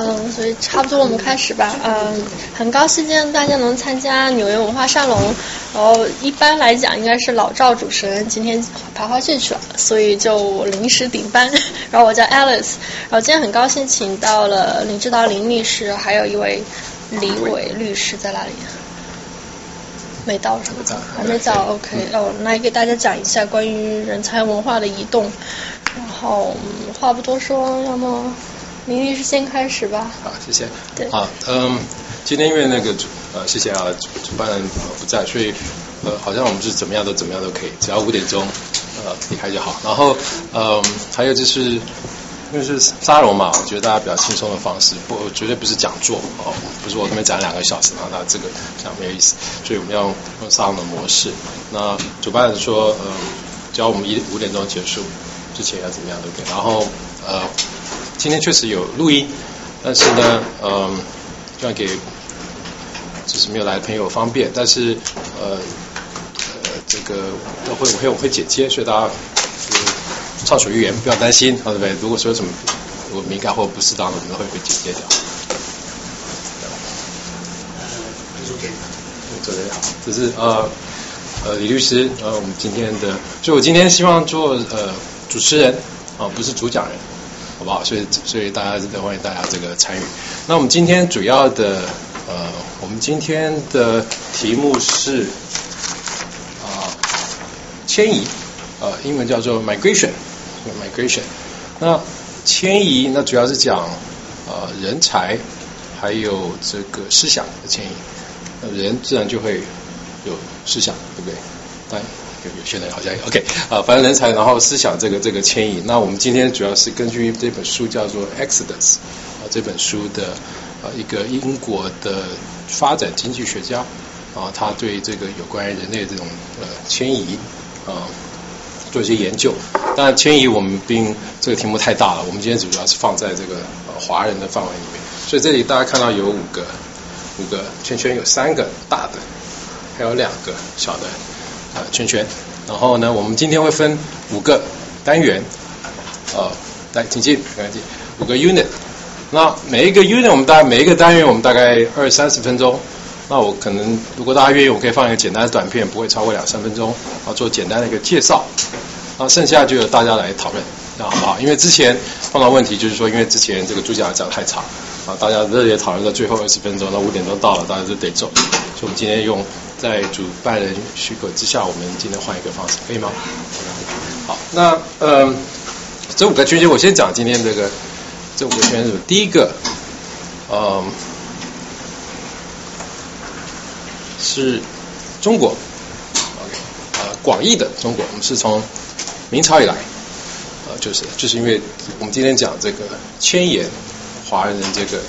嗯，所以差不多我们开始吧。嗯，很高兴今天大家能参加纽约文化沙龙。然后一般来讲应该是老赵主持人，今天桃花剧去了，所以就临时顶班。然后我叫 Alice。然后今天很高兴请到了林志达林律师，还有一位李伟律师在那里？没到是吧？还没到。OK，哦，来给大家讲一下关于人才文化的移动。然后话不多说，要么。林律师先开始吧。好，谢谢。对。啊，嗯，今天因为那个主呃，谢谢啊，主主办人不在，所以呃，好像我们是怎么样都怎么样都可以，只要五点钟呃离开就好。然后嗯，还有就是因为是沙龙嘛，我觉得大家比较轻松的方式，不绝对不是讲座哦，不是我这边讲两个小时，然后那这个这样没有意思，所以我们要用沙龙的模式。那主办人说，嗯，只要我们一五点钟结束之前要怎么样都可以。然后呃。今天确实有录音，但是呢，嗯，这样给就是没有来的朋友方便，但是呃呃这个都会我会我会剪接，所以大家畅所欲言，不要担心，对不对？如果说有什么如果敏感或不适当的，我们会被剪接掉。做得好，这是呃呃李律师，呃我们今天的，所以我今天希望做呃主持人啊，不是主讲人。好不好？所以，所以大家都欢迎大家这个参与。那我们今天主要的，呃，我们今天的题目是啊，迁移，呃，英文叫做 migration，migration。那迁移，那主要是讲呃人才，还有这个思想的迁移。那人自然就会有思想，对不对？但有有些人好像 OK 啊，反正人才，然后思想这个这个迁移。那我们今天主要是根据这本书叫做《Exodus》啊，这本书的啊一个英国的发展经济学家啊，他对这个有关于人类这种呃迁移啊做一些研究。当然迁移我们并这个题目太大了，我们今天主要是放在这个呃华人的范围里面。所以这里大家看到有五个五个圈圈，有三个大的，还有两个小的。啊，圈圈，然后呢，我们今天会分五个单元，呃，来，请进，没关系，五个 unit，那每一个 unit 我们大概每一个单元我们大概二三十分钟，那我可能如果大家愿意，我可以放一个简单的短片，不会超过两三分钟，然后做简单的一个介绍，那剩下就由大家来讨论，那好不好？因为之前碰到问题就是说，因为之前这个主讲讲太长，啊，大家热烈讨论到最后二十分钟，那五点钟到了，大家就得走，所以我们今天用。在主办人许可之下，我们今天换一个方式，可以吗？好，那嗯，这五个圈圈，我先讲今天这个这五个圈是第一个，嗯，是中国呃，广义的中国，我们是从明朝以来，呃，就是就是因为我们今天讲这个千言华人这个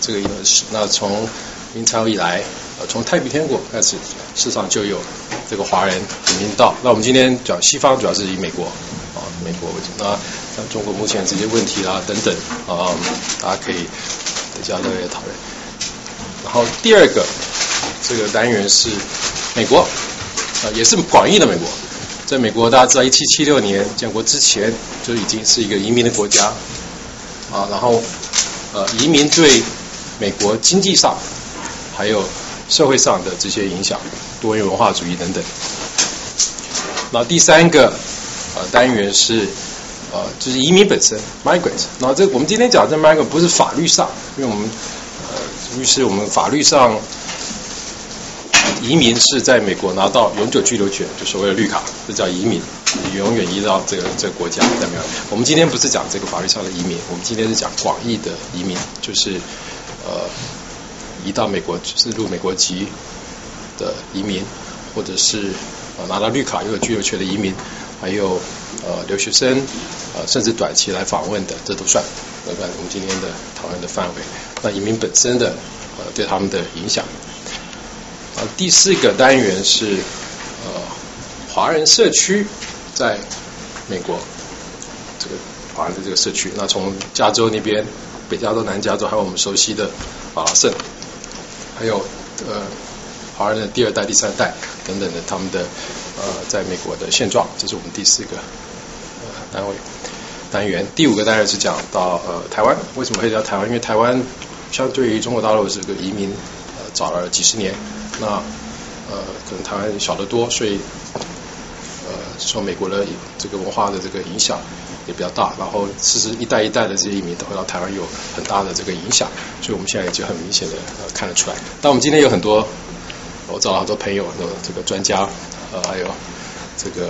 这个一段史，那从明朝以来。呃，从太平天国开始，世上就有这个华人移民到。那我们今天讲西方，主要是以美国啊，美国为主。那像中国目前这些问题啦等等啊，大家可以等下热烈讨论。然后第二个这个单元是美国啊，也是广义的美国。在美国，大家知道，一七七六年建国之前就已经是一个移民的国家啊。然后呃，移民对美国经济上还有社会上的这些影响，多元文化主义等等。那第三个呃单元是呃就是移民本身 migrant。那这我们今天讲这 migrant 不是法律上，因为我们呃律师我们法律上移民是在美国拿到永久居留权，就所谓的绿卡，这叫移民，永远移到这个这个国家，有没有？我们今天不是讲这个法律上的移民，我们今天是讲广义的移民，就是呃。移到美国是入美国籍的移民，或者是呃拿到绿卡又有居留权的移民，还有呃留学生，呃甚至短期来访问的，这都算，都算我们今天的讨论的范围。那移民本身的呃对他们的影响。呃，第四个单元是呃华人社区在美国这个华人的这个社区。那从加州那边，北加州、南加州，还有我们熟悉的法拉盛。还有呃华人的第二代、第三代等等的他们的呃在美国的现状，这是我们第四个呃单位单元。第五个单元是讲到呃台湾，为什么会叫台湾？因为台湾相对于中国大陆这个移民呃早了几十年，那呃可能台湾小得多，所以呃受美国的这个文化的这个影响也比较大。然后其实一代一代的这些移民都会到台湾有很大的这个影响，所以我们现在已经很明显的呃看得出来。但我们今天有很多我找了很多朋友的这个专家，呃还有这个。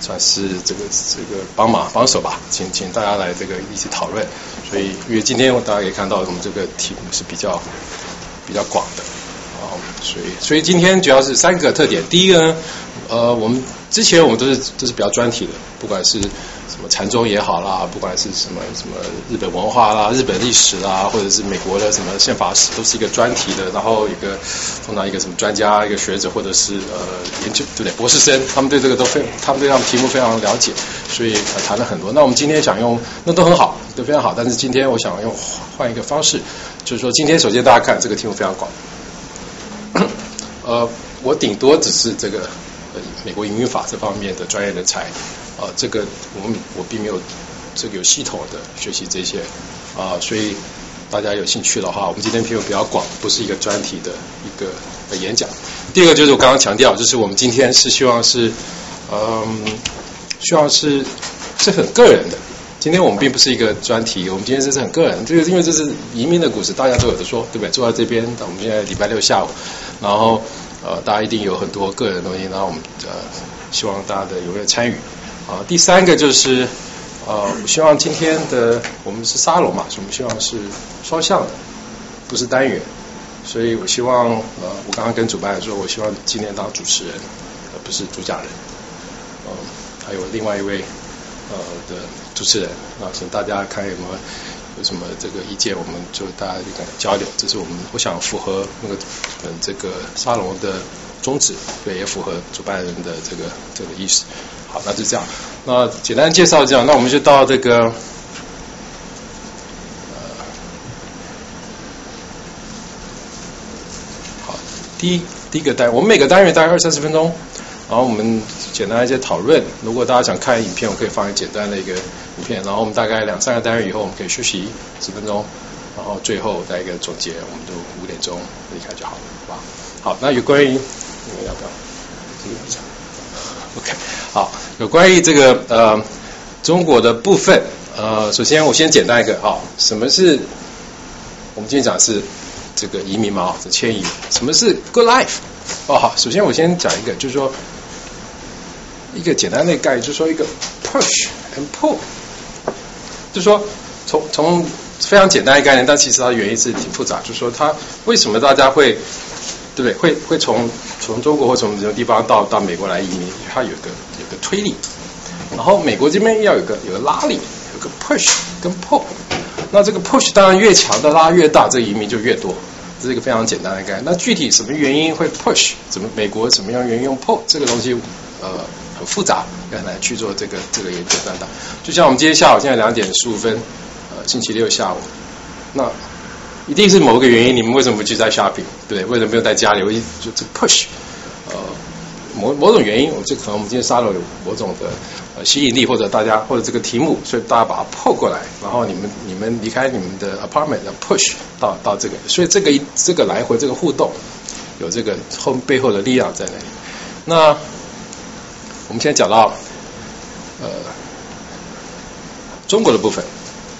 算是这个这个帮忙帮手吧，请请大家来这个一起讨论。所以因为今天大家也看到我们这个题目是比较比较广的，啊，所以所以今天主要是三个特点。第一个呢，呃，我们之前我们都是都是比较专题的，不管是。什么禅宗也好啦，不管是什么什么日本文化啦、日本历史啦，或者是美国的什么宪法史，都是一个专题的。然后一个通常一个什么专家、一个学者，或者是呃研究对不对？博士生，他们对这个都非他们对这样题目非常了解，所以谈了很多。那我们今天想用，那都很好，都非常好。但是今天我想用换一个方式，就是说今天首先大家看这个题目非常广，呃，我顶多只是这个美国营运法这方面的专业人才。啊，这个我们我并没有这个有系统的学习这些啊，所以大家有兴趣的话，我们今天题目比较广，不是一个专题的一个演讲。第二个就是我刚刚强调，就是我们今天是希望是嗯，希望是是很个人的。今天我们并不是一个专题，我们今天这是很个人，这个因为这是移民的故事，大家都有的说，对不对？坐在这边，我们现在礼拜六下午，然后呃，大家一定有很多个人的东西，然后我们呃，希望大家的踊跃参与。啊，第三个就是，呃，我希望今天的我们是沙龙嘛，所以我们希望是双向的，不是单元，所以我希望，呃，我刚刚跟主办人说，我希望今天当主持人，而不是主讲人，嗯，还有另外一位，呃的主持人，啊，请大家看有没有有什么这个意见，我们就大家一个交流，这是我们我想符合那个嗯这个沙龙的宗旨，对，也符合主办人的这个这个意思。好，那就这样。那简单介绍这样，那我们就到这个，好，第一第一个单，我们每个单元大概二三十分钟，然后我们简单一些讨论。如果大家想看影片，我可以放一个简单的一个影片。然后我们大概两三个单元以后，我们可以休息十分钟，然后最后再一个总结，我们就五点钟离开就好了，好吧？好，那有关于要不要？这个比较。OK，好，有关于这个呃中国的部分，呃，首先我先简单一个啊，什么是我们今天讲是这个移民嘛，是迁移，什么是 good life？哦好，首先我先讲一个，就是说一个简单的概念，就是说一个 push and pull，就是说从从非常简单的概念，但其实它原因是挺复杂，就是说它为什么大家会。对不对？会会从从中国或从什么地方到到美国来移民，它有个有个推力，然后美国这边要有个有个拉力，有个 push 跟 pull。那这个 push 当然越强的拉越大，这移民就越多，这是一个非常简单的概念。那具体什么原因会 push？怎么美国什么样原因用 pull？这个东西呃很复杂，很难去做这个这个研究等等。就像我们今天下午现在两点十五分，呃星期六下午，那。一定是某个原因，你们为什么不去在 shopping？对，为什么没有在家里？我就这 push，呃，某某种原因，我就可能我们今天沙龙有某种的呃吸引力，或者大家或者这个题目，所以大家把它 pull 过来，然后你们你们离开你们的 apartment，要 push 到到这个，所以这个这个来回这个互动，有这个后背后的力量在那里。那我们现在讲到呃中国的部分，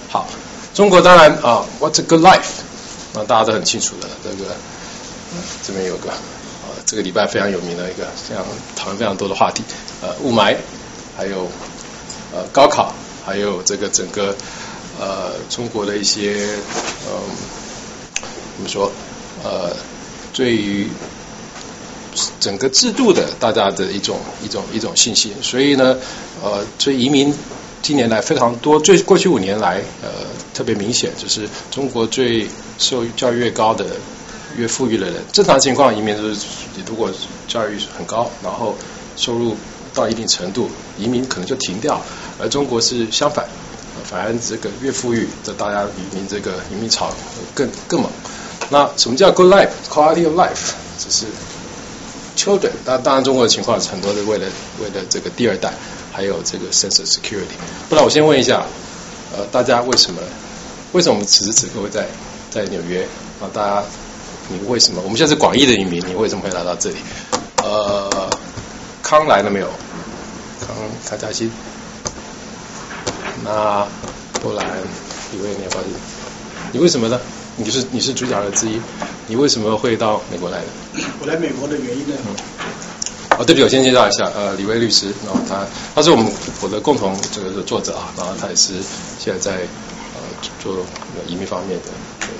好，中国当然啊，what's a good life？大家都很清楚的，这个这边有个呃，这个礼拜非常有名的一个非常讨论非常多的话题，呃，雾霾，还有呃高考，还有这个整个呃中国的一些嗯怎么说呃对于整个制度的大家的一种一种一种信心，所以呢呃，所以移民近年来非常多，最过去五年来呃特别明显，就是中国最受教育越高的越富裕的人，正常情况移民就是你如果教育很高，然后收入到一定程度，移民可能就停掉。而中国是相反，反而这个越富裕，这大家移民这个移民潮更更猛。那什么叫 good life quality of life？只是 children，当当然中国的情况很多是为了为了这个第二代，还有这个 sense of security。不然我先问一下，呃，大家为什么为什么我们此时此刻会在在纽约啊？大家你为什么？我们现在是广义的移民，你为什么会来到这里？呃，康来了没有？康卡嘉欣，那波兰一位你要不要？你为什么呢？你是你是主角的之一，你为什么会到美国来的？我来美国的原因呢？啊，对不起，我先介绍一下，呃，李威律师，然后他他是我们我的共同这个作者啊，然后他也是现在在呃做移民方面的这个。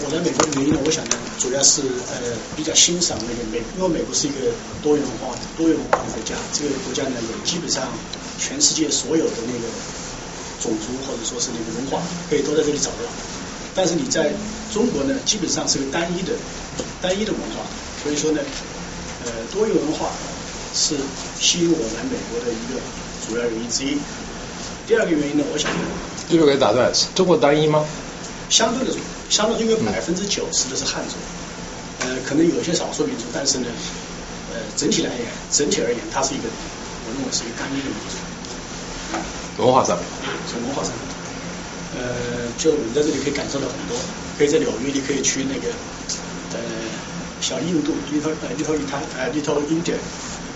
我来美国的原因呢，我想呢，主要是呃比较欣赏那个美，因为美国是一个多元文化多元化的国家，这个国家呢有基本上全世界所有的那个种族或者说是那个文化可以都在这里找到，但是你在中国呢，基本上是个单一的单一的文化，所以说呢。呃，多元文化是吸引我来美国的一个主要原因之一。第二个原因呢，我想，第六个打断，中国单一吗？相对的，相对因为百分之九十的是汉族，呃，可能有一些少数民族，但是呢，呃，整体来言，整体而言，它是一个，我认为是一个单一的民族。文化上面，从文化上面，呃，就你在这里可以感受到很多，可以在纽约，你可以去那个，呃。小印度，little 呃 little 意大呃 little India，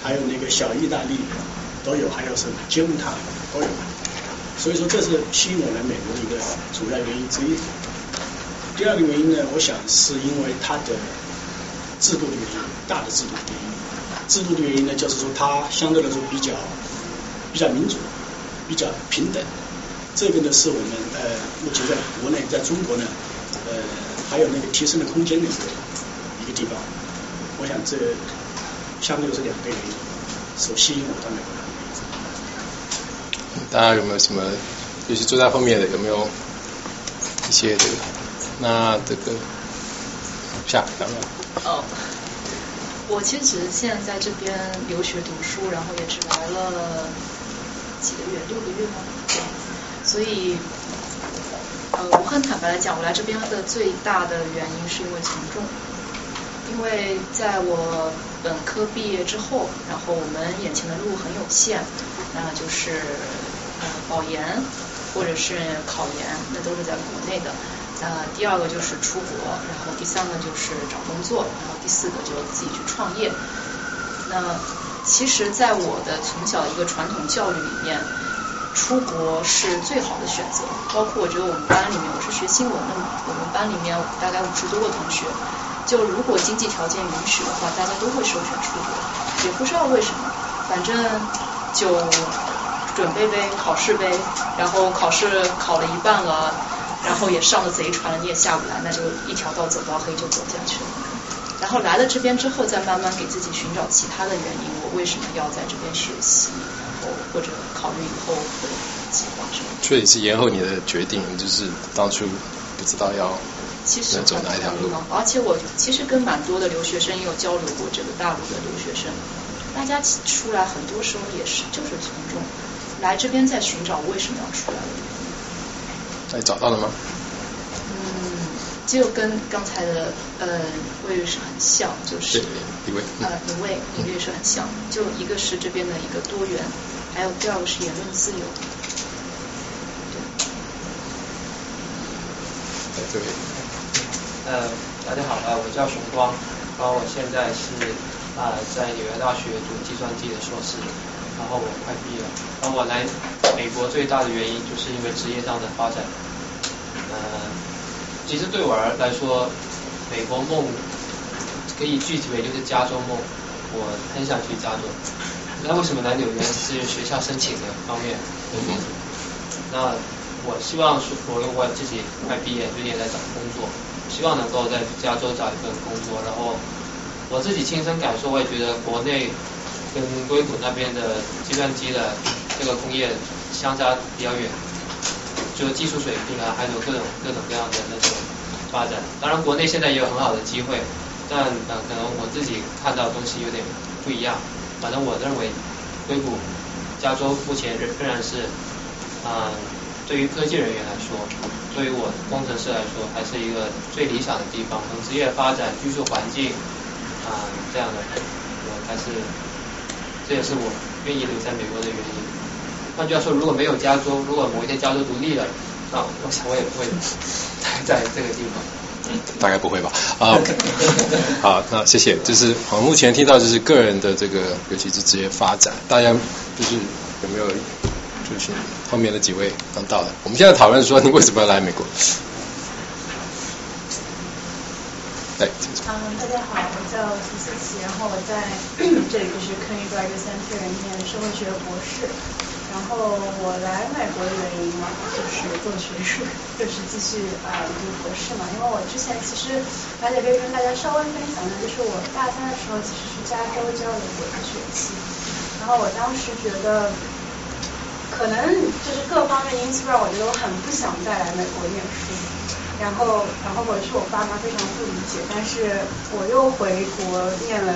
还有那个小意大利都有，还有什么金塔都有，所以说这是吸引我来美国的一个主要原因之一。第二个原因呢，我想是因为它的制度的原因，大的制度的原因。制度的原因呢，就是说它相对来说比较比较民主，比较平等。这个呢是我们呃目前在国内，在中国呢呃还有那个提升的空间的一个。地方，我想这相对是两个原因，所吸引我到美国来。大家有没有什么？尤其坐在后面的有没有一些这个？那这个下两个。哦，我其实现在在这边留学读书，然后也只来了几个月，六个月吗？所以，呃，我很坦白来讲，我来这边的最大的原因是因为从众。因为在我本科毕业之后，然后我们眼前的路很有限，那就是呃保研或者是考研，那都是在国内的。那第二个就是出国，然后第三个就是找工作，然后第四个就自己去创业。那其实，在我的从小一个传统教育里面，出国是最好的选择。包括我觉得我们班里面，我是学新闻的嘛，我们班里面大概五十多个同学。就如果经济条件允许的话，大家都会首选出国，也不知道为什么，反正就准备呗，考试呗，然后考试考了一半了，然后也上了贼船了，你也下不来，那就一条道走到黑就走下去了。然后来了这边之后，再慢慢给自己寻找其他的原因，我为什么要在这边学习，然后或者考虑以后的计划什么。所以是延后你的决定，就是当初不知道要。其实走哪一条路？而且我其实跟蛮多的留学生也有交流过，这个大陆的留学生，大家出来很多时候也是就是从众，来这边在寻找为什么要出来的原因。那你找到了吗？嗯，就跟刚才的呃位律师很像，就是李位呃李位李律师很像，就一个是这边的一个多元，还有第二个是言论自由。对，这位。呃，大家好，呃，我叫熊光，然后我现在是啊在纽约大学读计算机的硕士，然后我快毕业了。然后我来美国最大的原因就是因为职业上的发展。呃，其实对我而来说，美国梦可以具体为就是加州梦，我很想去加州。那为什么来纽约是学校申请的方面？那我希望说，我我自己快毕业，最近也在找工作。希望能够在加州找一份工作，然后我自己亲身感受，我也觉得国内跟硅谷那边的计算机的这个工业相差比较远，就技术水平啊，还有各种各种各样的那种发展。当然，国内现在也有很好的机会，但呃，可能我自己看到的东西有点不一样。反正我认为硅谷、加州目前仍仍然是啊。对于科技人员来说，对于我工程师来说，还是一个最理想的地方。从职业发展、居住环境啊这样的，我还是这也是我愿意留在美国的原因。换句话说，如果没有加州，如果某一天加州独立了，那我想我也不会待 在这个地方。大概不会吧？啊，好，那谢谢。就是我目前听到就是个人的这个，尤其是职业发展，大家就是有没有就是后面的几位刚到的？我们现在讨论说你为什么要来美国？对，嗯，大家好，我叫徐思琪，然后我在这里就是 c a n y Graduate Center 念社会学博士。然后我来美国的原因嘛，就是做学术，就是继续啊读博士嘛。因为我之前其实而且可以跟大家稍微分享一下，就是我大三的时候其实是加州教了一个学期，然后我当时觉得，可能就是各方面因素让我觉得我很不想再来美国念书。然后，然后回去，我爸妈非常不理解，但是我又回国念了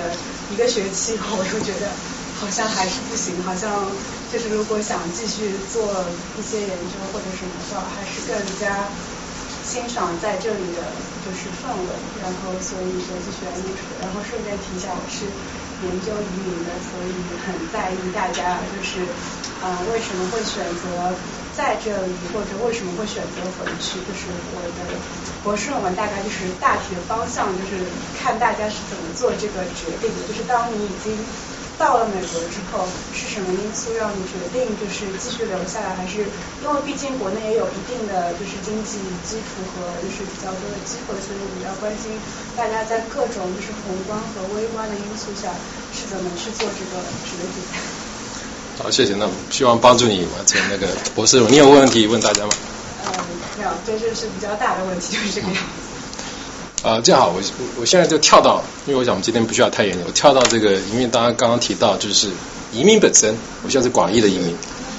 一个学期，我又觉得好像还是不行，好像就是如果想继续做一些研究或者什么的话，还是更加欣赏在这里的就是氛围，然后所以就继续来念书。然后顺便提一下，我是研究移民的，所以很在意大家就是呃为什么会选择。在这里，或者为什么会选择回去？就是我的博士论文大概就是大体的方向，就是看大家是怎么做这个决定的。就是当你已经到了美国之后，是什么因素让你决定就是继续留下来？还是因为毕竟国内也有一定的就是经济基础和就是比较多的机会，所以我比较关心大家在各种就是宏观和微观的因素下是怎么去做这个决定。好，谢谢。那希望帮助你完成那个博士。你有问题问大家吗？嗯，没有，这就是比较大的问题，就是这个样子。呃，这样好，我我我现在就跳到，因为我想我们今天不需要太严谨，我跳到这个，因为大家刚刚提到就是移民本身，我现在是广义的移民。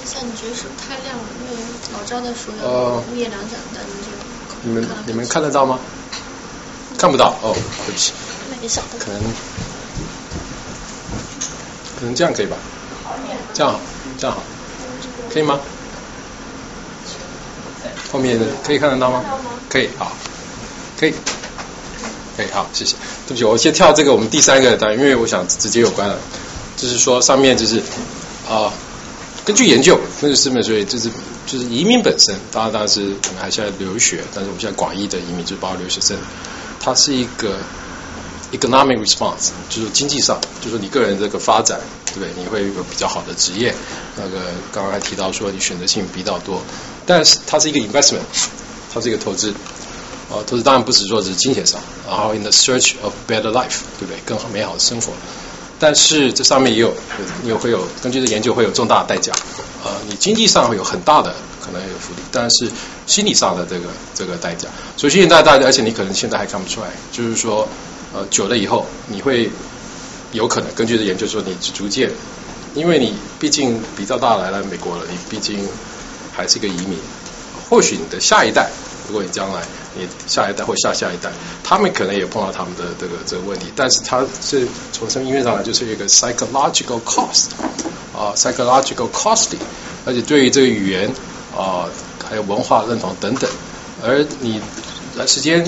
像你举手太亮了，因为老赵在说要灭两盏灯，就你们你们看得到吗？看不到哦，对不起。可能可能这样可以吧？这样好，这样好，可以吗？后面的可以看得到吗？可以，好，可以，可以，好，谢谢。对不起，我先跳这个我们第三个单，因为我想直接有关了，就是说上面就是啊，根据研究，那个是没所以就是就是移民本身，当然当然是我们还是要留学，但是我们现在广义的移民就是包括留学生，它是一个。economic response 就是经济上，就是你个人这个发展，对不对？你会有比较好的职业。那个刚刚还提到说你选择性比较多，但是它是一个 investment，它是一个投资。啊，投资当然不是说是金钱上，然后 in the search of better life，对不对？更好美好的生活。但是这上面也有，你会有根据这研究会有重大的代价。呃，你经济上会有很大的可能有福利，但是心理上的这个这个代价，所以现在大家，而且你可能现在还看不出来，就是说。呃，久了以后，你会有可能根据的研究说，你逐渐，因为你毕竟比较大来了美国了，你毕竟还是一个移民，或许你的下一代，如果你将来你下一代或下下一代，他们可能也碰到他们的这个这个问题，但是它是从生命上来就是一个 psychological cost 啊，psychological costly，而且对于这个语言啊，还有文化认同等等，而你来时间。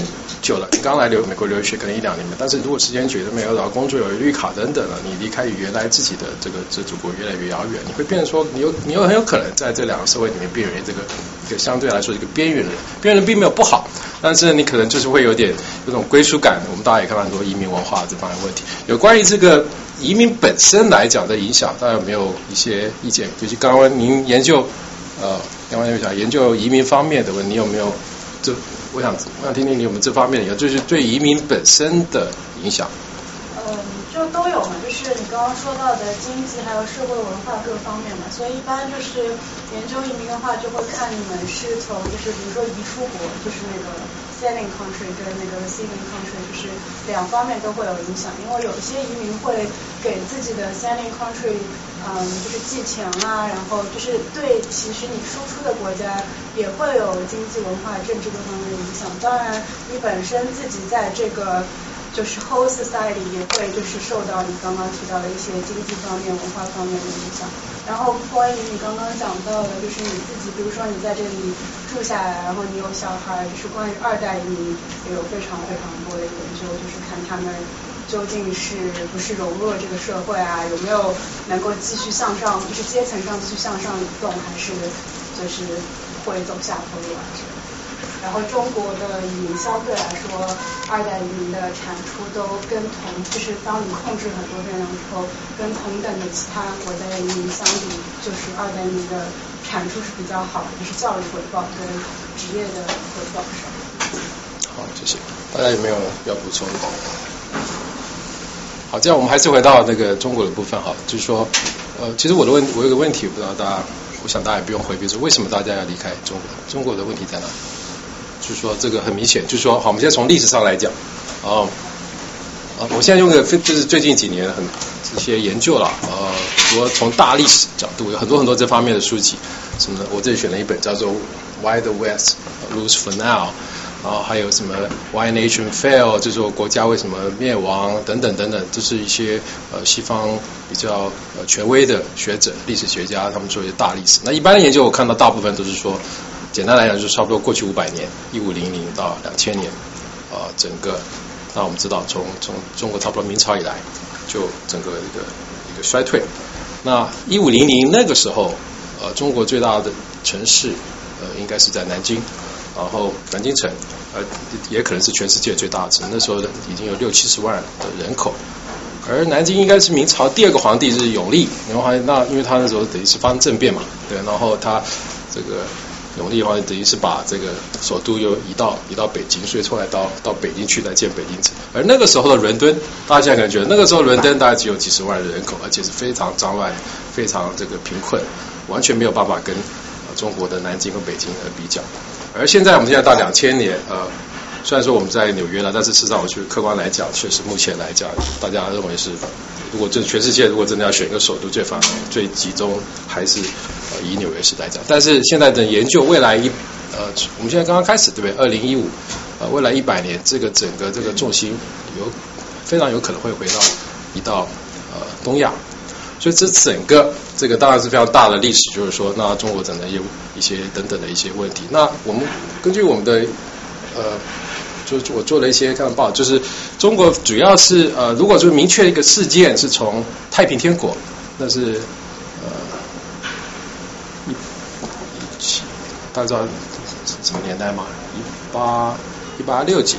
久了，你刚来留美国留学可能一两年嘛，但是如果时间久了没有找到工作，有绿卡等等了，你离开原来自己的这个这祖国越来越遥远，你会变成说，你有你有很有可能在这两个社会里面边缘这个一个相对来说一个边缘人，边缘人并没有不好，但是你可能就是会有点这种归属感。我们大家也看到很多移民文化这方面问题。有关于这个移民本身来讲的影响，大家有没有一些意见？尤其刚刚您研究呃，刚刚有讲研究移民方面的问题，你有没有这？我想，我想听听你有没有这方面的，就是对移民本身的影响。嗯，就都有嘛，就是你刚刚说到的经济还有社会文化各方面嘛，所以一般就是研究移民的话，就会看你们是从就是比如说移出国，就是那个 sailing country 跟那个 receiving country，就是两方面都会有影响，因为有些移民会给自己的 sailing country。嗯，就是寄钱啊，然后就是对，其实你输出的国家也会有经济、文化、政治各方面的影响。当然，你本身自己在这个就是 whole society 也会就是受到你刚刚提到的一些经济方面、文化方面的影响。然后关于你刚刚讲到的，就是你自己，比如说你在这里住下来，然后你有小孩，就是关于二代移民也有非常非常多的研究，就是看他们。究竟是不是融入了这个社会啊？有没有能够继续向上，就是阶层上继续向上移动，还是就是会走下坡路啊？然后中国的移民相对来说，二代移民的产出都跟同，就是当你控制很多变量之后，跟同等的其他国家的移民相比，就是二代移民的产出是比较好的，就是教育回报跟职业的回报上。好，谢谢。大家有没有要补充的？好，这样我们还是回到那个中国的部分哈，就是说，呃，其实我的问，我有个问题，不知道大家，我想大家也不用回避，是为什么大家要离开中国？中国的问题在哪？就是说，这个很明显，就是说，好，我们现在从历史上来讲，哦，啊，我现在用的就是最近几年很这些研究了，呃，我从大历史角度，有很多很多这方面的书籍，什么，我这里选了一本叫做《Why the West Lose for Now》，然后还有什么《Why Nation Fail》，就是说国家为什么灭亡等等等等，这是一些呃西方比较呃权威的学者、历史学家他们做一些大历史。那一般的研究，我看到大部分都是说。简单来讲，就是差不多过去五百年，一五零零到两千年，啊，整个，那我们知道，从从中国差不多明朝以来，就整个一个一个衰退。那一五零零那个时候，呃，中国最大的城市，呃，应该是在南京，然后南京城，呃，也可能是全世界最大的城。那时候已经有六七十万的人口，而南京应该是明朝第二个皇帝是永历，永历那因为他那时候等于是发生政变嘛，对，然后他这个。永历的话，等于是把这个首都又移到移到北京，所以后来到到北京去来建北京城。而那个时候的伦敦，大家现在可能觉得那个时候伦敦大概只有几十万的人口，而且是非常脏乱、非常这个贫困，完全没有办法跟中国的南京和北京呃比较。而现在我们现在到两千年，呃，虽然说我们在纽约了，但是事实上我去客观来讲，确实目前来讲，大家认为是。如果这全世界如果真的要选一个首都最繁、最集中，还是呃以纽约市来讲。但是现在的研究，未来一呃，我们现在刚刚开始，对不对？二零一五，呃，未来一百年，这个整个这个重心有非常有可能会回到移到呃东亚。所以这整个这个当然是非常大的历史，就是说，那中国整的有一些等等的一些问题。那我们根据我们的呃。就我做了一些看报，就是中国主要是呃，如果说明确一个事件是从太平天国，那是呃一一七，大家知道什么年代吗？一八一八六几，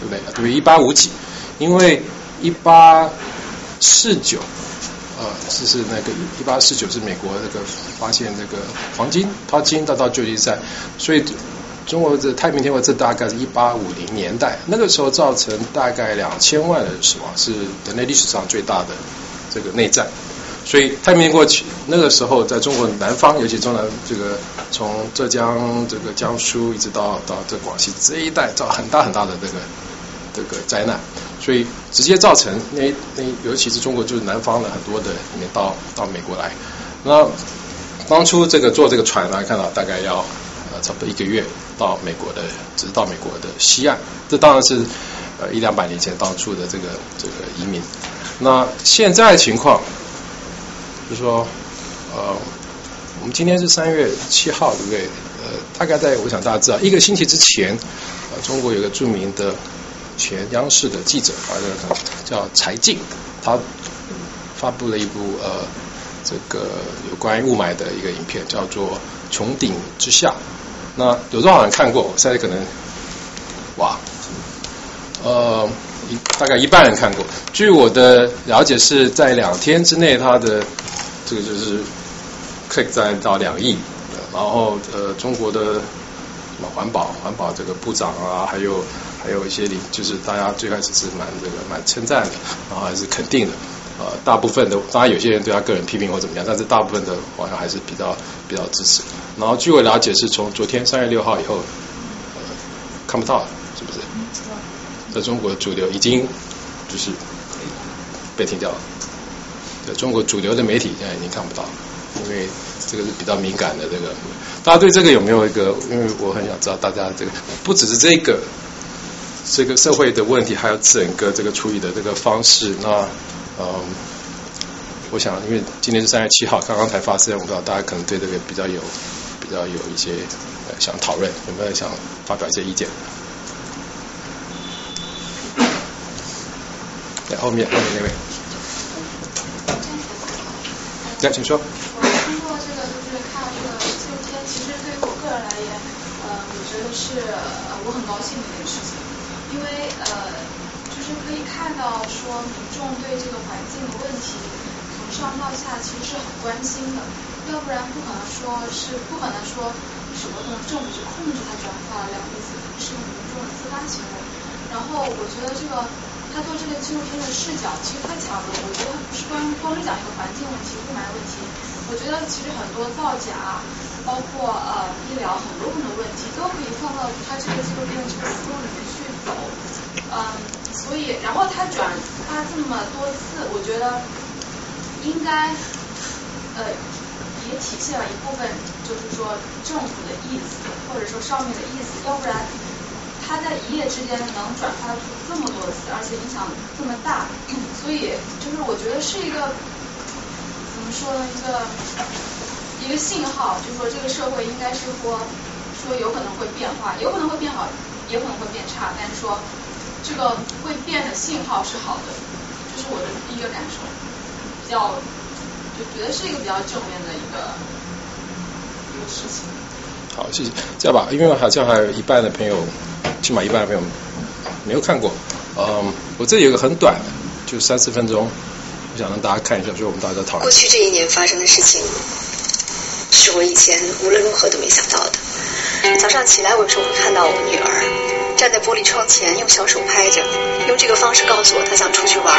对不对？对，一八五几，因为一八四九，是，是那个一八四九是美国那个发现那个黄金淘金到到旧金山，所以。中国的太平天国，这大概是一八五零年代，那个时候造成大概两千万人死亡，是人类历史上最大的这个内战。所以太平天国那个时候，在中国南方，尤其中南这个从浙江这个江苏一直到到这广西这一带，造很大很大的这个这个灾难，所以直接造成那那尤其是中国就是南方的很多的里面到到美国来。那当初这个坐这个船，大家看到大概要呃差不多一个月。到美国的，只是到美国的西岸，这当然是呃一两百年前当初的这个这个移民。那现在情况，就是说，呃，我们今天是三月七号，对不对？呃，大概在我想大家知道，一个星期之前，呃，中国有个著名的前央视的记者，啊，叫柴静，他发布了一部呃这个有关于雾霾的一个影片，叫做《穹顶之下》。那有多少人看过？现在可能，哇，呃，一大概一半人看过。据我的了解，是在两天之内，他的这个就是 click 在到两亿。然后呃，中国的什么环保环保这个部长啊，还有还有一些领，就是大家最开始是蛮这个蛮称赞的，然后还是肯定的。呃，大部分的当然有些人对他个人批评或怎么样，但是大部分的好像还是比较比较支持。然后据我了解，是从昨天三月六号以后，呃，看不到了，是不是？在中国主流已经就是被停掉了。在中国主流的媒体现在已经看不到，因为这个是比较敏感的这个。大家对这个有没有一个？因为我很想知道大家这个不只是这个这个社会的问题，还有整个这个处理的这个方式。那嗯，我想，因为今天是三月七号，刚刚才发生，我不知道大家可能对这个比较有比较有一些想讨论，有没有想发表一些意见？在，后面后面那位。来，请说。我通过这个就是看这个纪录片，其实对于我个人来言，呃，我觉得是呃我很高兴的一件事情，因为呃就是可以看到说民众对这个环境的问题从上到下其实是很关心的，要不然不可能说是不可能说什么东政府去控制它转发两个字，是民众的自发行为。然后我觉得这个。他做这个纪录片的视角其实太强了，我觉得不是光光是讲一个环境问题、雾霾问题，我觉得其实很多造假，包括呃医疗很多很多问题都可以放到他这个纪录片的这个思路里面去走，嗯，所以然后他转发这么多次，我觉得应该呃也体现了一部分就是说政府的意思，或者说上面的意思，要不然。他在一夜之间能转发出这么多次，而且影响这么大，所以就是我觉得是一个怎么说呢？一个一个信号，就是说这个社会应该是说说有可能会变化，有可能会变好，也可能会变差，但是说这个会变的信号是好的，这是我的第一个感受，比较就觉得是一个比较正面的一个一个事情。好，谢谢。这样吧，因为好像还有一半的朋友。起码一半的朋友没有看过，嗯，我这里有个很短的，就三四分钟，我想让大家看一下，就我们大家讨论。过去这一年发生的事情，是我以前无论如何都没想到的。早上起来，我有时候会看到我女儿站在玻璃窗前，用小手拍着，用这个方式告诉我她想出去玩。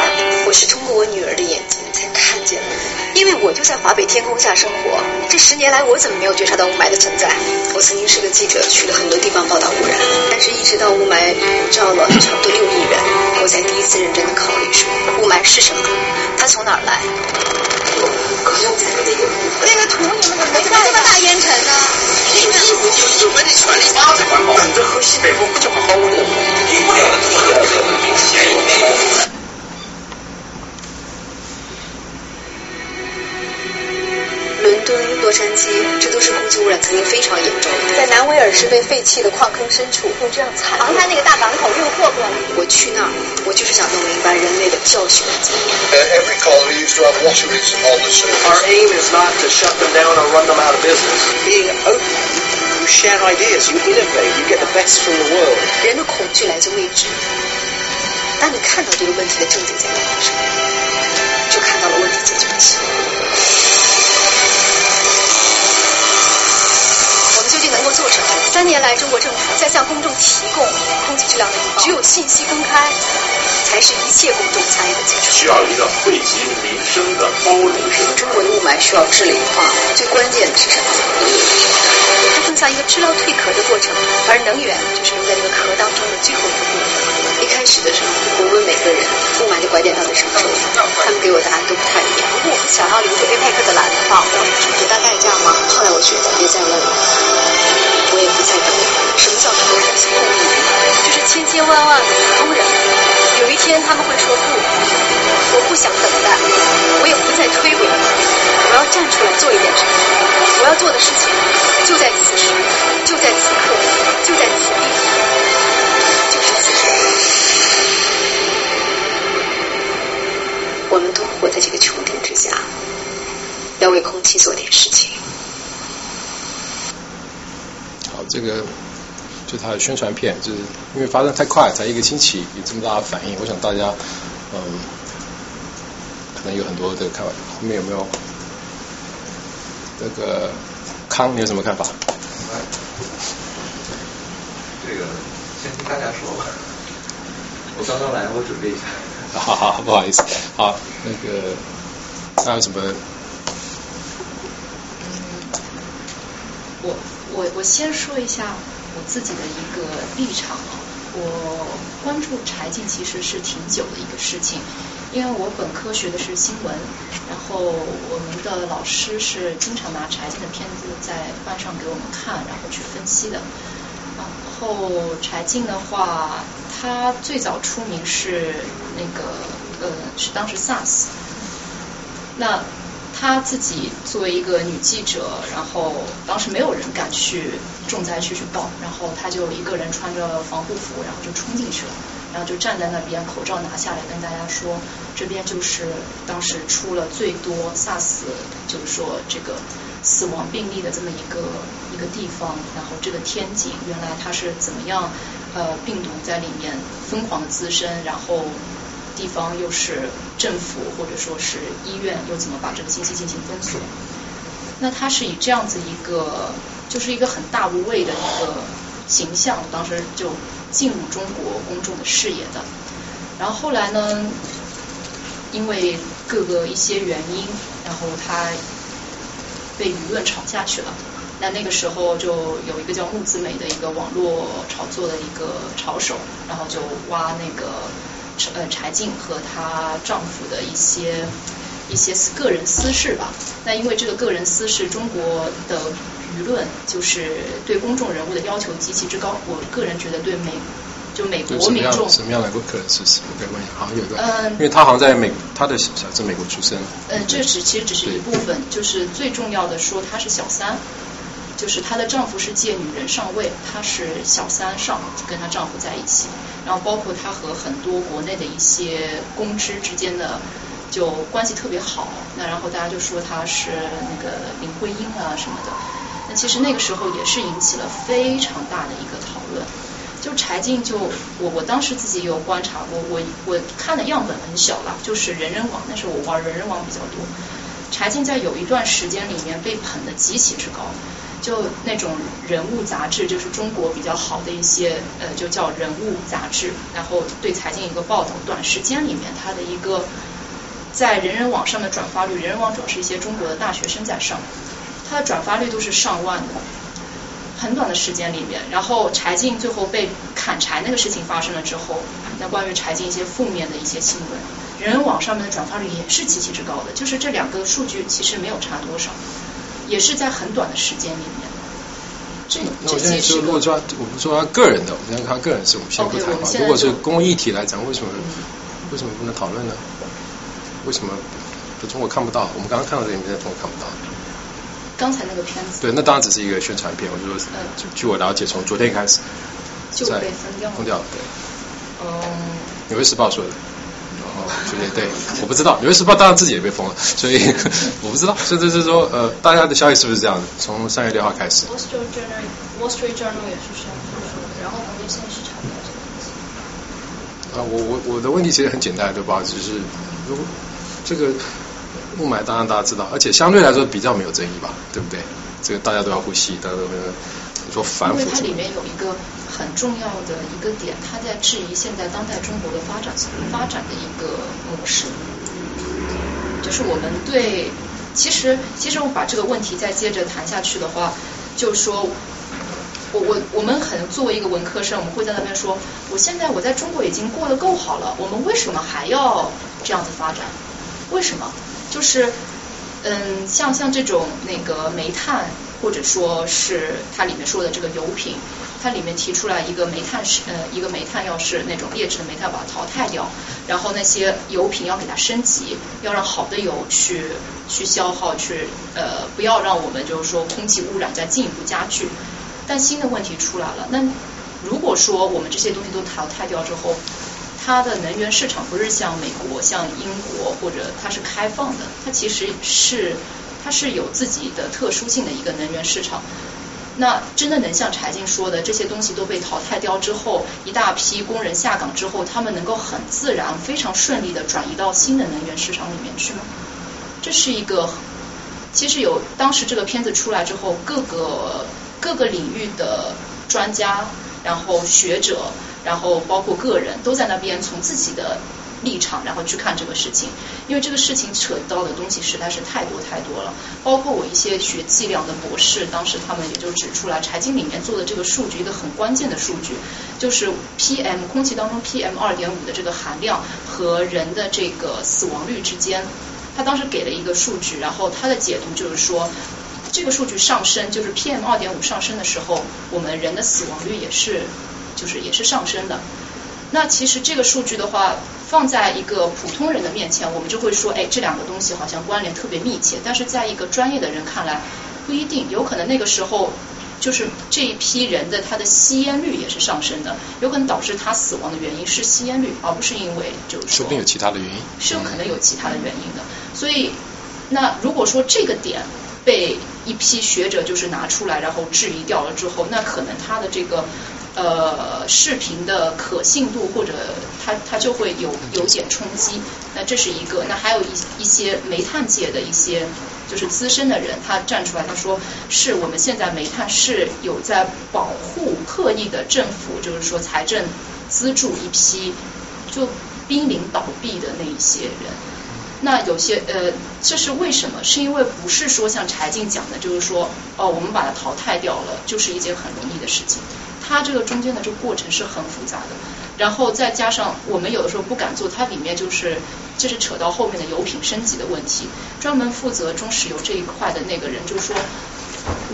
我是通过我女儿的眼睛才看见的，因为我就在华北天空下生活。这十年来，我怎么没有觉察到雾霾的存在？我曾经是个记者，去了很多地方报道污染，但是一直到雾霾笼罩了差不多六亿人，我才第一次认真的考虑说，雾霾是什么？它从哪儿来？那个图你们怎么没带？这么大烟尘呢？因为义务就是我们的权利，法治环保，这和西北风不就毫无两样？离不了的地方，先有。敦、洛杉矶，这都是空气污染曾经非常严重。在南威尔士被废弃的矿坑深处，用这样残航滩那个大港口运货过来。我去那儿，我就是想弄明白人类的教训的经验。Every colony used to have washeries on the surface. Our aim is not to shut them down or run them out of business. Being open, you share ideas, you innovate, you get the best from the world. 人的恐惧来自未知。当你看到这个问题的症结在哪里时，就看到了问题解决器。做什么？三年来，中国政府在向公众提供空气质量的预报。只有信息公开，才是一切公众参与的基础。需要一个惠及民生的包容式的。中国的雾霾需要治理化，最关键的是什么？它更像一个治疗蜕壳的过程，而能源就是留在这个壳当中的最后一个部分。一开始的时候，我们每个人，点到底什么时候？他们给我答案都不太一样。如果我想要留住 APEC 的蓝的话，我要付出多大代价吗？后来我觉得，别再问了。我也不再等了。什么叫投人心公益？就是千千万万的普通人，有一天他们会说不，我不想等待，我也不再推诿，我要站出来做一点什么。我要做的事情就在此时，就在此刻，就在此地，就是此时。要为空气做点事情。好这个就他的宣传片，就是因为发生太快，才一个星期有这么大的反应。我想大家嗯，可能有很多的看法。后面有没有那个康？你有什么看法？这个先听大家说吧。我刚刚来，我准备一下。好好，不好意思。好，那个还有什么？我。我我先说一下我自己的一个立场啊，我关注柴静其实是挺久的一个事情，因为我本科学的是新闻，然后我们的老师是经常拿柴静的片子在班上给我们看，然后去分析的。然后柴静的话，她最早出名是那个呃，是当时 SARS，那。她自己作为一个女记者，然后当时没有人敢去重灾区去报，然后她就一个人穿着防护服，然后就冲进去了。然后就站在那边，口罩拿下来跟大家说，这边就是当时出了最多 SARS，就是说这个死亡病例的这么一个一个地方，然后这个天井原来它是怎么样，呃，病毒在里面疯狂的滋生，然后地方又是政府或者说是医院又怎么把这个信息进行封锁？那他是以这样子一个，就是一个很大无畏的一个形象，当时就进入中国公众的视野的。然后后来呢，因为各个一些原因，然后他被舆论炒下去了。那那个时候就有一个叫木子美的一个网络炒作的一个炒手，然后就挖那个呃柴静和她丈夫的一些。一些个人私事吧，那因为这个个人私事，中国的舆论就是对公众人物的要求极其之高。我个人觉得，对美就美国民众什么样的个人私事？我可以问一下，好像有个，嗯，因为他好像在美，他的小在美国出生。呃，这只其实只是一部分，就是最重要的说，她是小三，就是她的丈夫是借女人上位，她是小三上跟她丈夫在一起，然后包括她和很多国内的一些公知之间的。就关系特别好，那然后大家就说她是那个林徽因啊什么的，那其实那个时候也是引起了非常大的一个讨论。就柴静就我我当时自己有观察过，我我看的样本很小了，就是人人网，那时候我玩人人网比较多。柴静在有一段时间里面被捧得极其之高，就那种人物杂志，就是中国比较好的一些呃，就叫人物杂志，然后对柴静一个报道，短时间里面他的一个。在人人网上的转发率，人人网主要是一些中国的大学生在上，它的转发率都是上万的，很短的时间里面。然后柴静最后被砍柴那个事情发生了之后，那关于柴静一些负面的一些新闻，人人网上面的转发率也是极其之高的，就是这两个数据其实没有差多少，也是在很短的时间里面。这那我现在说，如果说我们说他个人的，我们先看个人是我们先不谈吧。如果是公益体来讲，为什么为什么不能讨论呢？为什么在中国看不到？我们刚刚看到这个影片，在中国看不到。刚才那个片子。对，那当然只是一个宣传片。我就说，就据我了解，从昨天开始就被封掉了。封掉了，对。嗯。纽约时报说的。哦，昨天对，我不知道。纽约时报当然自己也被封了，所以 我不知道。甚至是说，呃，大家的消息是不是这样的？从三月六号开始。Wall Street Journal Wall Street Journal 也是这样说的，然后国内现在是查不到这个东西。啊，我我我的问题其实很简单，对吧？只是如果。这个雾霾当然大家知道，而且相对来说比较没有争议吧，对不对？这个大家都要呼吸，大家都你说反腐。因为它里面有一个很重要的一个点，它在质疑现在当代中国的发展发展的一个模式，就是我们对，其实其实我把这个问题再接着谈下去的话，就是说，我我我们很作为一个文科生，我们会在那边说，我现在我在中国已经过得够好了，我们为什么还要这样子发展？为什么？就是，嗯，像像这种那个煤炭，或者说是它里面说的这个油品，它里面提出来一个煤炭是呃一个煤炭要是那种劣质的煤炭把它淘汰掉，然后那些油品要给它升级，要让好的油去去消耗，去呃不要让我们就是说空气污染再进一步加剧。但新的问题出来了，那如果说我们这些东西都淘汰掉之后，它的能源市场不是像美国、像英国或者它是开放的，它其实是它是有自己的特殊性的一个能源市场。那真的能像柴静说的，这些东西都被淘汰掉之后，一大批工人下岗之后，他们能够很自然、非常顺利的转移到新的能源市场里面去吗？这是一个，其实有当时这个片子出来之后，各个各个领域的专家，然后学者。然后包括个人都在那边从自己的立场，然后去看这个事情，因为这个事情扯到的东西实在是太多太多了。包括我一些学计量的博士，当时他们也就指出来，财经里面做的这个数据一个很关键的数据，就是 PM 空气当中 PM 二点五的这个含量和人的这个死亡率之间，他当时给了一个数据，然后他的解读就是说，这个数据上升，就是 PM 二点五上升的时候，我们人的死亡率也是。就是也是上升的，那其实这个数据的话，放在一个普通人的面前，我们就会说，哎，这两个东西好像关联特别密切。但是在一个专业的人看来，不一定，有可能那个时候就是这一批人的他的吸烟率也是上升的，有可能导致他死亡的原因是吸烟率，而不是因为就是说不定有其他的原因。是有可能有其他的原因的。所以，那如果说这个点被一批学者就是拿出来，然后质疑掉了之后，那可能他的这个呃视频的可信度或者它它就会有有点冲击。那这是一个，那还有一一些煤炭界的一些就是资深的人，他站出来他说，是我们现在煤炭是有在保护刻意的政府，就是说财政资助一批就濒临倒闭的那一些人。那有些呃，这是为什么？是因为不是说像柴静讲的，就是说哦，我们把它淘汰掉了，就是一件很容易的事情。它这个中间的这个过程是很复杂的，然后再加上我们有的时候不敢做，它里面就是这是扯到后面的油品升级的问题。专门负责中石油这一块的那个人就说，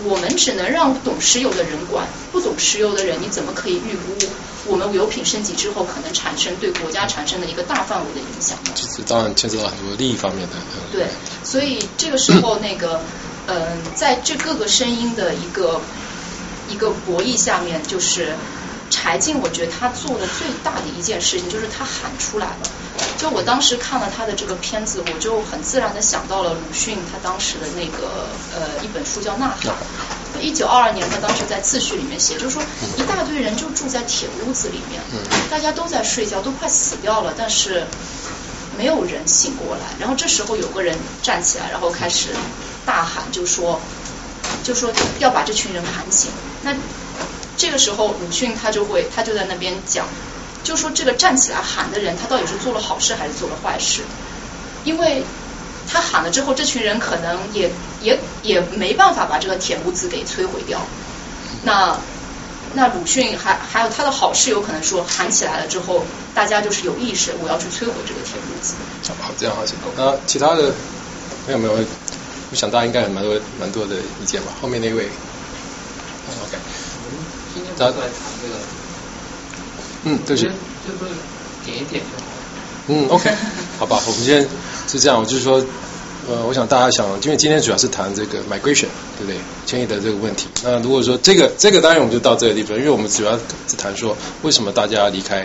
我们只能让懂石油的人管，不懂石油的人你怎么可以预估我们油品升级之后可能产生对国家产生的一个大范围的影响呢？这这当然牵扯到很多利益方面的。对，所以这个时候那个嗯、在这各个声音的一个。一个博弈下面，就是柴静，我觉得他做的最大的一件事情就是他喊出来了。就我当时看了他的这个片子，我就很自然的想到了鲁迅他当时的那个呃一本书叫《呐喊》，一九二二年他当时在自序里面写，就是说一大堆人就住在铁屋子里面，大家都在睡觉，都快死掉了，但是没有人醒过来。然后这时候有个人站起来，然后开始大喊，就说。就说要把这群人喊醒。那这个时候鲁迅他就会他就在那边讲，就说这个站起来喊的人他到底是做了好事还是做了坏事？因为他喊了之后，这群人可能也也也没办法把这个铁屋子给摧毁掉。那那鲁迅还还有他的好事，有可能说喊起来了之后，大家就是有意识，我要去摧毁这个铁屋子。好，这样好，行那其他的没有没有？我想大家应该有蛮多蛮多的意见吧。后面那位，OK，我们今天不来谈这个，嗯，对不起，就是点一点就好。嗯，OK，好吧，我们今天是这样，我就是说，呃，我想大家想，因为今天主要是谈这个 migration，对不对？迁移的这个问题。那如果说这个这个当然我们就到这个地方，因为我们主要是谈说为什么大家离开。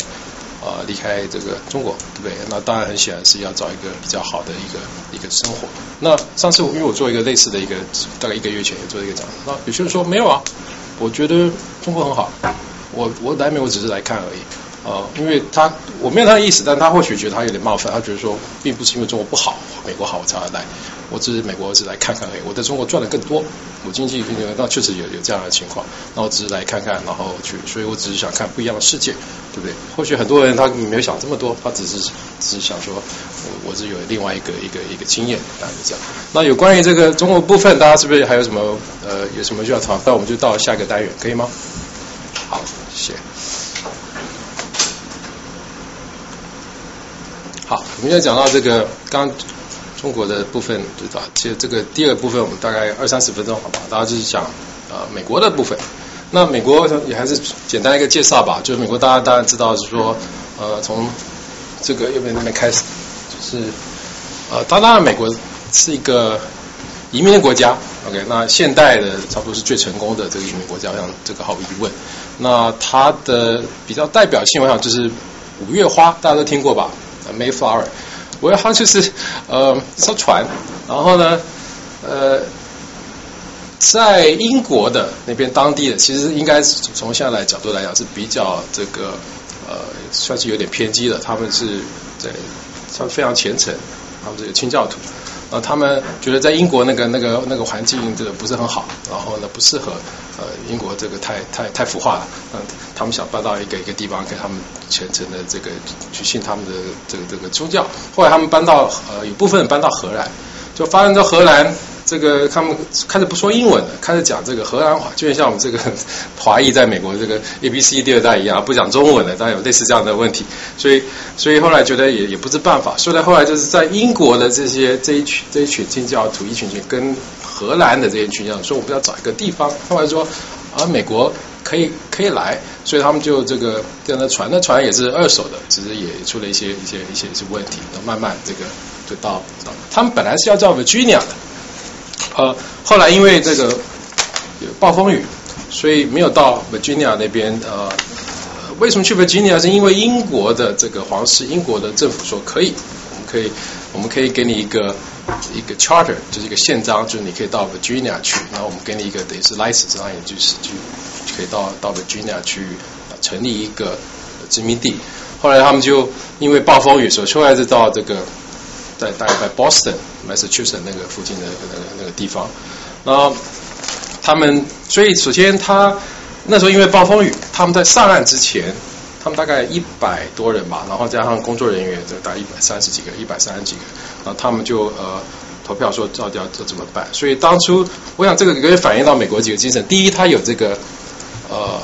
啊，离开这个中国，对不对？那当然很显然是要找一个比较好的一个一个生活。那上次因为我做一个类似的一个，大概一个月前也做一个讲，那有些人说没有啊，我觉得中国很好，我我来美我只是来看而已。呃，因为他我没有他的意思，但他或许觉得他有点冒犯，他觉得说并不是因为中国不好，美国好我才来，我只是美国只是来看看而已。我在中国赚的更多，我经济那确实有有这样的情况，那我只是来看看，然后去，所以我只是想看不一样的世界，对不对？或许很多人他没有想这么多，他只是只是想说，我我是有另外一个一个一个经验，大概是这样。那有关于这个中国部分，大家是不是还有什么呃有什么需要讨？那我们就到下一个单元，可以吗？好，谢谢。好，我们现在讲到这个刚中国的部分，对吧？其实这个第二部分我们大概二三十分钟，好吧？大家就是讲呃美国的部分。那美国也还是简单一个介绍吧。就是美国大家当然知道是说呃从这个右边那边开始，就是呃当然美国是一个移民的国家，OK？那现代的差不多是最成功的这个移民国家，我想这个毫无疑问。那它的比较代表性，我想就是五月花，大家都听过吧？Mayflower，我要就是呃一艘船，然后呢呃在英国的那边当地的，其实应该是从现在来角度来讲是比较这个呃算是有点偏激的，他们是对他们非常虔诚，他们是清教徒。呃，他们觉得在英国那个那个那个环境这个不是很好，然后呢不适合呃英国这个太太太腐化了，嗯，他们想搬到一个一个地方给他们虔诚的这个去信他们的这个这个宗教。后来他们搬到呃有部分搬到荷兰，就发生在荷兰这个他们开始不说英文了，开始讲这个荷兰话，就像我们这个 华裔在美国这个 A B C 第二代一样，不讲中文的，当然有类似这样的问题。所以所以后来觉得也也不是办法，所以后来就是在英国的这些这一群这一群清教徒一群群跟荷兰的这一群教徒说，我们要找一个地方。后来说啊，美国可以可以来，所以他们就这个这样的船，那船也是二手的，只是也出了一些一些一些一些问题，那慢慢这个就到到他们本来是要叫 Virginia 的。呃，后来因为这个有暴风雨，所以没有到 Virginia 那边。呃，为什么去 Virginia？是因为英国的这个皇室，英国的政府说可以，我们可以，我们可以给你一个一个 charter，就是一个宪章，就是你可以到 Virginia 去，然后我们给你一个等于是 license，然后你就是就可以到到 Virginia 去成立一个殖民地。后来他们就因为暴风雨，所以后来就到这个在大概在 Boston、Massachusetts 那个附近的那个那个地方。然后他们，所以首先他那时候因为暴风雨，他们在上岸之前，他们大概一百多人吧，然后加上工作人员，就大概一百三十几个，一百三十几个，然后他们就呃投票说到底要这怎么办。所以当初我想这个可以反映到美国几个精神：第一，他有这个呃。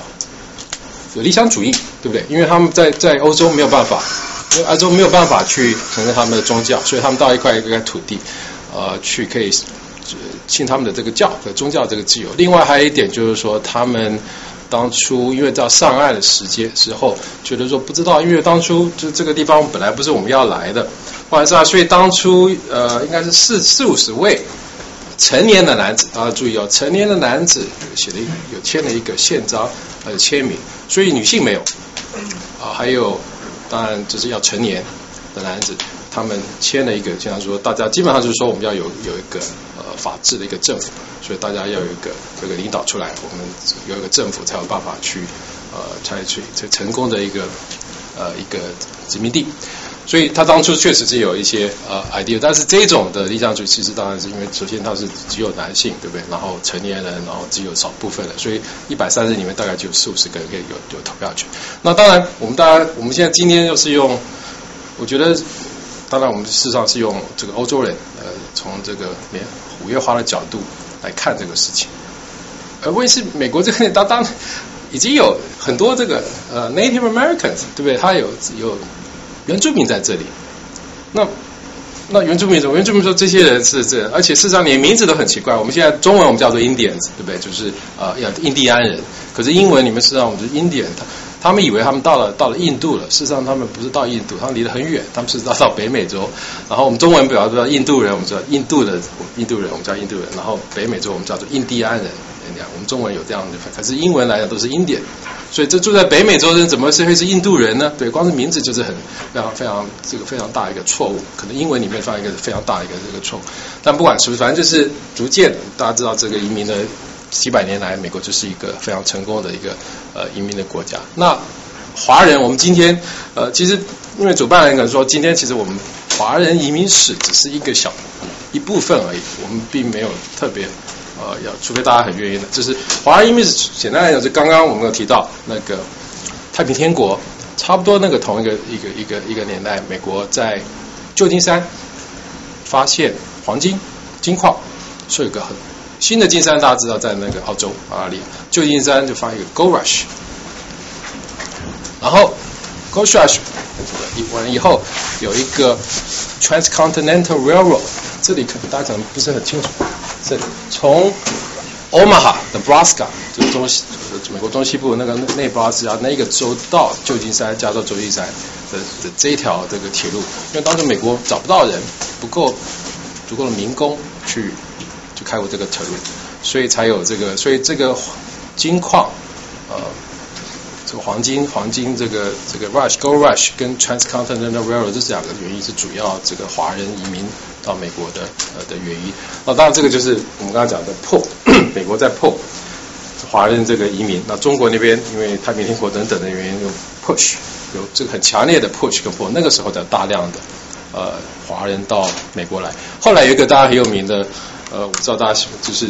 有理想主义，对不对？因为他们在在欧洲没有办法，因为欧洲没有办法去承认他们的宗教，所以他们到一块一块土地，呃，去可以信他们的这个教和宗教这个自由。另外还有一点就是说，他们当初因为到上岸的时间时候，觉得说不知道，因为当初就这个地方本来不是我们要来的，晚上，所以当初呃，应该是四四五十位。成年的男子大家，注意哦，成年的男子写了一有签了一个宪章，呃，签名，所以女性没有啊。还有，当然就是要成年的男子，他们签了一个，经常说大家基本上就是说我们要有有一个呃法治的一个政府，所以大家要有一个这个领导出来，我们有一个政府才有办法去呃采取这成功的一个呃一个殖民地。所以他当初确实是有一些呃 idea，但是这种的理想主义其实当然是因为首先他是只有男性，对不对？然后成年人，然后只有少部分的，所以一百三十里面大概就有四五十个人可以有有投票权。那当然，我们大家我们现在今天又是用，我觉得，当然我们事实上是用这个欧洲人，呃，从这个连五月花的角度来看这个事情。而为是美国这个当当已经有很多这个呃 Native Americans，对不对？他有有。原住民在这里，那那原住民怎么？原住民说这些人是这，而且事实上连名字都很奇怪。我们现在中文我们叫做 Indians，对不对？就是呃，要印第安人。可是英文里面实上我们是 Indian，他他们以为他们到了到了印度了，事实上他们不是到印度，他们离得很远，他们是到到北美洲。然后我们中文表示叫印度人，我们叫印度的印度人，我们叫印度人。然后北美洲我们叫做印第安人。我们中文有这样的，可是英文来讲都是英典所以这住在北美洲人怎么是会是印度人呢？对，光是名字就是很非常非常这个非常大一个错误，可能英文里面放一个非常大一个这个错误。但不管是不是，反正就是逐渐大家知道这个移民的几百年来，美国就是一个非常成功的一个呃移民的国家。那华人，我们今天呃其实因为主办人可能说，今天其实我们华人移民史只是一个小一部分而已，我们并没有特别。呃，要除非大家很愿意的，就是华人移民史，简单来讲，就刚刚我们有提到那个太平天国，差不多那个同一个一个一个一个年代，美国在旧金山发现黄金金矿，是一个很新的金山，大家知道在那个澳洲啊里？旧金山就发一个 Gold Rush，然后 Gold Rush 完以后有一个 Transcontinental Railroad，这里可能大家可能不是很清楚。是从 Omaha Nebraska 就中西美国中西部那个内布拉斯加那个州到旧金山加州旧金山的的这一条这个铁路，因为当时美国找不到人，不够足够的民工去去开过这个铁路，所以才有这个，所以这个金矿呃这个黄金黄金这个这个 Rush Gold Rush 跟 Transcontinental Railroad 这两个原因是主要这个华人移民。到美国的呃的原因，那当然这个就是我们刚刚讲的破，美国在破华人这个移民。那中国那边因为太平天国等等的原因，有 push 有这个很强烈的 push 跟破，那个时候的大量的呃华人到美国来。后来有一个大家很有名的呃，我不知道大家就是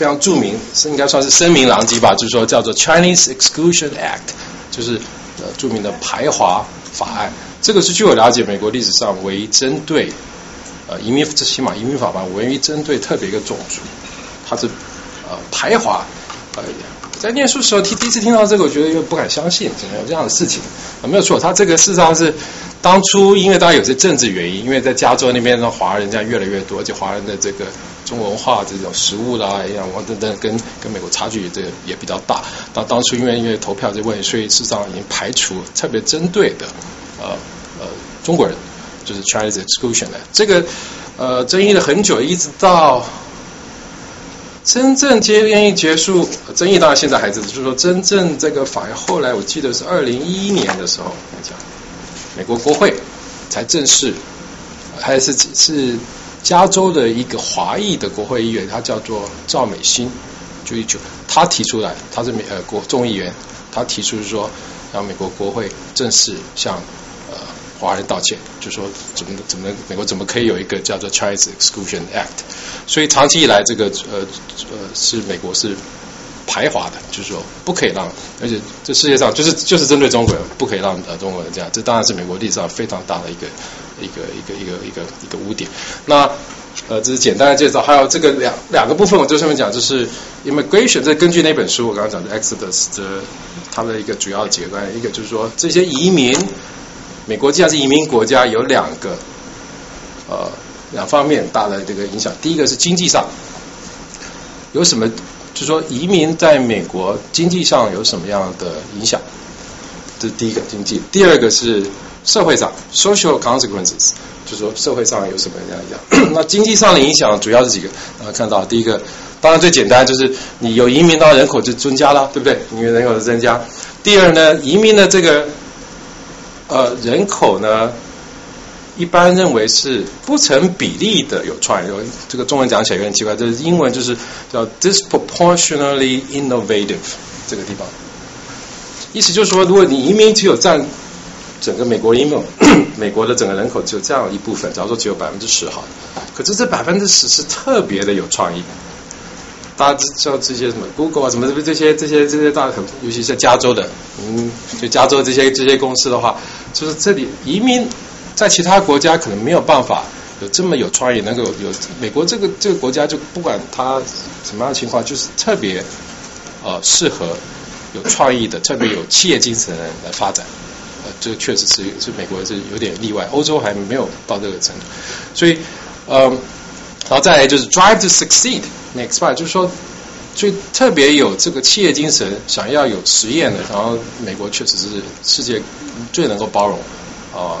非常著名，是应该算是声名狼藉吧，就是说叫做 Chinese Exclusion Act，就是呃著名的排华法案。这个是据我了解，美国历史上唯一针对。呃，移民最起码移民法吧，唯一针对特别一个种族，它是呃排华。呃，在念书时候听第一次听到这个，我觉得又不敢相信，怎么有这样的事情？啊，没有错，他这个事实上是当初因为大家有些政治原因，因为在加州那边的华人家越来越多，而且华人的这个中文化这种食物啦、营养等等，跟跟美国差距这也比较大。那当初因为因为投票这问题，所以事实上已经排除特别针对的呃呃中国人。就是 Chinese exclusion 的这个呃争议了很久，一直到真正接愿意结束争议，当然现在还是，就是说真正这个法院后来我记得是二零一一年的时候讲，美国国会才正式，还是是加州的一个华裔的国会议员，他叫做赵美心，就一九，他提出来，他是美呃国众议员，他提出说让美国国会正式向华人道歉，就说怎么怎么美国怎么可以有一个叫做 Chinese Exclusion Act，所以长期以来这个呃呃是美国是排华的，就是说不可以让，而且这世界上就是就是针对中国人，不可以让呃中国人这样，这当然是美国历史上非常大的一个一个一个一个一个一个污点。那呃这是简单的介绍，还有这个两两个部分，我就上面讲，就是 immigration，这根据那本书我刚刚讲的 Exodus 的它的一个主要的几个观念，一个就是说这些移民，美国既然是移民国家，有两个呃两方面大的这个影响，第一个是经济上有什么。就说移民在美国经济上有什么样的影响？这是第一个经济。第二个是社会上 （social consequences），就说社会上有什么样影响？那经济上的影响主要是几个？大家看到第一个，当然最简单就是你有移民，到人口就增加了，对不对？因为人口的增加。第二呢，移民的这个呃人口呢。一般认为是不成比例的有创意，这个中文讲起来有点奇怪，这是英文就是叫 disproportionately innovative 这个地方，意思就是说，如果你移民只有占整个美国移民，美国的整个人口只有这样一部分，假如说只有百分之十哈，可是这百分之十是特别的有创意。大家知道这些什么 Google 啊，什么这这些这些这些大很，尤其是加州的，嗯，就加州这些这些公司的话，就是这里移民。在其他国家可能没有办法有这么有创意，能够有美国这个这个国家就不管它什么样的情况，就是特别呃适合有创意的、特别有企业精神的人来发展。呃，这个确实是是美国是有点例外，欧洲还没有到这个程度。所以呃，然后再来就是 drive to succeed succeed，next one 就是说最特别有这个企业精神，想要有实验的，然后美国确实是世界最能够包容啊。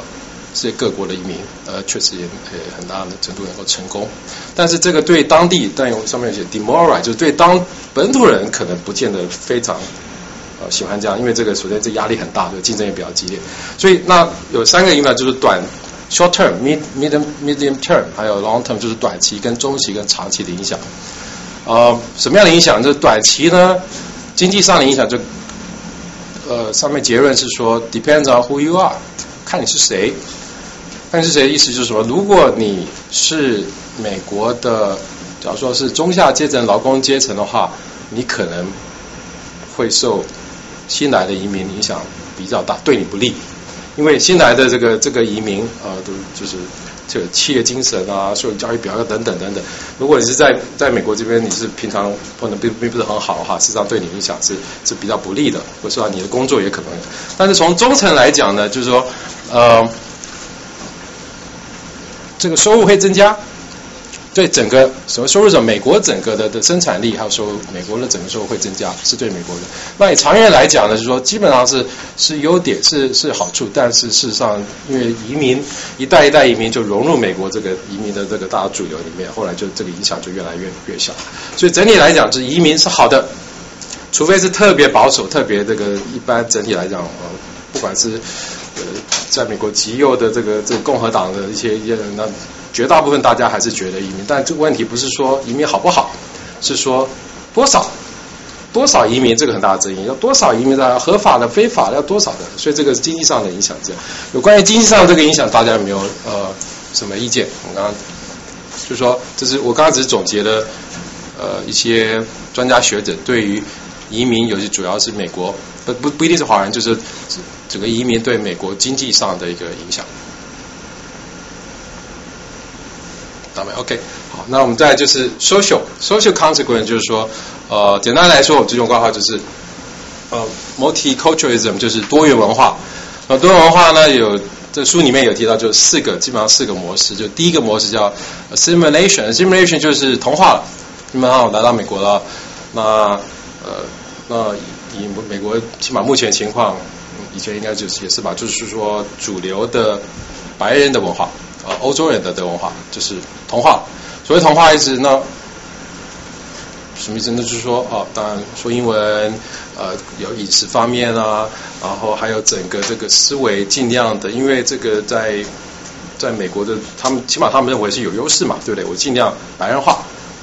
世界各国的移民，呃，确实也呃很大的程度能够成功，但是这个对当地，但有上面有写 demoralize，就是对当本土人可能不见得非常呃喜欢这样，因为这个首先这压力很大，对竞争也比较激烈，所以那有三个影响，就是短 short term、mid medium medium term，还有 long term，就是短期跟中期跟长期的影响。呃，什么样的影响？就短期呢，经济上的影响就呃上面结论是说 depends on who you are，看你是谁。看是谁的意思就是说，如果你是美国的，假如说是中下阶层劳工阶层的话，你可能会受新来的移民影响比较大，对你不利。因为新来的这个这个移民啊，都就是这个企业精神啊、受教育表要等等等等。如果你是在在美国这边，你是平常混的并并不是很好的话，事实上对你影响是是比较不利的，或者说你的工作也可能。但是从中层来讲呢，就是说呃。这个收入会增加，对整个什么收入者，美国整个的的生产力还有收入，美国的整个收入会增加，是对美国的。那以长远来讲呢，就是说基本上是是优点，是是好处。但是事实上，因为移民一代一代移民就融入美国这个移民的这个大主流里面，后来就这个影响就越来越越小。所以整体来讲，是移民是好的，除非是特别保守、特别这个一般整体来讲，呃，不管是。呃，在美国极右的这个这个共和党的一些一些人，那绝大部分大家还是觉得移民，但这个问题不是说移民好不好，是说多少多少移民这个很大的争议，要多少移民的合法的、非法的要多少的，所以这个是经济上的影响这。有关于经济上这个影响，大家有没有呃什么意见？我刚刚就说，这是我刚刚只是总结了呃一些专家学者对于移民，尤其主要是美国。不不不一定是华人，就是整个移民对美国经济上的一个影响。到没？OK，好，那我们再就是 social social consequence，就是说，呃，简单来说，我这种挂号就是呃，multiculturalism 就是多元文化。那，多元文化呢，有这书里面有提到，就四个，基本上四个模式。就第一个模式叫 assimilation，assimilation 就是同化了。基本上我来到美国了，那呃，那。以美国起码目前情况，以前应该就是也是吧，就是说主流的白人的文化啊，欧洲人的德文化就是童话。所谓童话意思呢，什么意思？呢就是说，哦，当然说英文，呃，有饮食方面啊，然后还有整个这个思维，尽量的，因为这个在在美国的，他们起码他们认为是有优势嘛，对不对？我尽量白人化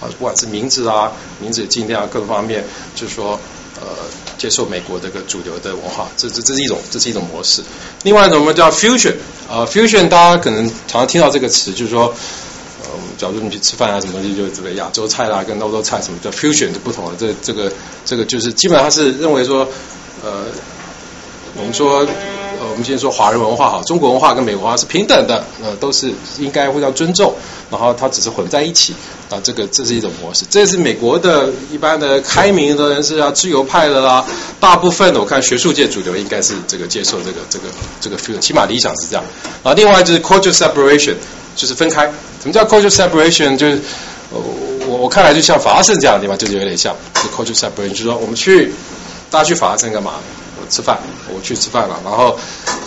啊，不管是名字啊，名字尽量各方面，就是说，呃，接受美国这个主流的文化，这这这是一种，这是一种模式。另外一种我们叫 fusion，啊，fusion 大家可能常常听到这个词，就是说。呃，假如你去吃饭啊，什么东西就这个亚洲菜啦，跟欧洲菜什么叫 fusion 就不同了。这这个这个就是基本上是认为说，呃，我们说呃，我们先说华人文化哈，中国文化跟美国文化是平等的，呃，都是应该互相尊重，然后它只是混在一起啊。这个这是一种模式，这是美国的一般的开明的人士啊，自由派的啦，大部分的我看学术界主流应该是这个接受这个这个这个 feel，起码理想是这样。啊，另外就是 cultural separation。就是分开，什么叫 cultural separation？就是我我看来就像法拉盛这样的地方，就是有点像 cultural separation。就是说我们去大家去法拉盛干嘛？吃饭，我去吃饭了，然后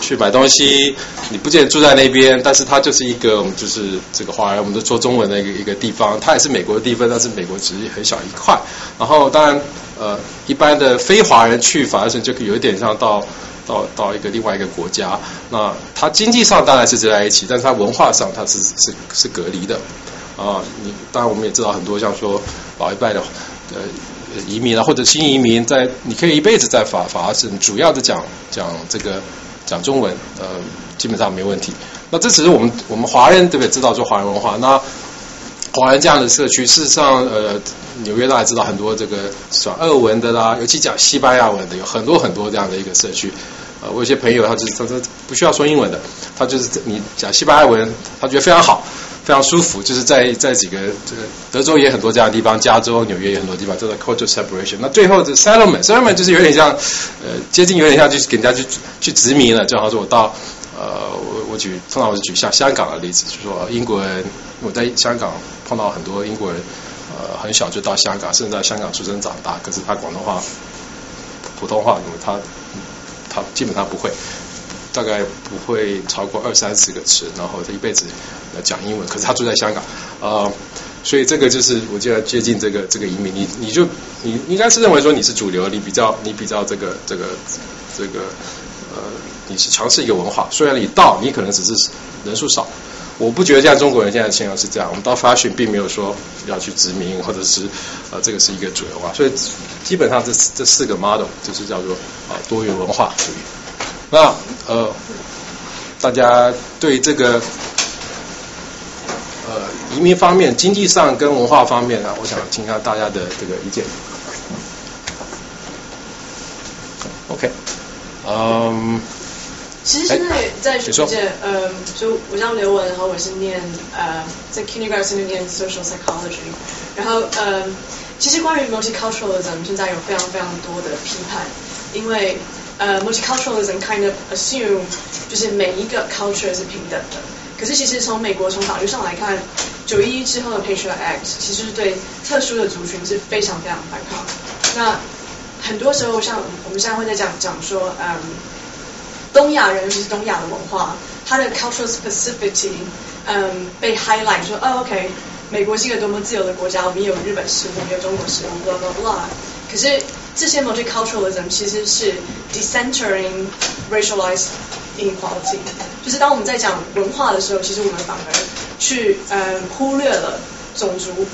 去买东西。你不见得住在那边，但是它就是一个我们就是这个华人，我们都说中文的一个一个地方。它也是美国的地方，但是美国只是很小一块。然后当然呃，一般的非华人去法拉盛就有一点像到。到到一个另外一个国家，那它经济上当然是在一起，但是它文化上它是是是隔离的啊。你当然我们也知道很多像说老一辈的呃移民啊，或者新移民在你可以一辈子在法法是主要的讲讲这个讲中文呃基本上没问题。那这只是我们我们华人对不对？知道说华人文化，那华人这样的社区，事实上呃纽约大家知道很多这个讲俄文的啦，尤其讲西班牙文的有很多很多这样的一个社区。呃，我有些朋友，他就是他说不需要说英文的，他就是你讲西班牙文，他觉得非常好，非常舒服。就是在在几个这个德州也很多这样的地方，加州、纽约也很多地方，叫做 cultural separation。那最后的 settlement，settlement 就是有点像呃接近有点像就是给人家去去殖民了。正好说我到呃我我举通常我是举像香港的例子，就是说英国人我在香港碰到很多英国人，呃很小就到香港，甚至在香港出生长大，可是他广东话、普通话，因为他。他基本上不会，大概不会超过二三十个词，然后他一辈子讲英文。可是他住在香港，呃，所以这个就是我就要接近这个这个移民。你你就你应该是认为说你是主流，你比较你比较这个这个这个呃，你是强势一个文化。虽然你到你可能只是人数少，我不觉得像中国人现在现象是这样。我们到发讯并没有说要去殖民，或者是呃这个是一个主流化。所以基本上这这四个 model 就是叫做。啊，多元文化主义。那呃，大家对这个呃移民方面、经济上跟文化方面呢，我想听下大家的这个意见。OK，嗯。其实现在在学界，呃，就我叫刘文，然后我是念呃在 kindergarten 念 social psychology，然后呃，其实关于 multiculturalism 现在有非常非常多的批判。因为呃，multiculturalism kind of assume 就是每一个 culture 是平等的。可是其实从美国从法律上来看，九一一之后的 Patriot Act 其实是对特殊的族群是非常非常反抗。那很多时候像我们现在会在讲讲说，嗯，东亚人尤其是东亚的文化，它的 cultural specificity，嗯，被 highlight 说，哦，OK，美国是一个多么自由的国家，我们有日本食物，也有中国食物，blah blah blah。可是这些 multiculturalism 其实是 decentering racialized inequality，就是当我们在讲文化的时候，其实我们反而去呃忽略了种族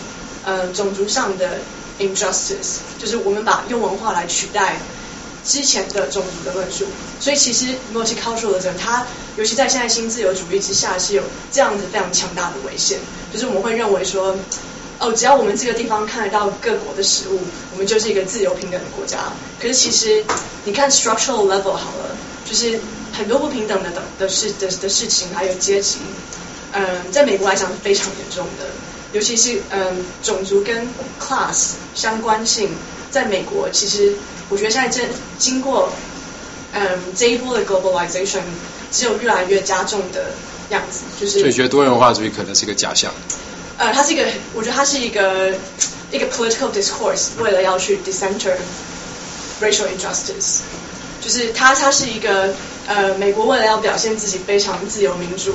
呃种族上的 injustice，就是我们把用文化来取代之前的种族的论述，所以其实 multiculturalism 它尤其在现在新自由主义之下是有这样子非常强大的危险，就是我们会认为说。哦，只要我们这个地方看得到各国的食物，我们就是一个自由平等的国家。可是其实你看 structural level 好了，就是很多不平等的的的事的的事情，还有阶级，嗯，在美国来讲是非常严重的。尤其是嗯，种族跟 class 相关性，在美国其实我觉得现在正经过嗯这一波的 globalization，只有越来越加重的样子。就是所以觉得多元化主义可能是一个假象。呃，它是一个，我觉得它是一个一个 political discourse，为了要去 decenter racial injustice，就是它它是一个呃，美国为了要表现自己非常自由民主。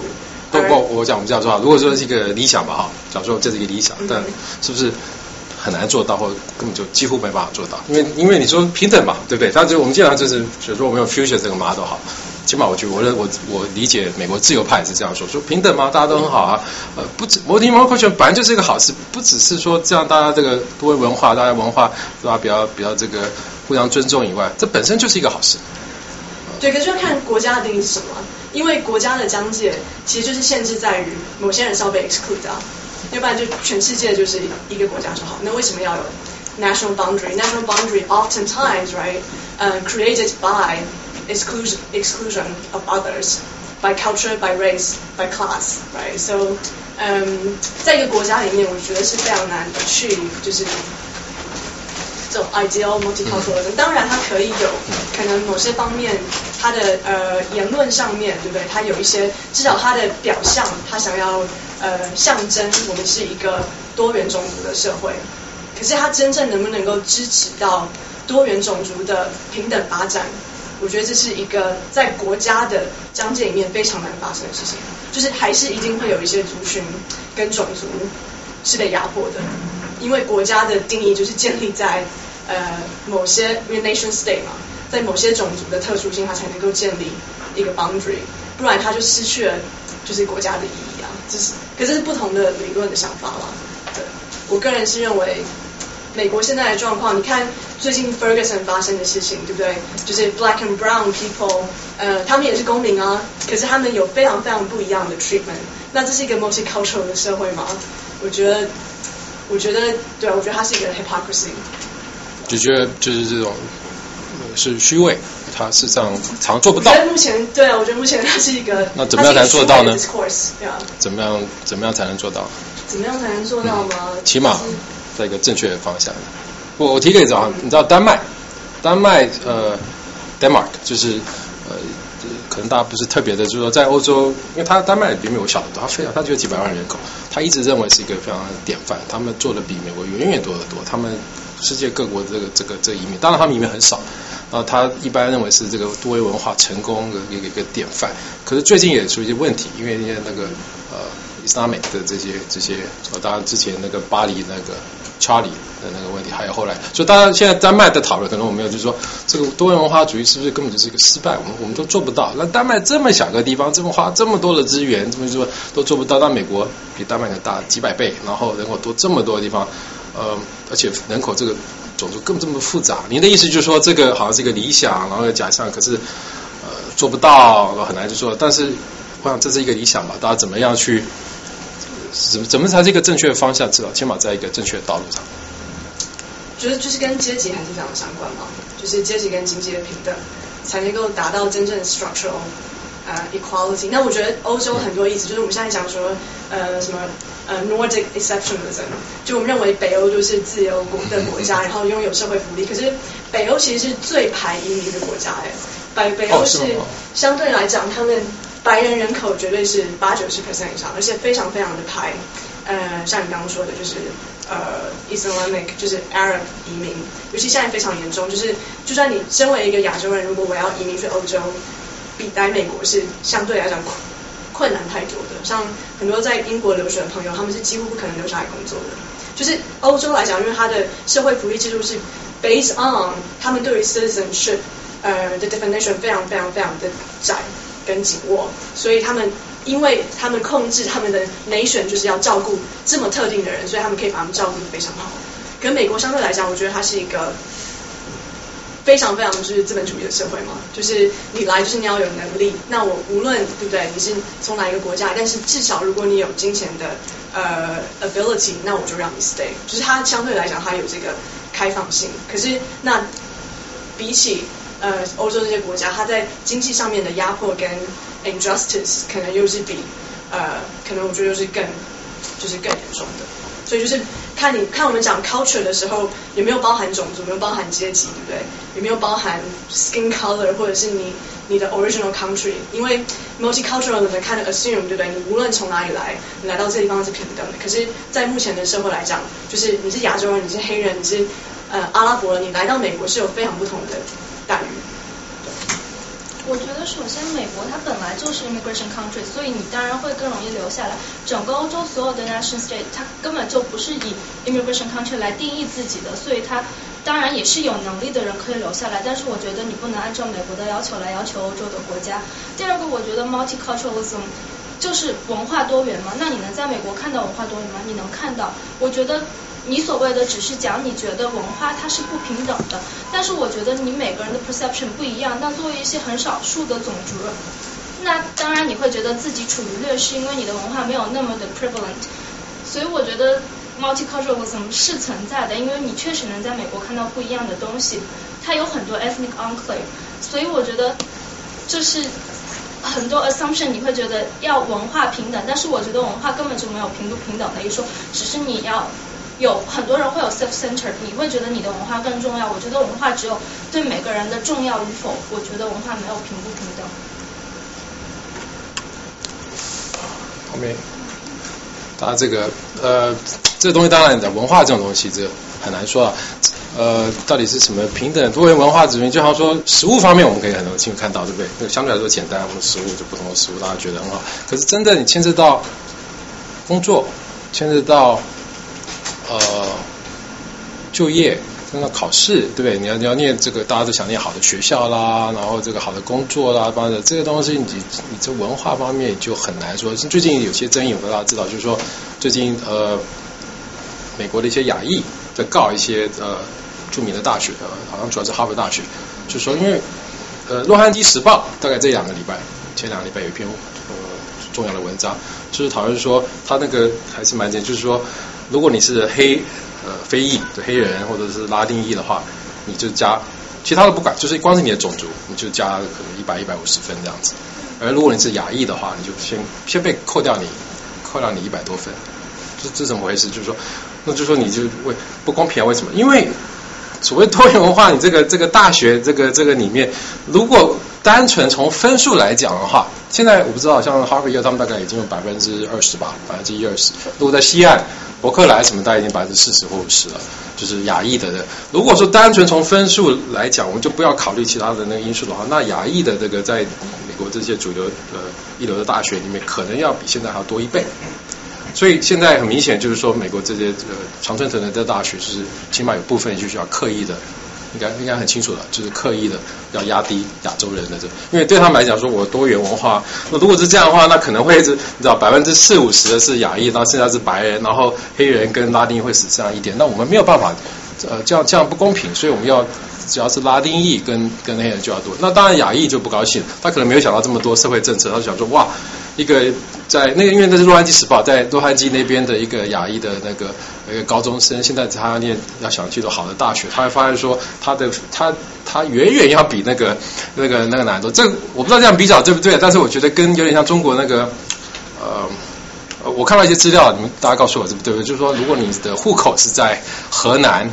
不不，我讲我们这样说啊，如果说是一个理想吧哈，假如说这是一个理想，但是不是很难做到，或根本就几乎没办法做到。因为因为你说平等嘛，对不对？但是我们经常就是比如说我们用 future 这个 model 好。起码我觉得，我我我理解美国自由派也是这样说，说平等嘛，大家都很好啊。呃，不止摩 u l t i 本来就是一个好事，不只是说这样大家这个多元文化，大家文化对吧？比较比较这个互相尊重以外，这本身就是一个好事。对，可是要看国家的定义是什么，因为国家的疆界其实就是限制在于某些人是要被 exclude 啊，要不然就全世界就是一个国家就好。那为什么要有 national boundary？national boundary oftentimes right，呃，created by exclusion exclusion of others by culture, by race, by class, right? So, um, 在一个国家里面，我觉得是非常难去就是这种 ideal multiculturalism。当然，它可以有可能某些方面，它的呃言论上面，对不对？它有一些至少它的表象，它想要呃象征我们是一个多元种族的社会。可是，它真正能不能够支持到多元种族的平等发展？我觉得这是一个在国家的疆界里面非常难发生的事情，就是还是一定会有一些族群跟种族是被压迫的，因为国家的定义就是建立在呃某些因为 nation state 嘛，在某些种族的特殊性，它才能够建立一个 boundary，不然它就失去了就是国家的意义啊。这是可是是不同的理论的想法啦。对我个人是认为。美国现在的状况，你看最近 Ferguson 发生的事情，对不对？就是 Black and Brown people，呃，他们也是公民啊，可是他们有非常非常不一样的 treatment。那这是一个 multicultural 的社会吗？我觉得，我觉得，对啊，我觉得它是一个 hypocrisy。就觉得就是这种是虚伪，它事实上常做不到。我目前，对啊，我觉得目前它是一个。那怎么样才能做到呢？对啊。怎么样？怎么样才能做到？怎么样才能做到吗？起码。在一个正确的方向。我我提个例子啊，你知道丹麦，丹麦呃，Denmark 就是呃，可能大家不是特别的，就是说在欧洲，因为它丹麦比美国小得多，它非常，它只有几百万人口，它一直认为是一个非常典范，他们做的比美国远远多得多，他们世界各国这个这个这个移民，当然他们移民很少，啊，他一般认为是这个多元文化成功的一个一个典范，可是最近也出一些问题，因为那些那个呃。Islamic 的这些这些，当然之前那个巴黎那个 Charlie 的那个问题，还有后来，所以大家现在丹麦的讨论，可能我们有就是说，这个多元文化主义是不是根本就是一个失败？我们我们都做不到。那丹麦这么小个地方，这么花这么多的资源，这么说都做不到。那美国比丹麦的大几百倍，然后人口多这么多的地方，呃，而且人口这个种族更这么复杂。您的意思就是说，这个好像是一个理想，然后假象，可是呃做不到，很难就说。但是我想这是一个理想吧，大家怎么样去？怎么怎么才是一个正确的方向？至少起码在一个正确的道路上。觉得就是跟阶级还是非常相关嘛，就是阶级跟经济的平等，才能够达到真正的 structural 呃 equality。那我觉得欧洲很多意思就是我们现在讲说呃什么呃 Nordic exceptionalism，就我们认为北欧就是自由国的国家，然后拥有社会福利。可是北欧其实是最排移民的国家哎，北北欧是相对来讲他们。白人人口绝对是八九十 percent 以上，而且非常非常的排，呃，像你刚刚说的，就是呃，Islamic 就是 Arab 移民，尤其现在非常严重，就是就算你身为一个亚洲人，如果我要移民去欧洲，比待美国是相对来讲困难太多的。像很多在英国留学的朋友，他们是几乎不可能留下来工作的。就是欧洲来讲，因为它的社会福利制度是 based on 他们对于 citizenship 呃的 definition 非常非常非常的窄。跟紧握，所以他们因为他们控制他们的 nation 就是要照顾这么特定的人，所以他们可以把他们照顾的非常好。可美国相对来讲，我觉得它是一个非常非常就是资本主义的社会嘛，就是你来就是你要有能力。那我无论对不对，你是从哪一个国家，但是至少如果你有金钱的呃 ability，那我就让你 stay。就是它相对来讲它有这个开放性，可是那比起。呃，欧洲这些国家，它在经济上面的压迫跟 injustice 可能又是比呃，可能我觉得又是更就是更严重的。所以就是看你看我们讲 culture 的时候，有没有包含种族，有没有包含阶级，对不对？有没有包含 skin color，或者是你你的 original country？因为 multicultural 的看的 assume，对不对？你无论从哪里来，你来到这地方是平等的。可是，在目前的社会来讲，就是你是亚洲人，你是黑人，你是呃阿拉伯人，你来到美国是有非常不同的。待遇。我觉得首先美国它本来就是 immigration country，所以你当然会更容易留下来。整个欧洲所有的 nation state，它根本就不是以 immigration country 来定义自己的，所以它当然也是有能力的人可以留下来。但是我觉得你不能按照美国的要求来要求欧洲的国家。第二个，我觉得 multiculturalism 就是文化多元嘛。那你能在美国看到文化多元吗？你能看到。我觉得。你所谓的只是讲你觉得文化它是不平等的，但是我觉得你每个人的 perception 不一样。那作为一些很少数的种族，那当然你会觉得自己处于劣势，因为你的文化没有那么的 prevalent。所以我觉得 multiculturalism 是存在的，因为你确实能在美国看到不一样的东西。它有很多 ethnic enclave，所以我觉得这是很多 assumption 你会觉得要文化平等，但是我觉得文化根本就没有平不平等的一说，只是你要。有很多人会有 self-centered，你会觉得你的文化更重要。我觉得文化只有对每个人的重要与否，我觉得文化没有平不平等。后面，当然这个呃，这个东西当然的文化这种东西，这很难说啊。呃，到底是什么平等多元文化之分？就好像说食物方面，我们可以很清楚看到，对不对？那相对来说简单，我们食物就不同的食物，大家觉得很好。可是真的，你牵涉到工作，牵涉到。呃，就业，那考试，对不对？你要你要念这个，大家都想念好的学校啦，然后这个好的工作啦，反正这个东西，你你这文化方面就很难说。最近有些争议，我大家知道，就是说最近呃，美国的一些亚裔在告一些呃著名的大学，呃，好像主要是哈佛大学，就说因为呃《洛杉矶时报》大概这两个礼拜，前两个礼拜有一篇呃重要的文章，就是讨论说他那个还是蛮简，就是说。如果你是黑呃非裔的黑人或者是拉丁裔的话，你就加其他的不管，就是光是你的种族，你就加可能一百一百五十分这样子。而如果你是亚裔的话，你就先先被扣掉你扣掉你一百多分。这这怎么回事？就是说，那就说你就为不公平啊？为什么？因为所谓多元文化，你这个这个大学这个这个里面，如果单纯从分数来讲的话，现在我不知道，像哈佛耶他们大概已经有百分之二十吧，百分之一二十。如果在西岸。伯克莱什么大概已经百分之四十或五十了，就是亚裔的。如果说单纯从分数来讲，我们就不要考虑其他的那个因素的话，那亚裔的这个在美国这些主流呃一流的大学里面，可能要比现在还要多一倍。所以现在很明显就是说，美国这些呃常春藤的大学，就是起码有部分就需要刻意的。应该应该很清楚了，就是刻意的要压低亚洲人的这，因为对他们来讲，说我多元文化，那如果是这样的话，那可能会是你知道百分之四五十的是亚裔，然后剩下是白人，然后黑人跟拉丁会死这样一点，那我们没有办法，呃，这样这样不公平，所以我们要只要是拉丁裔跟跟黑人就要多，那当然亚裔就不高兴，他可能没有想到这么多社会政策，他就想说哇。一个在那个，因为那是洛杉矶时报，在洛杉矶那边的一个亚裔的那个一个高中生，现在他念要想去读好的大学，他会发现说他的他他远远要比那个那个那个难度。这我不知道这样比较对不对，但是我觉得跟有点像中国那个呃，我看到一些资料，你们大家告诉我对不对？就是说，如果你的户口是在河南，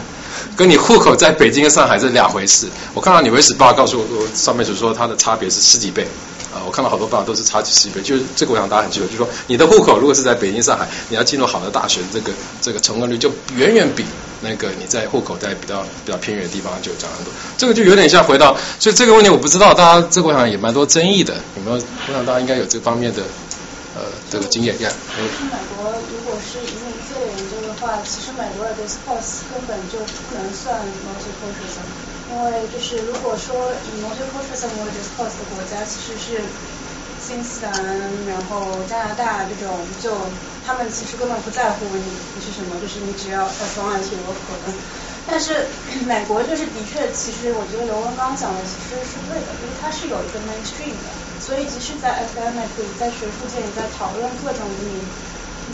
跟你户口在北京跟上海是两回事。我看到《纽约时报》告诉我上面所说它的差别是十几倍。啊，我看到好多报道都是差几十倍，就是这个我想大家很清楚，就是说你的户口如果是在北京、上海，你要进入好的大学，这个这个成功率就远远比那个你在户口在比较比较偏远的地方就涨很多。这个就有点像回到，所以这个问题我不知道，大家这个我想也蛮多争议的，有没有？我想大家应该有这方面的呃这个经验。呀。其实美国如果是移民自由研究的话，其实美国的 discourse 根本就不能算留学硕士生。因为就是如果说以 multiculturalism 为 discourse 的国家，其实是新西兰，然后加拿大这种，就他们其实根本不在乎你你是什么，就是你只要 as long as you work for them。但是 美国就是的确，其实我觉得刘文刚讲的其实是对的，因为它是有一个 mainstream 的，所以即使在 academic 在学术界也在讨论各种移民。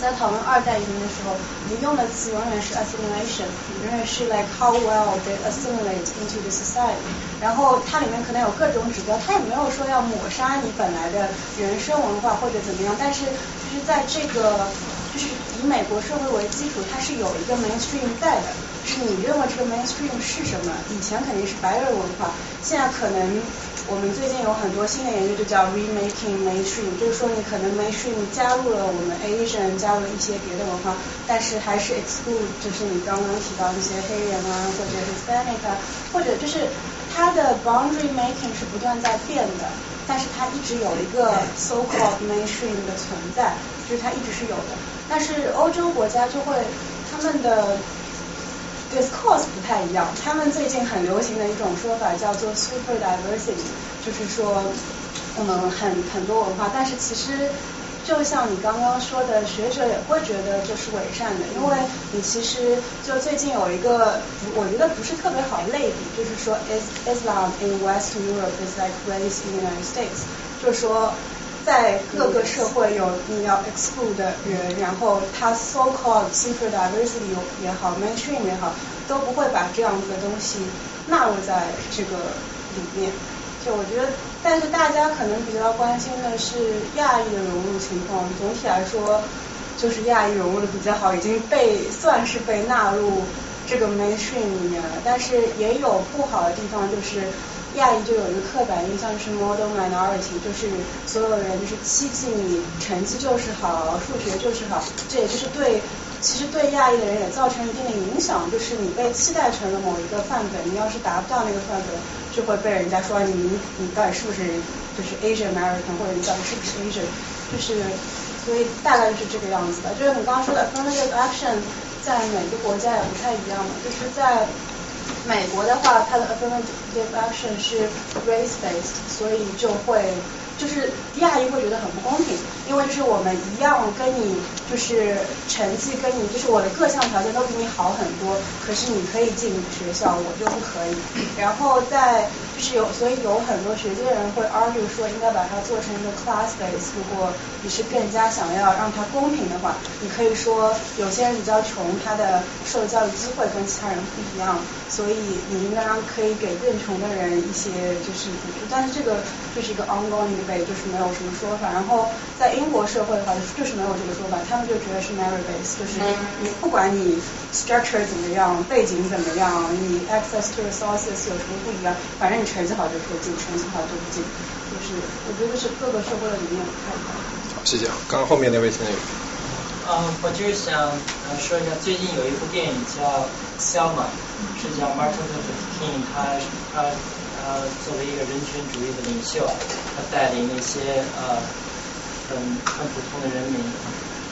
在讨论二代移民的时候，你用的词永远是 assimilation，永远是 like how well they assimilate into the society。然后它里面可能有各种指标，它也没有说要抹杀你本来的原生文化或者怎么样。但是就是在这个，就是以美国社会为基础，它是有一个 mainstream 在的。是你认为这个 mainstream 是什么？以前肯定是白人文化，现在可能。我们最近有很多新的研究，就叫 remaking mainstream，就是说你可能 mainstream 加入了我们 Asian，加入了一些别的文化，但是还是 exclude，就是你刚刚提到一些黑人啊，或者 Hispanic 啊，或者就是它的 boundary making 是不断在变的，但是它一直有一个 so called mainstream 的存在，就是它一直是有的。但是欧洲国家就会他们的 discourse 不太一样，他们最近很流行的一种说法叫做 super diversity，就是说我们很很多文化，但是其实。就像你刚刚说的，学者也会觉得这是伪善的，因为你其实就最近有一个，我觉得不是特别好类比，就是说，Islam in Western Europe is like race in the United States，就是说，在各个社会有你要 exclude 的人，然后他 so called super diversity 也好，mainstream 也好，都不会把这样子的东西纳入在这个里面。就我觉得，但是大家可能比较关心的是亚裔的融入情况。总体来说，就是亚裔融入的比较好，已经被算是被纳入这个 mainstream 里面了。但是也有不好的地方，就是亚裔就有一个刻板印象是 model minority，就是所有人就是希冀你成绩就是好，数学就是好，这也就是对。其实对亚裔的人也造成一定的影响，就是你被期待成了某一个范本，你要是达不到那个范本，就会被人家说你你到底是不是就是 Asian American，或者你到底是不是 Asian，就是所以大概就是这个样子的。就是你刚刚说的 affirmative action 在每个国家也不太一样嘛，就是在美国的话，它的 affirmative action 是 race based，所以就会。就是亚裔会觉得很不公平，因为就是我们一样跟你就是成绩跟你就是我的各项条件都比你好很多，可是你可以进学校，我就不可以。然后在就是有所以有很多学界人会 argue 说应该把它做成一个 class base，如果你是更加想要让它公平的话，你可以说有些人比较穷，他的受教育机会跟其他人不一样，所以你应该可以给更穷的人一些就是补助，但是这个就是一个 ongoing debate，。就是没有什么说法，然后在英国社会的话，就是没有这个说法，他们就觉得是 merit base，就是你不管你 structure 怎么样，背景怎么样，你 access to resources 有什么不一样，反正你成绩好就可以进，成绩好就不进，就是我觉得是各个社会的理念不太一样。好，谢谢啊，刚刚后面那位先生。嗯，我就是想呃说一下，最近有一部电影叫 Selma，是叫 Martin Luther King，他他。呃，作为一个人权主义的领袖，他带领那些呃很很普通的人民，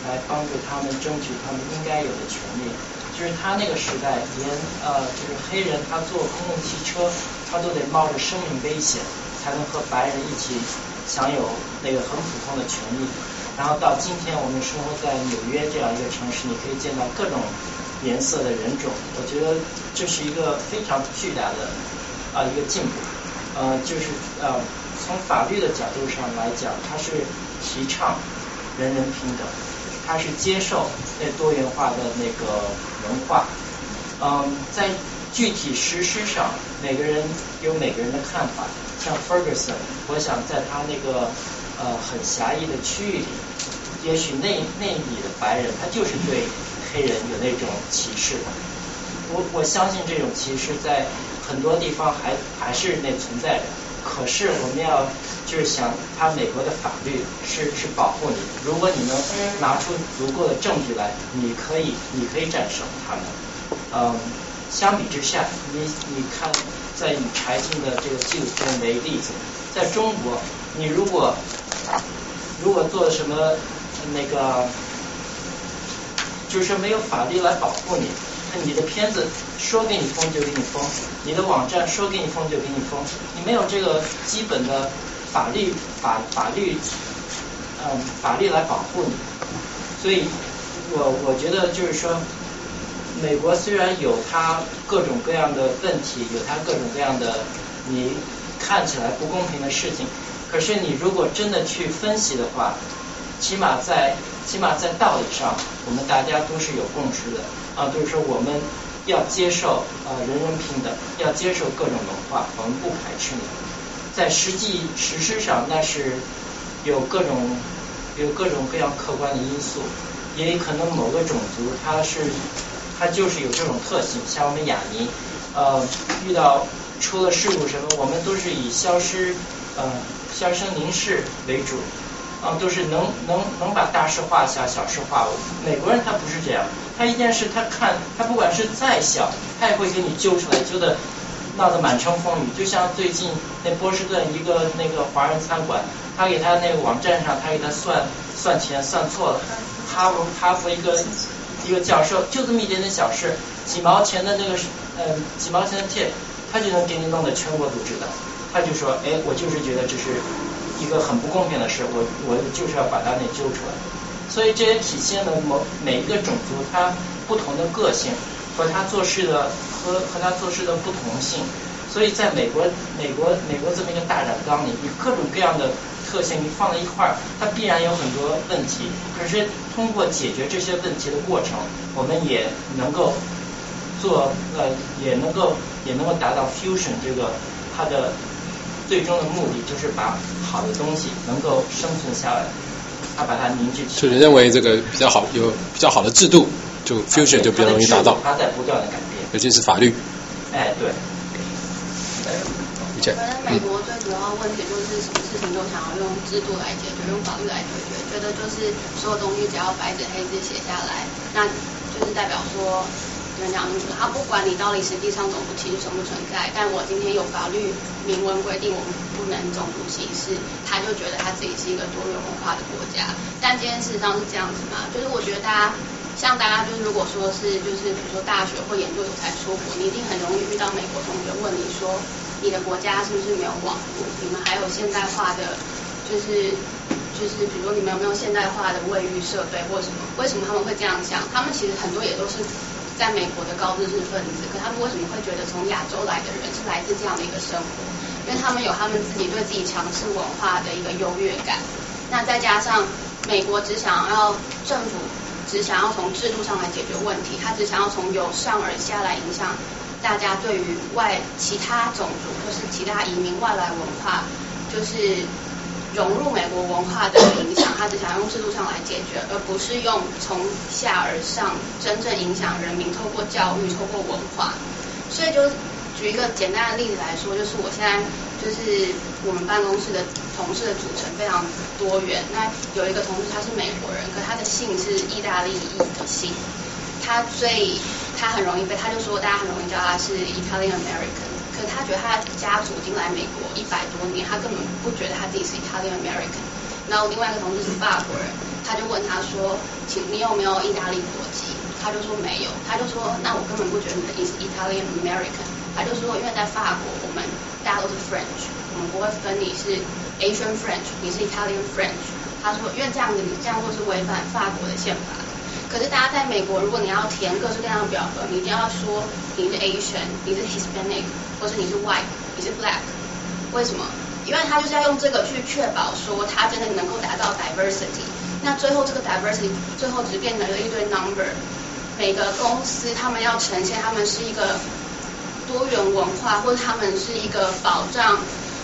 来帮助他们争取他们应该有的权利。就是他那个时代，连呃就是黑人他坐公共汽车，他都得冒着生命危险，才能和白人一起享有那个很普通的权利。然后到今天，我们生活在纽约这样一个城市，你可以见到各种颜色的人种。我觉得这是一个非常巨大的。啊，一个进步，呃，就是呃，从法律的角度上来讲，它是提倡人人平等，他是接受那多元化的那个文化，嗯，在具体实施上，每个人有每个人的看法。像 Ferguson，我想在他那个呃很狭义的区域里，也许那那里的白人他就是对黑人有那种歧视的。我我相信这种歧视在。很多地方还还是那存在着，可是我们要就是想，他美国的法律是是保护你，如果你能拿出足够的证据来，你可以你可以战胜他们。嗯，相比之下，你你看，在以柴静的这个纪录片为例子，在中国，你如果如果做什么那个，就是没有法律来保护你。你的片子说给你封就给你封，你的网站说给你封就给你封，你没有这个基本的法律法法律，嗯，法律来保护你，所以我我觉得就是说，美国虽然有它各种各样的问题，有它各种各样的你看起来不公平的事情，可是你如果真的去分析的话，起码在起码在道理上，我们大家都是有共识的。啊，就是说我们要接受呃人人平等，要接受各种文化，我们不排斥你。在实际实施上，那是有各种有各种各样客观的因素，也可能某个种族它是它就是有这种特性，像我们雅尼，呃遇到出了事故什么，我们都是以消失呃销声凝视为主。啊，都是能能能把大事化小，小事化无。美国人他不是这样，他一件事他看他不管是再小，他也会给你揪出来，揪的闹得满城风雨。就像最近那波士顿一个那个华人餐馆，他给他那个网站上他给他算算钱算错了，哈佛哈佛一个一个教授就这么一点点小事，几毛钱的那个嗯几毛钱的 tip，他就能给你弄得全国都知道。他就说，哎，我就是觉得这是一个很不公平的事，我我就是要把他给揪出来。所以这也体现了某每一个种族他不同的个性和他做事的和和他做事的不同性。所以在美国美国美国这么一个大染缸里，你各种各样的特性你放在一块儿，它必然有很多问题。可是通过解决这些问题的过程，我们也能够做呃也能够也能够达到 fusion 这个它的。最终的目的就是把好的东西能够生存下来，他把它凝聚起来。就认为这个比较好，有比较好的制度，就 future 就比较容易达到。它在不断的改变。尤其是法律。哎，对。我觉得美国最主要问题就是什么事情都想要用制度来解决，用法律来解决，觉得就是所有东西只要白纸黑字写下来，那就是代表说。他不管你到底实际上种族歧视存不存在，但我今天有法律明文规定我们不能种族歧视，他就觉得他自己是一个多元文化的国家。但今天事实上是这样子嘛？就是我觉得大家，像大家就是如果说是就是比如说大学或研究所才出国，你一定很容易遇到美国同学问你说，你的国家是不是没有网络？你们还有现代化的，就是就是比如说你们有没有现代化的卫浴设备或什么？为什么他们会这样想？他们其实很多也都是。在美国的高知识分子，可他们为什么会觉得从亚洲来的人是来自这样的一个生活？因为他们有他们自己对自己强势文化的一个优越感。那再加上美国只想要政府只想要从制度上来解决问题，他只想要从由上而下来影响大家对于外其他种族或是其他移民外来文化，就是。融入美国文化的影响，他只想用制度上来解决，而不是用从下而上真正影响人民，透过教育，透过文化。所以就举一个简单的例子来说，就是我现在就是我们办公室的同事的组成非常多元。那有一个同事他是美国人，可他的姓是意大利裔的姓，他最他很容易被他就说大家很容易叫他是 Italian American。可是他觉得他的家族已经来美国一百多年，他根本不觉得他自己是 Italian American。然后另外一个同事是法国人，他就问他说：“请你有没有意大利国籍？”他就说没有，他就说：“那我根本不觉得你是 Italian American。”他就说：“因为在法国，我们大家都是 French，我们不会分你是 Asian French，你是 Italian French。”他说：“因为这样子，你这样做是违反法国的宪法。”可是大家在美国，如果你要填各式各样的表格，你一定要说你是 Asian，你是 Hispanic，或是你是 White，你是 Black。为什么？因为他就是要用这个去确保说他真的能够达到 diversity。那最后这个 diversity 最后只变成了一堆 number。每个公司他们要呈现他们是一个多元文化，或者他们是一个保障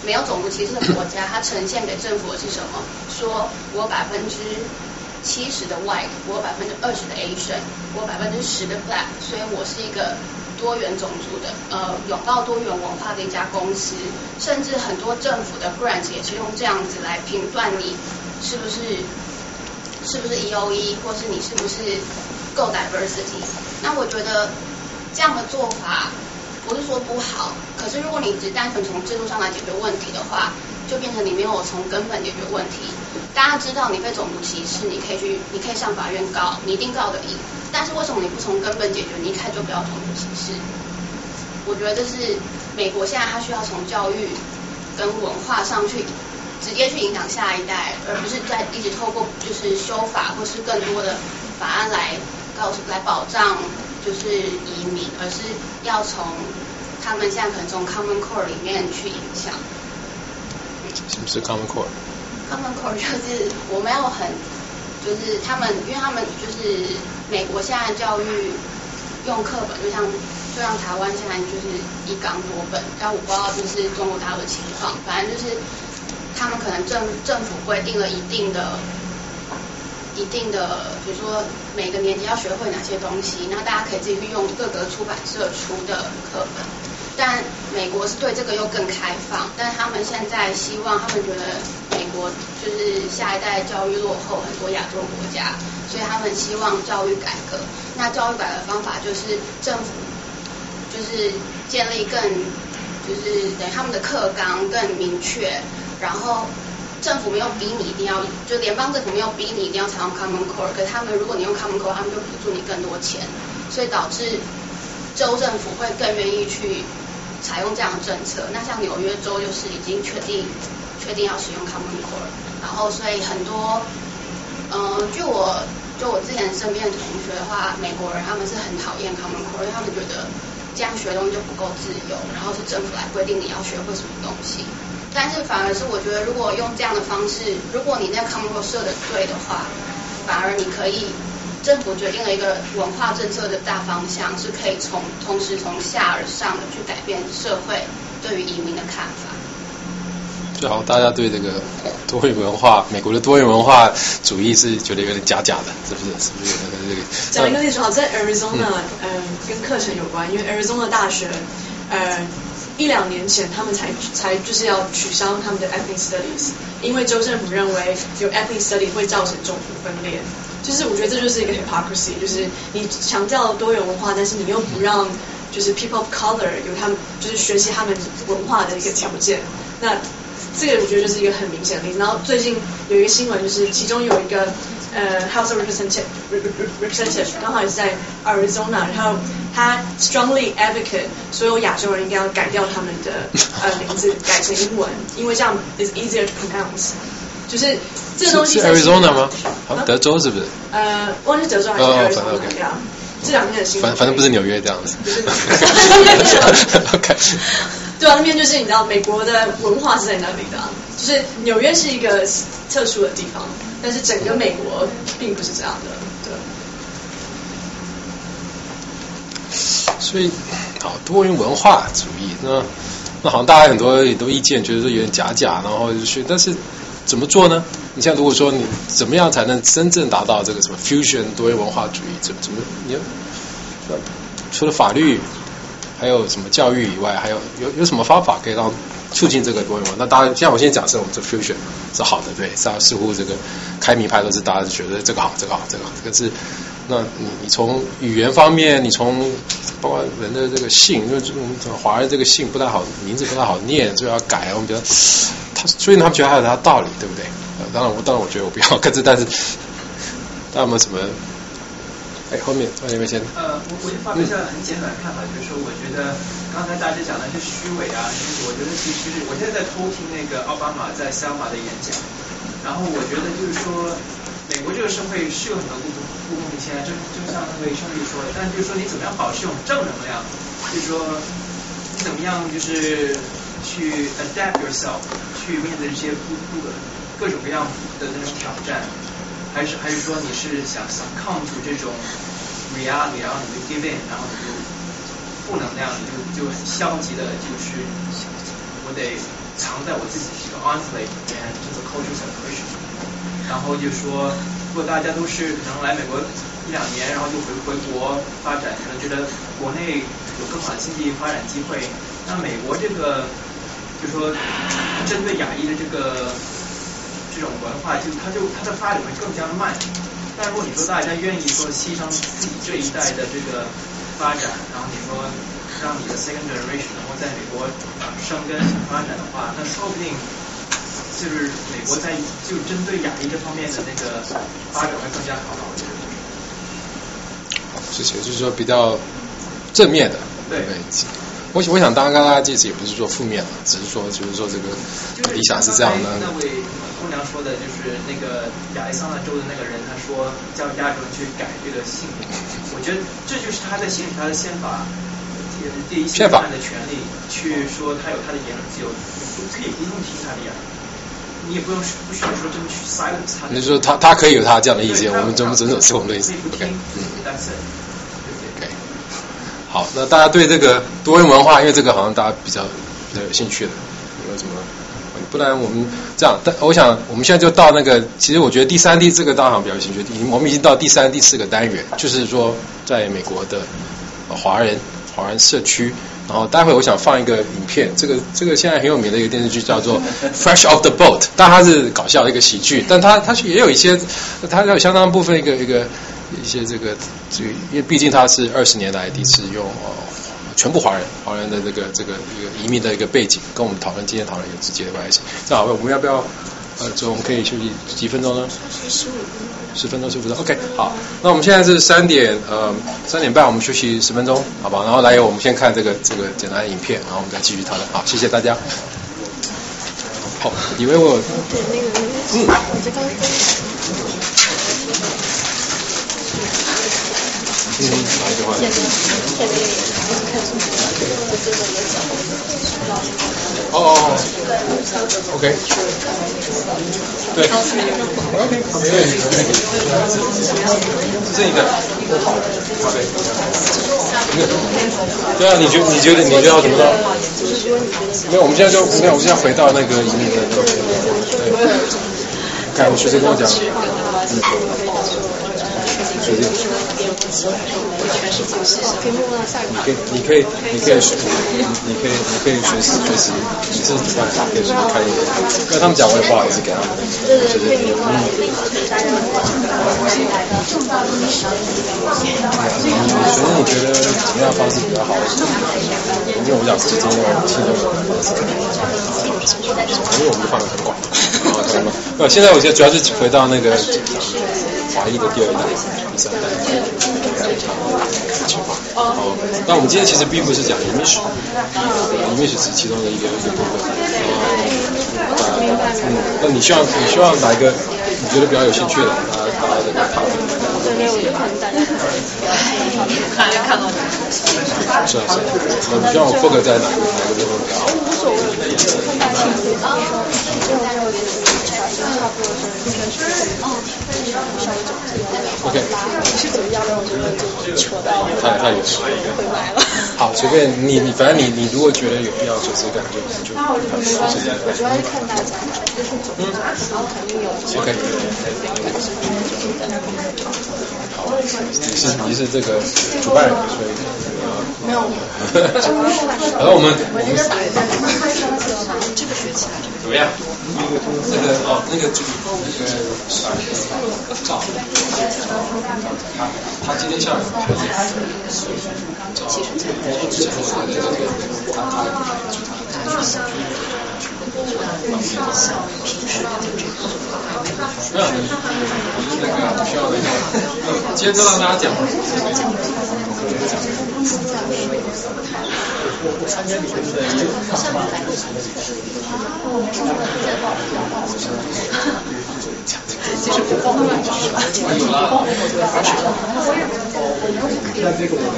没有种族歧视的国家，它呈现给政府的是什么？说我百分之。七十的 white，我百分之二十的 Asian，我百分之十的 black，所以我是一个多元种族的，呃，拥抱多元文化的一家公司。甚至很多政府的 grant 也是用这样子来评断你是不是是不是 EOE，或是你是不是够 diversity。那我觉得这样的做法不是说不好，可是如果你只单纯从制度上来解决问题的话，就变成你没有从根本解决问题。大家知道你被种族歧视，你可以去，你可以上法院告，你一定告得赢。但是为什么你不从根本解决？你一开始就不要种族歧视？我觉得这是美国现在它需要从教育跟文化上去直接去影响下一代，而不是在一直透过就是修法或是更多的法案来告诉来保障就是移民，而是要从他们现在可能从 Common Core 里面去影响。什么是 Common Core？Core？Common Core 就是我没有很，就是他们，因为他们就是美国现在教育用课本，就像就像台湾现在就是一纲多本，但我不知道就是中国大陆的情况，反正就是他们可能政政府规定了一定的一定的，比如说每个年级要学会哪些东西，那大家可以自己去用各个出版社出的课本。但美国是对这个又更开放，但他们现在希望，他们觉得美国就是下一代教育落后很多亚洲国家，所以他们希望教育改革。那教育改革方法就是政府就是建立更就是等他们的课纲更明确，然后政府没有逼你一定要，就联邦政府没有逼你一定要采用 Common Core，可是他们如果你用 Common Core，他们就补助你更多钱，所以导致州政府会更愿意去采用这样的政策。那像纽约州就是已经确定确定要使用 Common Core，然后所以很多，嗯、据我就我之前身边的同学的话，美国人他们是很讨厌 Common Core，因为他们觉得这样学东西就不够自由，然后是政府来规定你要学会什么东西。但是反而是我觉得，如果用这样的方式，如果你那 Common Core 设的对的话，反而你可以政府决定了一个文化政策的大方向，是可以从同时从下而上的去改变社会对于移民的看法。就好，大家对这个多元文化，美国的多元文化主义是觉得有点假假的，是不是？是不是有那个这个？讲一个例子好，在 Arizona，嗯、跟课程有关，因为 Arizona 大学，呃，一两年前他们才才就是要取消他们的 ethnic studies，因为州政府认为有 ethnic study 会造成种族分裂。就是我觉得这就是一个 hypocrisy，就是你强调多元文化，但是你又不让就是 people of color 有他们就是学习他们文化的一个条件。那这个我觉得就是一个很明显的例子。然后最近有一个新闻，就是其中有一个呃 House of Representative representative 刚好也是在 Arizona，然后他 strongly advocate 所有亚洲人应该要改掉他们的呃名字，改成英文，因为这样 is easier to pronounce。就是这个东西是 Arizona 吗？好像德州是不是？呃，忘记德州还是哦 Arizona，OK 对啊。这两天的新闻反，反正不是纽约这样子。OK，对啊，那边就是你知道美国的文化是在那里的啊、就是纽约是一个特殊的地方，但是整个美国并不是这样的，对。所以好多元文化主义，那那好像大家很多也都意见，觉得说有点假假，然后就是，但是怎么做呢？你像如果说你怎么样才能真正达到这个什么 fusion 多元文化主义？怎怎么你要除了法律还有什么教育以外，还有有有什么方法可以让促进这个多元文化？那当然，像我现在假设我们这 fusion 是好的，对，大家似乎这个开明派都是大家觉得这个好，这个好，这个好，这个是。那你你从语言方面，你从包括人的这个姓，因为这种华人这个姓不太好，名字不太好念，就要改。我们觉得他，所以他们觉得还有他的道理，对不对？呃，当然我当然我觉得我不要 可是，但是大家有什么？哎，后面后面先。呃，我我就发表一下很简短的看法，就是说，我觉得刚才大家讲的是虚伪啊，就是我觉得其实我现在在偷听那个奥巴马在塞尔玛的演讲，然后我觉得就是说，美国这个社会是有很多不公不公平现在，就就像那位兄弟说的，但就是说你怎么样保持这种正能量，就是说你怎么样就是去 adapt yourself，去面对这些不不各种各样的那种挑战。还是还是说你是想想抗拒这种 reality，然后你就 give in，然后你就负能量，你就就很消极的，就是我得藏在我自己这个 isolate and 这个 culture separation。然后就说，如果大家都是可能来美国一两年，然后就回回国发展，可能觉得国内有更好的经济发展机会，那美国这个就说针对亚裔的这个。这种文化就它就它的发展会更加慢，但如果你说大家愿意说牺牲自己这一代的这个发展，然后你说让你的 second generation 能够在美国生根发展的话，那说不定就是美国在就针对亚裔这方面的那个发展会更加好吧？我觉得。谢谢，就是说比较正面的，对。我我想，当然，刚刚这次也不是说负面了，只是说，就是说这个理想是这样的。那位姑娘说的，就是那个亚利桑那州的那个人，他说叫亚洲人去改这个姓名，我觉得这就是他在行使他的宪法第一宪法的权利，去说他有他的言论自由，你可以不用听他的言论，你也不用不需要说真的去 silence 他。你说他他可以有他这样的意见，我们怎么遵守是我们的意思？OK，嗯。好，那大家对这个多元文化，因为这个好像大家比较比较有兴趣的，有什么？不然我们这样，但我想我们现在就到那个，其实我觉得第三、第四个大行比较有兴趣。我们已经到第三、第四个单元，就是说在美国的华人华人社区。然后待会我想放一个影片，这个这个现在很有名的一个电视剧叫做《Fresh Off the Boat》，但它是搞笑的一个喜剧，但它它也有一些，它有相当部分一个一个一些这个这，因为毕竟它是二十年来第一次用。全部华人，华人的这个这个一个移民的一个背景，跟我们讨论今天讨论有直接的关系。正好，我们要不要呃，总我们可以休息几分钟呢？十五分钟。十分钟，十五分钟。OK，好，那我们现在是三点呃三点半，我们休息十分钟，好吧？然后来由我们先看这个这个简单的影片，然后我们再继续讨论。好，谢谢大家。好，以为我对那个嗯，嗯，哪一句话？哦哦哦，OK，对，OK，这一个对啊，你觉你觉得你觉得要怎么着？没有，我们现在就没有，我们现在回到那个移民的那个，对，看我学生跟我讲，学弟。你可以，你可以，你可以学，你可以，你可以学习学习，你是办法可以随便看一点。跟他们讲，我也不好意思给他们。对对对，嗯。你觉得怎么样方式比较好？因为我们讲是今天听众的方式，因为我们放的很广。啊，现在我觉得主要是回到那个华裔的第二代、第三代。情况。哦，那我们今天其实并不是讲移民史，移民史是其中的一个一个部分。嗯，那你希望你希望哪一个你觉得比较有兴趣的，大家大家的讨论？对对，我就可能大家看看到的。是啊是啊，那你希望我 focus 在哪个哪个地方比较好？无所谓，看大兴趣。OK。是怎么样的？我觉得就扯到太太有趣会买了。好，随便你你反正你你如果觉得有必要做这个，就就。那我就没关系，我主要是看大家，就是总的肯定有。OK。好，你是你是这个主办人，所以没有。然后我们我们怎么样？那个哦，那个就是那个赵，他他今天下午开会，赵，这个这个他他他没有，那个需要那个，今天就让大家讲。我参加里面的也有上班来的。其实不报的话就是吧，有了。那这个我们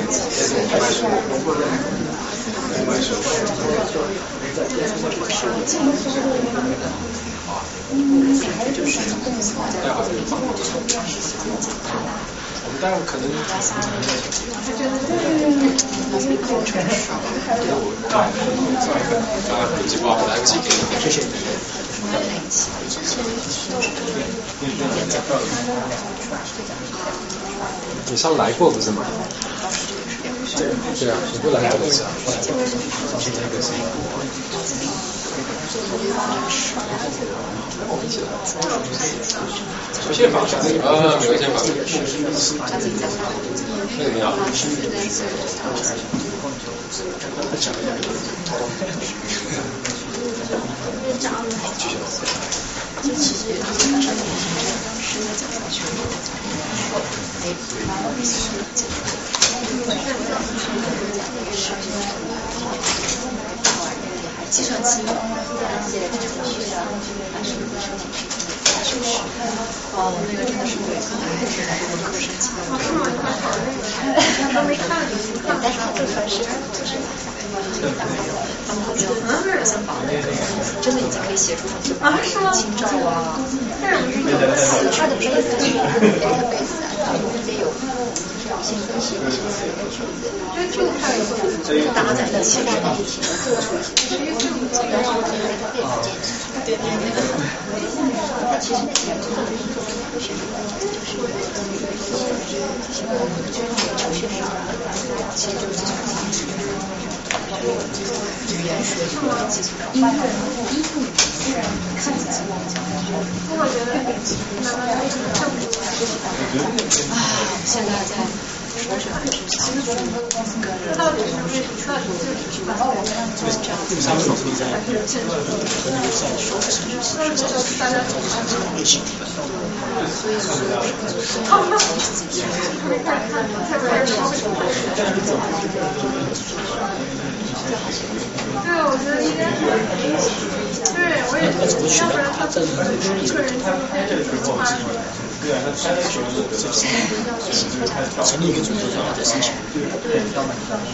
我们待会可能。对，几包来不及给你，谢谢。你上来过不是吗？对啊，你不来过的是啊。有宪法，啊，没有宪法。那个没有。计算机。哦，那个真的是对，刚才还是我们课生气的。但是他这算是就是他们好像好像把那个真的已经可以写出很多清照啊，四川的杯子，杯子啊，也有先分析一些，就就搭在一起，搭在一起做出一些，然后配合配合建筑。对对对。其实那些做的是做科学的，就是一些这些哲学上的，其实就是语言学和基础音乐、音乐、自然、看自己。我觉得慢慢的啊，现在在。我选的是小猪跟这个上面可以在和那个在手指上去一起对，我觉得应该对，我也怎么取要不然他这一个人就变成对啊，他他就是成立一个组织让他再申请。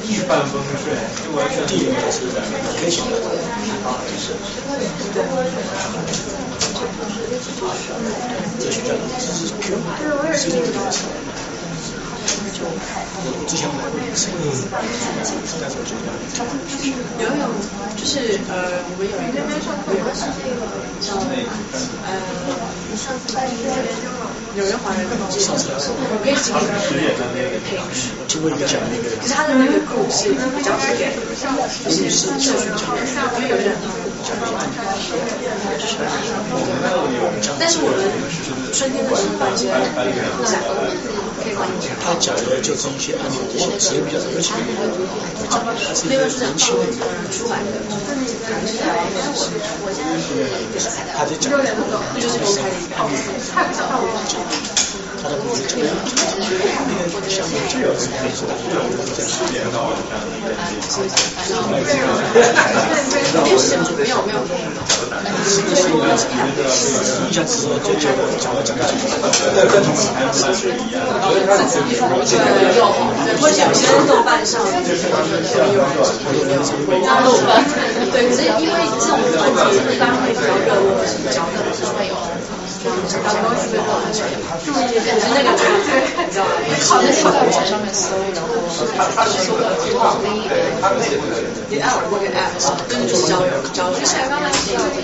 一帆风顺，就完全第一个是可以选的。这学校这是 Q，是这个东西。我之前买过一次，嗯，但是我觉得游泳就是呃，我们有一个叫呃，纽约华人上次来我可以请你听过一个讲那个，其实他的那个故事比较经典，就是社群因为有人但是我们春天的时候办一些展，可以帮你讲。他讲的就是一些案例，这些时间比较热情，讲的是一个人出来的，他就讲就是公开的一个案例，他的故事讲的，那个项目讲的是可以说没有没有。一下子就就讲了讲了讲对，或者有些豆瓣上有豆瓣，对，可是因为这种问题一般会比较热络，比较热是会有。刚刚是注意，可是那个就你知道吗？考的时候在网上面搜，然后是搜到之后，你 app 那个 app 真的就是交友交友，就是刚刚提到的人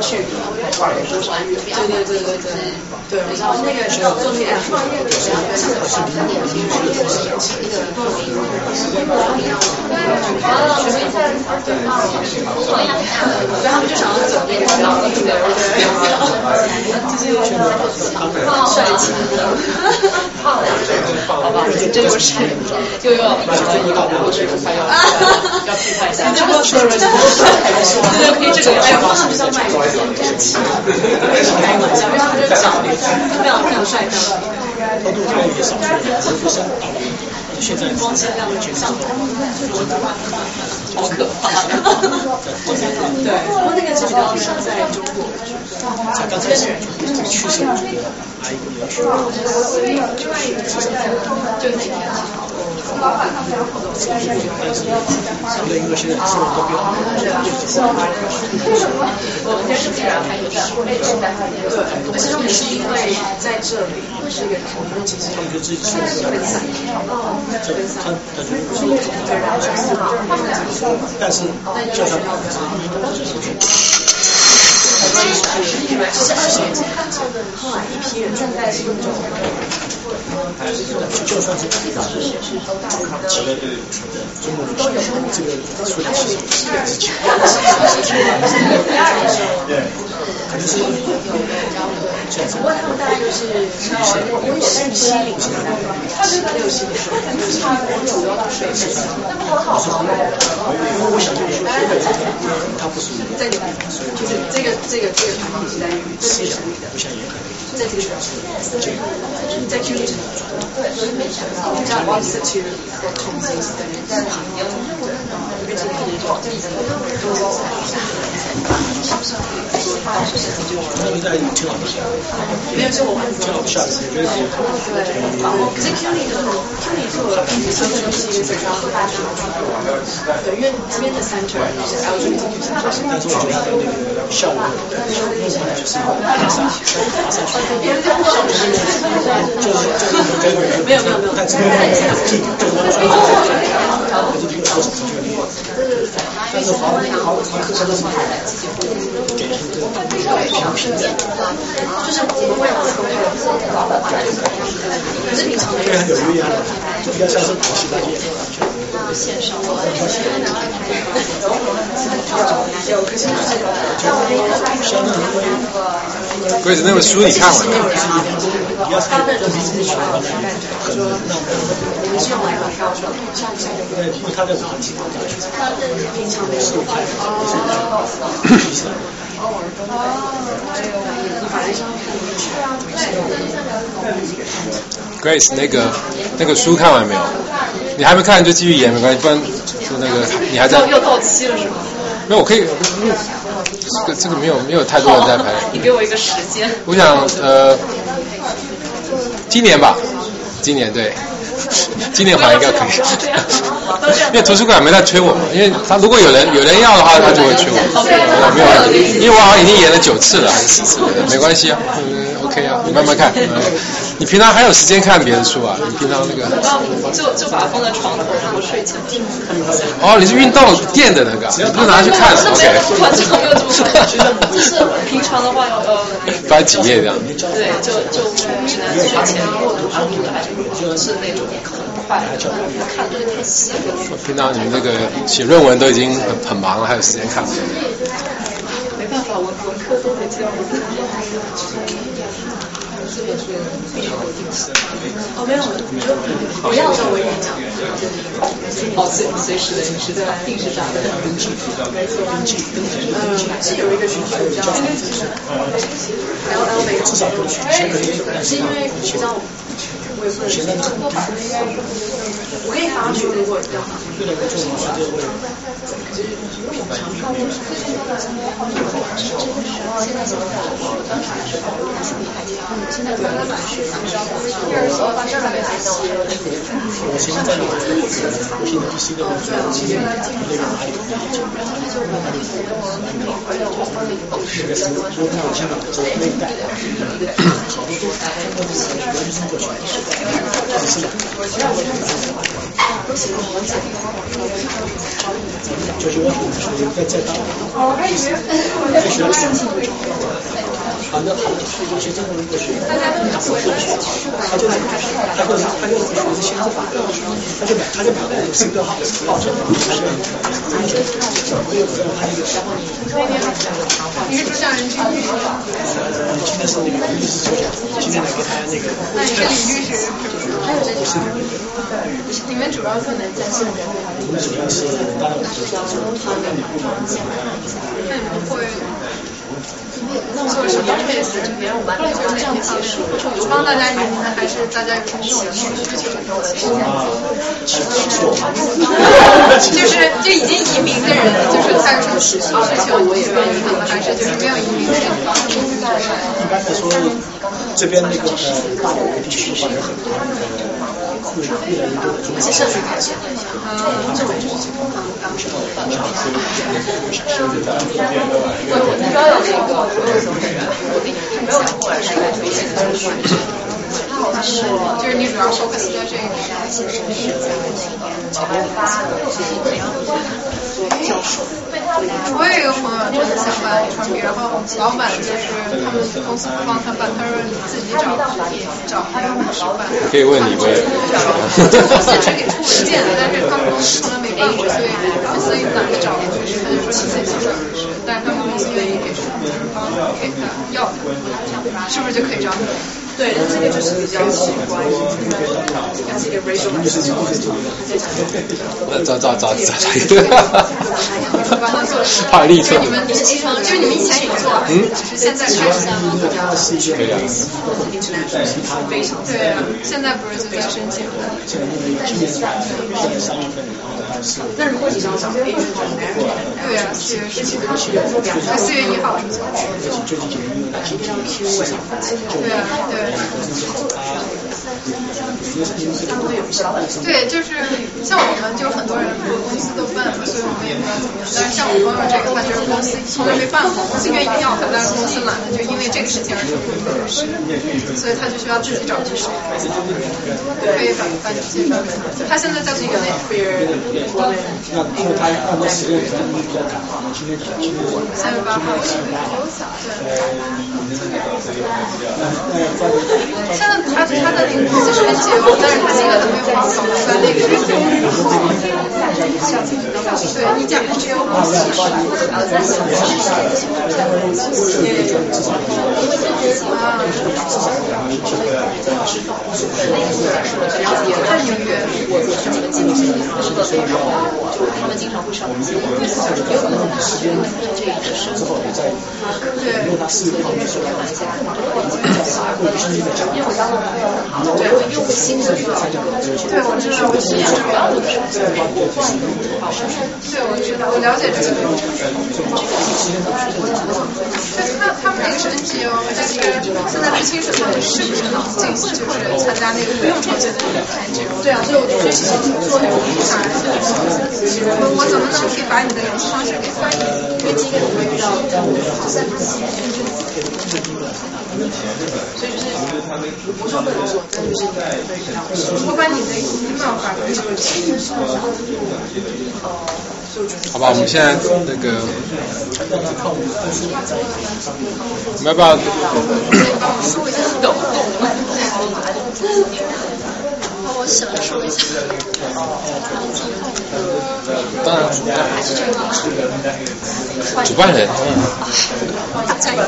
去，对对对对对对，然后那个做那个 app 创业的时候，跟年轻人一个一个做一个，对，所以他们就想要走那个然后对对帅气的，好吧，这就是又要我这个要要替代一下，这个是对对，可以这个哎，马上就要卖，开玩笑，因为他这脚非常非常帅，非常。光鲜亮丽，像好可怕。对，不过那个是比较像在中国，才刚开始这个趋势，还有一个需要，就是老板他们要互动，但是相对因为现在生活都变好，我们就是自然还有对，而且他们是因为在这里是一个他们其实他们就自己说是分散，哦，分散，他他就是但是就像是二十年前看到的，后来一批人正在心中。就算是最早的是都大的，企业对中国这个这个出来是之前，对，可能是不过他们大概就是六七七零年代，六七年，差不多流到水池。那么好好我想就是说，它不属于在纽约，就是这个这个这个团体是在私人的，不像严格的。在这个学校是这个，在 Q 里是对，没想到，这样 institute for Chinese 的人在那你在挺好的，没有是我们挺好的，下次觉得是对，可是 Q 里的 Q 里做了一个东西，是然后大学对，因为这边的 center 是 LGBT 但是我觉得它的那个效果，就是马上马上去。别人就不懂，就是没有没有没有，但是这个就是我说的，我就这个多少成就力，但是华为华为科科的是平平的，就是我们为了从那个老板转，可是平常没有，非常有优雅的，比较像是广西大街。线上。鬼子那本书你看完了？Grace，那个那个书看完没有？你还没看就继续演没关系，不然就那个你还在。又到期了是吗？没有，我可以。这个这个没有没有太多人在拍。你给我一个时间。我想呃，今年吧，今年对，今年好像应该可以。因为图书馆没在催我嘛，因为他如果有人有人要的话，他就会催我。没有，因为我好像已经演了九次了还是十次了，没关系啊，嗯，OK 啊，你慢慢看。你平常还有时间看别的书啊？你平常那个？就就把它放在床头，然后睡前听。哦，你是运动垫的那个，你不是拿去看？OK。完全没有这么快，就是平常的话呃。翻几页这样。对，就就只能睡前或读书读的还是是那种很快，看的太细了。听到你们那个写论文都已经很很忙了，还有时间看？没办法，文文科都得这样。哦，没有，不要的我也讲。哦，随随时的，你是在定时炸的。没错，嗯，是有一个需求叫 L L 美容，是因为你知道，我也不我可以发去，如果要吗？现在刚刚暖学，你知道吗？第二次发生了没有？我现在在那个 PDC 的那个那个哪里？然后他就把那个跟我而且我帮你保持的，我看我现在做内带，好多都是中国的，全中国全是，我让我都喜欢我讲，就是我在在当，哦，还以为在。好的，好的，有些中国人过去，他就他就他就他就学的先法，他就买他就买了那个号，号称他就没有没有他那个，你是主讲人之一，今天是那个律师，今天来给他那个，那你是李律师，还有这个，你们主要做哪件事？我们主要是当然我们就是说，那你不忙，那你们会。做什么 case？就是这样结束。我帮大家赢的，还是大家有什么需求？就是就已经移民的人，就是他有什么需求，我也帮他们，还是就是没有移民的人？一般来说，这边那个呃大陆地区的话，有很多呃越越来越多的中国人。啊，这种就是通常刚是刚上市，我目标有那个。我给你看，没有过来，是来推荐的学生。他是，就是你主要 focus 在这个。我有一个朋友就是想办 H1B，然后老板就是他们公司不帮他办，他说你自己找找那个实办。可以问你呗。公司是给出文件的，但是他们公司从来没办过，所以所以懒得找律师，他就说你自己找律师，但是他们公司愿意给出文件帮给他要的，是不是就可以找你？对，那这个就是比较奇怪，这个 racial 找找找找找一个，怕立刻。你们就是你们以前也做，嗯，只是现在开始。可以啊。对，现在不是就在申请？那如果你想想可以是。对啊，四月十七号，四月一号。对啊，对。ああ。对，就是像我们就很多人公司都办了，所以我们也不知道怎么样。但是像我朋友这个，他就是公司从来没办过，公司愿意要他，但是公司懒得，就因为这个事情而不律师，所以他就需要自己找律师。可以把把你介绍给他。他现在在国内。那因为他按照时间比较赶，今天今天三月八号。对。像他他的名是 NGO，但是他那个都没有放出来那个。对你讲 NGO 不是在纽约，我他们经济是个非常，就他们经常会上街，有可能是因为这个生活，对，看一下，因为我当了对，又会新的是吧？对，我知道，我是主要的是在对，我知道，我了解这个。但他他们那个是 NGO，但是现在不清楚他们是不是能进，就是参加那个不用创建的 NGO。对啊，所以我就学习做那个平台。我我怎么能可以把你的联系方式给发你？因为第一个我会遇到，所以就是我说的我真的是我把你的 email 发给你。好吧，我们现在那个，我们要不要？帮我享受一下。当然，主办人。大家有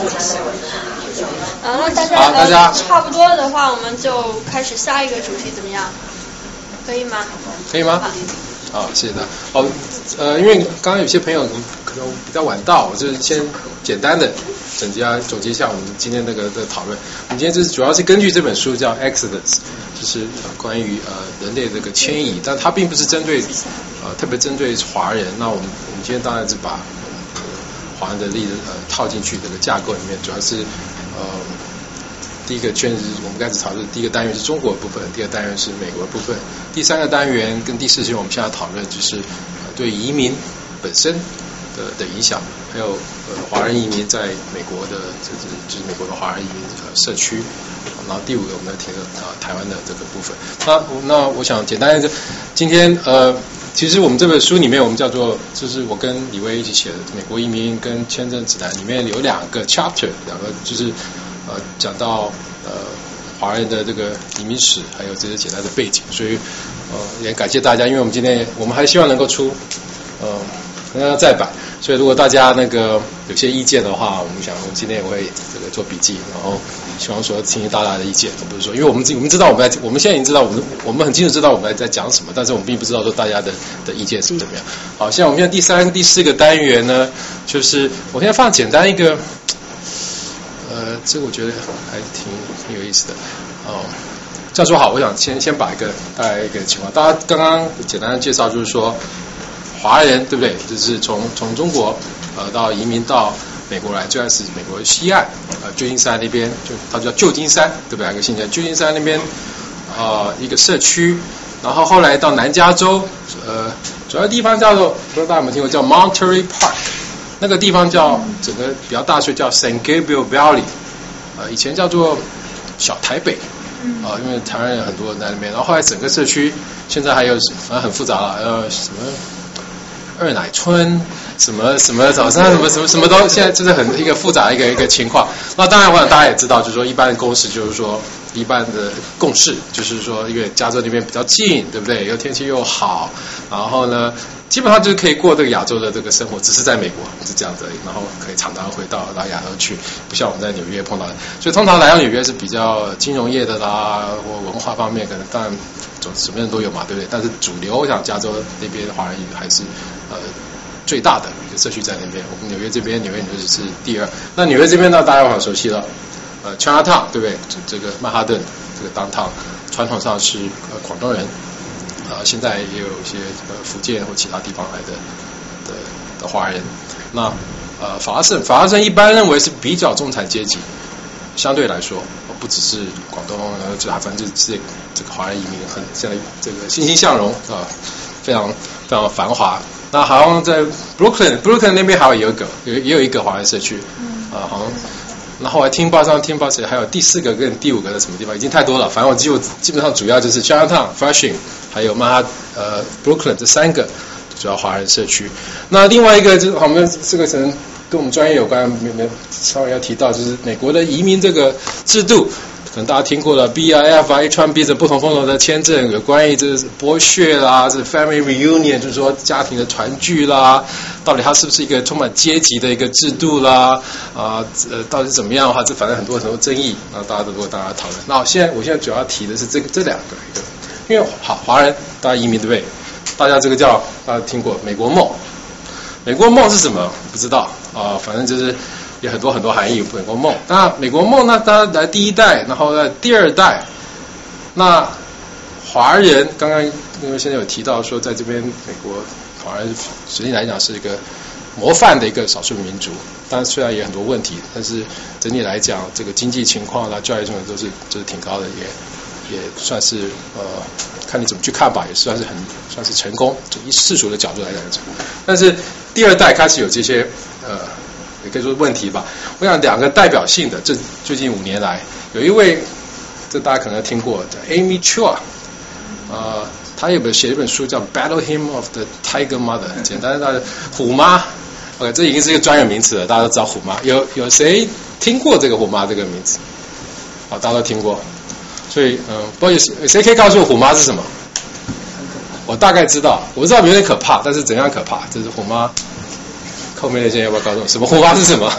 啊，那大好大家差不多的话，我们就开始下一个主题，怎么样？可以吗？可以吗？好，谢谢大家。哦，呃，因为刚刚有些朋友可能比较晚到，我就先简单的总结啊，总结一下我们今天那个的讨论。我们今天就是主要是根据这本书叫《Exodus》，就是关于呃人类这个迁移，但它并不是针对呃特别针对华人。那我们我们今天当然是把呃华人的例子呃套进去这个架构里面，主要是呃。第一个圈子，我们开始讨论第一个单元是中国的部分，第二单元是美国的部分，第三个单元跟第四圈我们现在讨论就是呃对移民本身的的影响，还有呃华人移民在美国的这这就是美国的华人移民呃社区，然后第五个我们要提的啊台湾的这个部分。那那我想简单一个，今天呃其实我们这本书里面我们叫做就是我跟李威一起写的《美国移民跟签证指南》，里面有两个 chapter，两个就是。呃，讲到呃华人的这个移民史，还有这些简单的背景，所以呃也感谢大家，因为我们今天我们还希望能够出呃能够再版，所以如果大家那个有些意见的话，我们想我们今天也会这个做笔记，然后希望说听听大家的意见，不是说因为我们我们知道我们在我们现在已经知道我们我们很清楚知道我们在讲什么，但是我们并不知道说大家的的意见是怎么样。好，现在我们现在第三第四个单元呢，就是我现在放简单一个。呃，这个我觉得还挺挺有意思的哦。这样说好，我想先先把一个大概一个情况，大家刚刚简单的介绍就是说，华人对不对？就是从从中国呃到移民到美国来，最开始美国西岸呃旧金山那边，就它叫旧金山对不对？一个新叫旧金山那边啊一个社区，然后后来到南加州呃主要地方叫做不知道大家有没有听过叫 Monterey Park。那个地方叫整个比较大学叫 San Gabriel Valley，呃，以前叫做小台北，啊，因为台湾人很多在那边。然后后来整个社区现在还有反正很复杂了，呃，什么二奶村，什么什么早上什么什么什么都，现在就是很一个复杂一个一个情况。那当然我想大家也知道，就是说一般的公式就是说一般的共识就是说，因为加州那边比较近，对不对？又天气又好，然后呢？基本上就是可以过这个亚洲的这个生活，只是在美国是这样子，然后可以常常回到到亚洲去，不像我们在纽约碰到的。所以通常来到纽约是比较金融业的啦，或文化方面可能当然总什么人都有嘛，对不对？但是主流我想加州那边的华人还是呃最大的一个社区在那边。我们纽约这边纽约纽约是第二。那纽约这边呢，大家很熟悉了，呃，Chinatown 对不对？这这个曼哈顿这个 downtown 传统上是呃广东人。啊，现在也有一些呃福建或其他地方来的的的华人。那呃，法拉盛，法拉盛一般认为是比较中产阶级，相对来说，不只是广东，呃，这反正就是这个华人移民很现在这个欣欣向荣啊，非常非常繁华。那好像在 Brooklyn，Brooklyn 那边还有一个，有也有一个华人社区，啊，好像。然后我还听报上听报写还有第四个跟第五个在什么地方，已经太多了。反正我基基本上主要就是 Chinatown、Flushing，还有曼哈呃 Brooklyn 这三个主要华人社区。那另外一个就是我们这个可能跟我们专业有关，没没稍微要提到，就是美国的移民这个制度，可能大家听过了，B 啊、F 啊、H1B 这不同风格的签证，有关于这是剥削啦，这 family reunion，就是说家庭的团聚啦，到底它是不是一个充满阶级的一个制度啦？啊，呃，到底怎么样的话，这反正很多很多争议，那大家都跟大家讨论。那现在我现在主要提的是这个这两，个因为好华人大家移民对不对？大家这个叫大家听过美国梦。美国梦是什么？不知道啊，反正就是有很多很多含义。美国梦，那美国梦呢？当然来第一代，然后在第二代，那华人刚刚因为现在有提到说，在这边美国华人实际来讲是一个模范的一个少数民族，但虽然也很多问题，但是整体来讲，这个经济情况啦、教育什么都是都是挺高的，也也算是呃。看你怎么去看吧，也算是很算是成功，从世俗的角度来讲。但是第二代开始有这些呃，也可以说问题吧。我想两个代表性的，这最近五年来，有一位，这大家可能听过，叫 Amy Chua，呃，他有本写一本书叫《Battle Hymn of the Tiger Mother》，简单的虎妈。OK，这已经是一个专有名词了，大家都知道虎妈。有有谁听过这个虎妈这个名字？好，大家都听过。所以，嗯，不好意思，谁可以告诉我虎妈是什么？我大概知道，我知道有点可怕，但是怎样可怕？这是虎妈。后面那些要不要告诉我，什么虎妈是什么？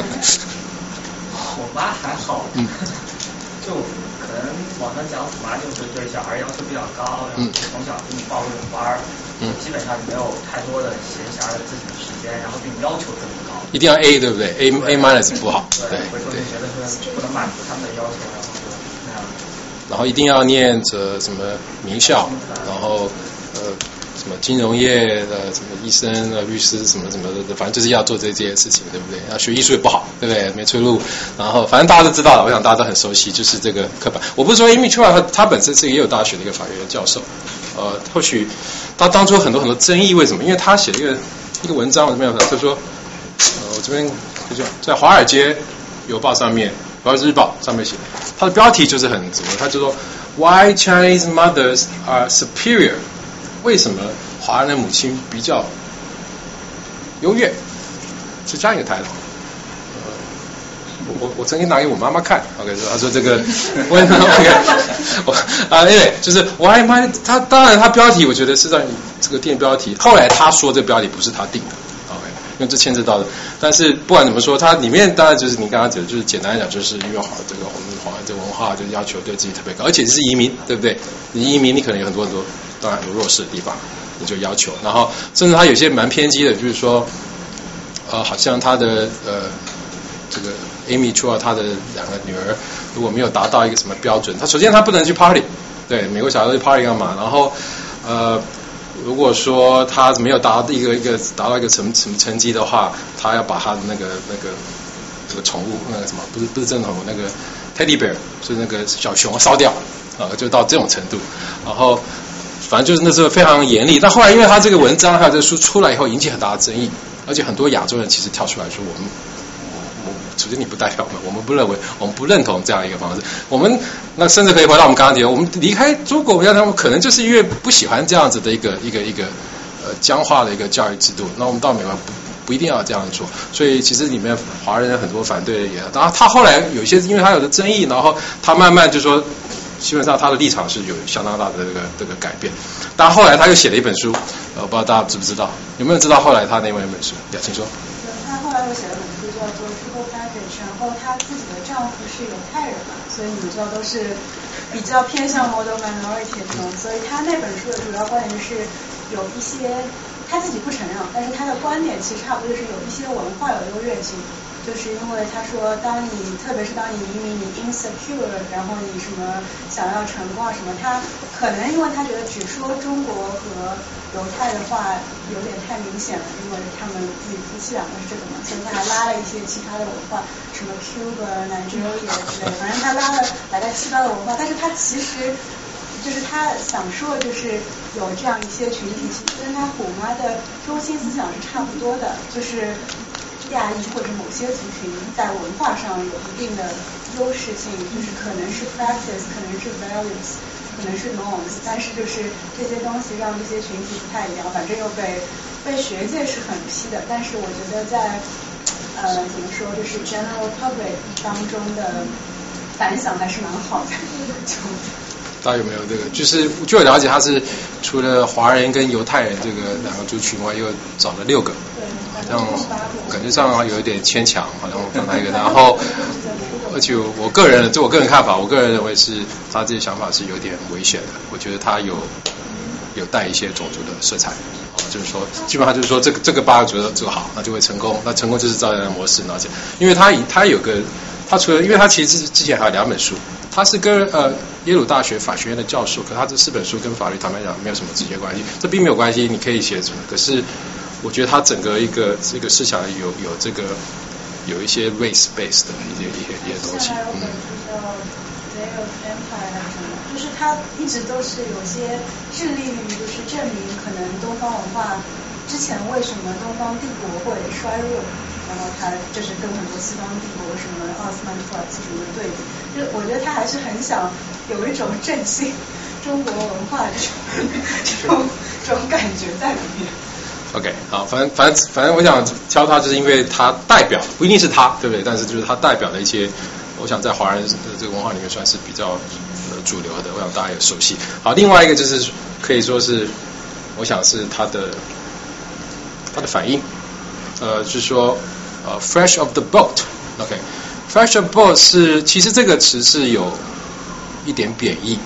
虎妈还好，嗯，就可能网上讲虎妈就是对小孩要求比较高，然后从小给你报各种班儿，嗯，基本上没有太多的闲暇的自己的时间，然后对你要求特别高。一定要 A 对不对？A A minus 不好，对，回头就觉得说不能满足他们的要求，然后就那样。然后一定要念着什么名校，然后呃什么金融业的什么医生啊律师什么什么的，反正就是要做这些事情，对不对？要学艺术也不好，对不对？没出路。然后反正大家都知道了，我想大家都很熟悉，就是这个课本。我不是说 Amy Chua 他他本身是也有大学的一个法学教授，呃，或许他当初很多很多争议，为什么？因为他写了一个一个文章，我这边有他说，呃，我这边就在华尔街邮报上面。《华尔街日报》上面写，它的标题就是很什么？它就说 “Why Chinese mothers are superior？” 为什么华人的母亲比较优越？是这样一个态度。我我我曾经拿给我妈妈看，OK 说，他说这个，我 OK，我啊，因为就是 Why my？他当然他标题我觉得是在这个电标题，后来他说这标题不是他定的。，OK，因为这牵扯到的，但是不管怎么说，它里面当然就是你刚刚讲，就是简单来讲，就是因为好这个我们华这文化就要求对自己特别高，而且是移民，对不对？你移民，你可能有很多很多，当然有弱势的地方，你就要求。然后甚至他有些蛮偏激的，就是说，呃，好像他的呃这个 Amy 除了他的两个女儿如果没有达到一个什么标准，他首先他不能去 party，对，美国小孩去 party 干嘛？然后呃。如果说他没有达到一个一个达到一个成什么成绩的话，他要把他的那个那个这个宠物那个什么不是不是正统那个 teddy bear 是那个小熊烧掉啊，就到这种程度。然后反正就是那时候非常严厉。但后来因为他这个文章还有这个书出来以后，引起很大的争议，而且很多亚洲人其实跳出来说我们。我我首先你不代表我们，我们不认为，我们不认同这样一个方式。我们那甚至可以回到我们刚刚提，我们离开中国，我们要他们可能就是因为不喜欢这样子的一个一个一个呃僵化的一个教育制度。那我们到美国不不一定要这样做。所以其实里面华人很多反对的也，当然他后来有些因为他有的争议，然后他慢慢就说，基本上他的立场是有相当大的这个这个改变。但后来他又写了一本书，呃，不知道大家知不知道？有没有知道后来他那一本书？表情说。他后来又写了本书叫做。然后她自己的丈夫是犹太人嘛，所以你知道都是比较偏向 model minority，所以她那本书的主要观点就是有一些她自己不承认，但是她的观点其实差不多就是有一些文化有优越性。就是因为他说，当你特别是当你移民，你 insecure，然后你什么想要成功啊什么，他可能因为他觉得只说中国和犹太的话有点太明显了，因为他们自己夫妻两个是这个嘛，所以他还拉了一些其他的文化，什么 Cuba、Nigeria 之类的，反正他拉了大概七八个文化，但是他其实就是他想说的就是有这样一些群体，其实跟他虎妈的中心思想是差不多的，就是。亚裔或者某些族群在文化上有一定的优势性，就是可能是 practice，可能是 values，可能是 norms，但是就是这些东西让这些群体不太一样，反正又被被学界是很批的。但是我觉得在呃，怎么说，就是 general public 当中的反响还是蛮好的。大家有没有这个？就是据我了解，他是除了华人跟犹太人这个两个族群外，又找了六个，好好像感觉上有一点牵强，好像放他一个。然后，而且我个人，就我个人看法，我个人认为是他这些想法是有点危险的。我觉得他有有带一些种族的色彩，就是说，基本上就是说，这个这个八个族的做好，那就会成功。那成功就是照样的模式，而且，因为他他有个，他除了，因为他其实之前还有两本书。他是跟呃耶鲁大学法学院的教授，可他这四本书跟法律坦白讲没有什么直接关系，这并没有关系，你可以写什么。可是我觉得他整个一个这个思想有有这个有一些 race base 的一些一些一些东西。嗯。就是他一直都是有些致力于就是证明可能东方文化之前为什么东方帝国会衰弱。然后他就是跟很多西方帝国什么奥斯曼土耳其什么的对比，就我觉得他还是很想有一种振兴中国文化这种 这种这种感觉在里面。OK，好，反正反正反正我想挑他，就是因为他代表不一定是他，对不对？但是就是他代表的一些，我想在华人的这个文化里面算是比较呃主流的，我想大家也熟悉。好，另外一个就是可以说是，我想是他的他的反应，呃，就是说。呃，fresh of the boat，OK，fresh of boat 是其实这个词是有一点贬义，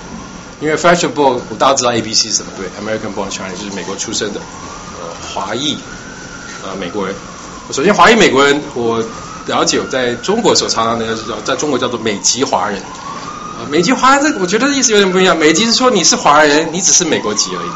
因为 fresh of boat 我大家知道 A B C 是什么对，American born Chinese 就是美国出生的华裔呃美国人。首先华裔美国人我了解，在中国所常常那个叫在中国叫做美籍华人。呃，美籍华人这我觉得意思有点不一样，美籍是说你是华人，你只是美国籍而已。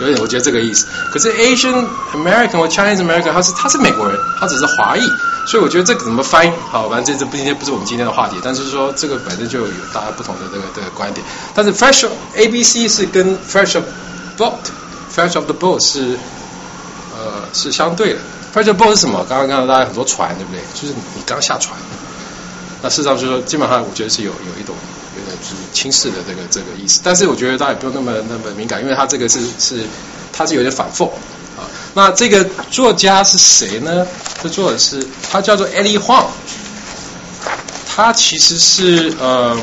有点，我觉得这个意思。可是 Asian American 或 Chinese American，他是他是美国人，他只是华裔，所以我觉得这个怎么翻译？好，反正这这不今天不是我们今天的话题，但是说这个本身就有大家不同的这个这个观点。但是 fresh A B C 是跟 fresh of boat，fresh of the boat 是是相对的。fresh boat 是什么？刚刚看到大家很多船，对不对？就是你刚下船。那事实上就是说，基本上我觉得是有有一种。是轻视的这个这个意思，但是我觉得大家也不用那么那么敏感，因为他这个是是他是有点反复啊。那这个作家是谁呢？这作者是他叫做 Eddie Huang，他其实是呃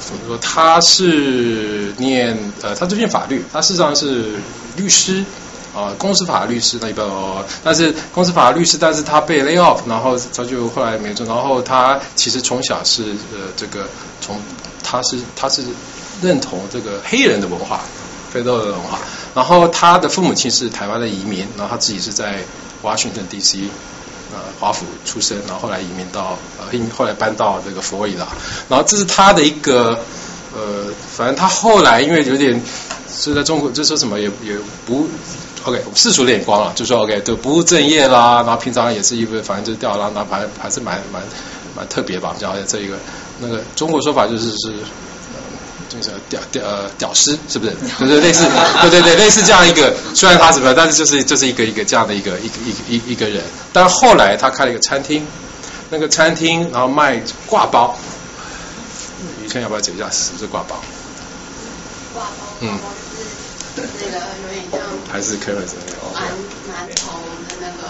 怎么说？他是念呃他是念法律，他事实上是律师。啊，公司法律师那一般哦，但是公司法律师，但是他被 lay off，然后他就后来没做，然后他其实从小是呃这个从他是他是认同这个黑人的文化，非洲的文化，然后他的父母亲是台湾的移民，然后他自己是在 Washington D.C. 呃华府出生，然后后来移民到呃后来搬到这个佛罗里达，然后这是他的一个呃，反正他后来因为有点是在中国，就说什么也也不。OK，世俗的眼光了，就说 OK，都不务正业啦，然后平常也是一个，反正就是吊儿郎当，还还是蛮蛮蛮特别吧，叫这一个那个中国说法就是是，就是屌屌呃屌丝，是不是？就是类似，对对对，类似这样一个，虽然他什么，但是就是就是一个一个这样的一个一个一一一个人，但后来他开了一个餐厅，那个餐厅然后卖挂包，以前要不要解释一下什么是挂包？挂包，嗯。那个有点像，还是 a r r o 馒馒头的那个，